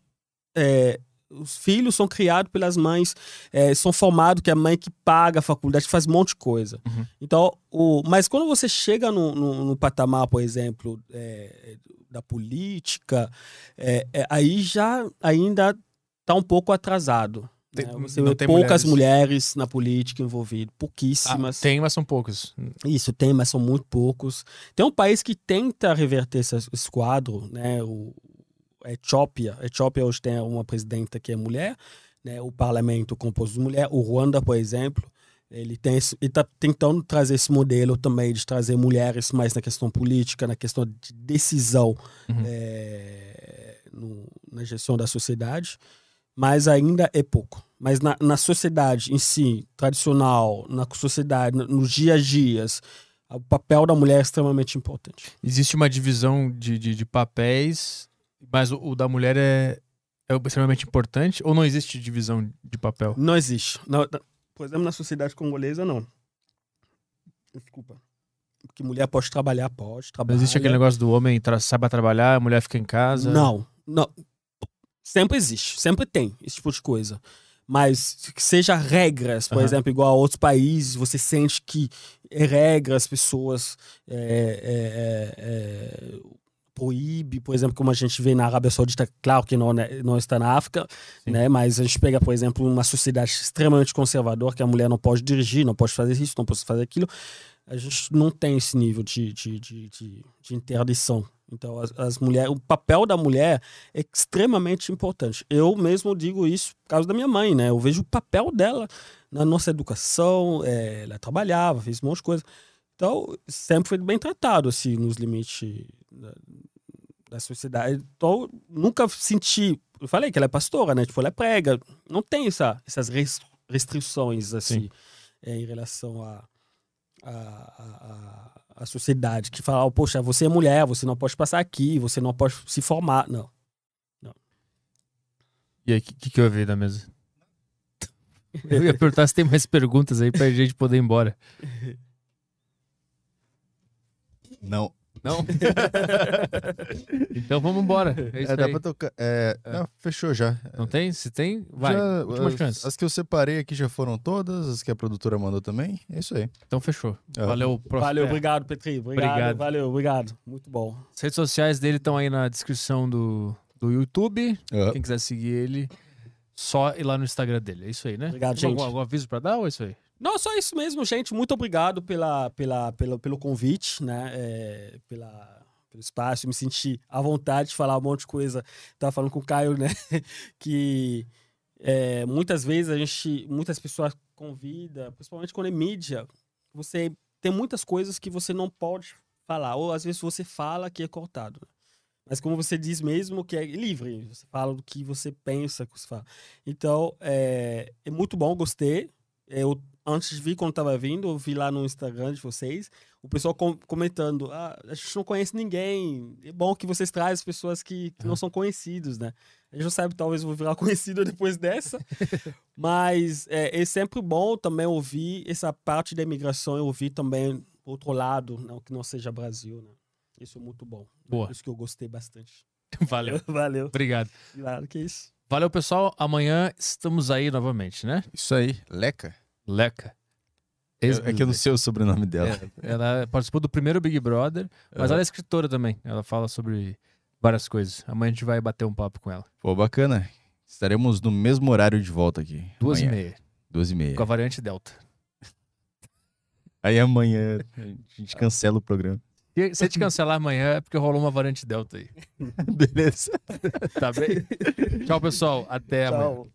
é, os filhos são criados pelas mães, é, são formados que é a mãe que paga a faculdade, faz um monte de coisa. Uhum. Então, o, mas quando você chega no, no, no patamar, por exemplo, é, da política, é, é, aí já ainda está um pouco atrasado. Tem- né? Não tem poucas mulheres. mulheres. na política envolvidas, Ah, pouquíssimas. tem, mas são poucos. Isso tem, mas são muito poucos. Tem um país que tenta reverter esse, esse quadro, né? O, a Etiópia. A Etiópia hoje tem uma presidenta que é mulher, né? O parlamento composto de mulher. O Ruanda, por exemplo, ele tem está tentando trazer esse modelo também de trazer mulheres mais na questão política, na questão de decisão Uhum. é, no- na gestão da sociedade, mas ainda é pouco. Mas na, na sociedade em si, tradicional, na sociedade, no- nos dias a dias, o papel da mulher é extremamente importante. Existe uma divisão de, de, de papéis, mas o, o da mulher é, é extremamente importante ou não existe divisão de papel? Não existe. Na- por exemplo, na sociedade congolesa, não. Desculpa. Porque mulher pode trabalhar, pode Não trabalhar. existe aquele negócio do homem tra saiba trabalhar, a mulher fica em casa? Não, não. Sempre existe, sempre tem esse tipo de coisa. Mas que seja regras, por Aham. exemplo, igual a outros países, você sente que é regra, as pessoas é, é, é, é, proíbe, por exemplo, como a gente vê na Arábia Saudita, claro que não, né, não está na África, Sim. né? Mas a gente pega, por exemplo, uma sociedade extremamente conservadora, que a mulher não pode dirigir, não pode fazer isso, não pode fazer aquilo. A gente não tem esse nível de, de, de, de, de interdição. Então, as, as mulheres, o papel da mulher é extremamente importante. Eu mesmo digo isso por causa da minha mãe, né? Eu vejo o papel dela na nossa educação, é, ela trabalhava, fez um monte de coisa. Então, sempre foi bem tratado, assim, nos limites da, da sociedade. Então, nunca senti. Eu falei que ela é pastora, né? Tipo, ela é prega. Não tem essa, essas res- restrições, assim, Sim. é, em relação a. A, a, a- a sociedade que fala, oh, poxa, você é mulher, você não pode passar aqui, você não pode se formar. Não. E aí, o que, que eu vi da mesa? Eu ia perguntar se tem mais perguntas aí pra gente poder ir embora. Não. Não? então vamos embora. É isso É, dá aí. pra tocar. É, É. não, fechou já. Não tem? Se tem, vai. Já, Última as, chance. as que eu separei aqui já foram todas, as que a produtora mandou também. É isso aí. Então fechou. É. Valeu, Prosper. Valeu, obrigado, Petri. Obrigado, Obrigado. Valeu, obrigado. Muito bom. As redes sociais dele estão aí na descrição do, do YouTube. Ah, Quem quiser seguir ele, só ir lá no Instagram dele. É isso aí, né? Obrigado, Tem gente. Algum, algum aviso pra dar ou é isso aí? Não, só isso mesmo, gente. Muito obrigado pela, pela, pela, pelo convite, né? É, pela, pelo espaço. Me senti à vontade de falar um monte de coisa. Tava falando com o Caio, né? que é, muitas vezes a gente, muitas pessoas convida, principalmente quando é mídia, você tem muitas coisas que você não pode falar. Ou às vezes você fala que é cortado. Mas como você diz mesmo, que é livre. Você fala do que você pensa que você fala. Então, é, é muito bom, gostei. Eu, antes de vir, quando estava vindo, eu vi lá no Instagram de vocês, o pessoal com- comentando, ah, a gente não conhece ninguém, é bom que vocês trazem pessoas que, que não são conhecidos, né? A gente não sabe, talvez eu vou virar conhecido depois dessa, mas é, é sempre bom também ouvir essa parte da imigração, eu ouvir também outro lado, não, que não seja Brasil, né? Isso é muito bom. Boa. Por isso que eu gostei bastante. Valeu. Valeu. Obrigado. Claro que é isso. Valeu, pessoal. Amanhã estamos aí novamente, né? isso aí. Leca. Leca. É que eu não sei o sobrenome dela. É, ela participou do primeiro Big Brother, mas Ah. ela é escritora também. Ela fala sobre várias coisas. Amanhã a gente vai bater um papo com ela. Pô, bacana. Estaremos no mesmo horário de volta aqui. Duas amanhã. e meia, Duas e meia. com a variante Delta. Aí amanhã a gente cancela o programa. Se a gente cancelar amanhã é porque rolou uma variante Delta aí. Beleza. Tá bem? Tchau, pessoal. Até amanhã. Tchau.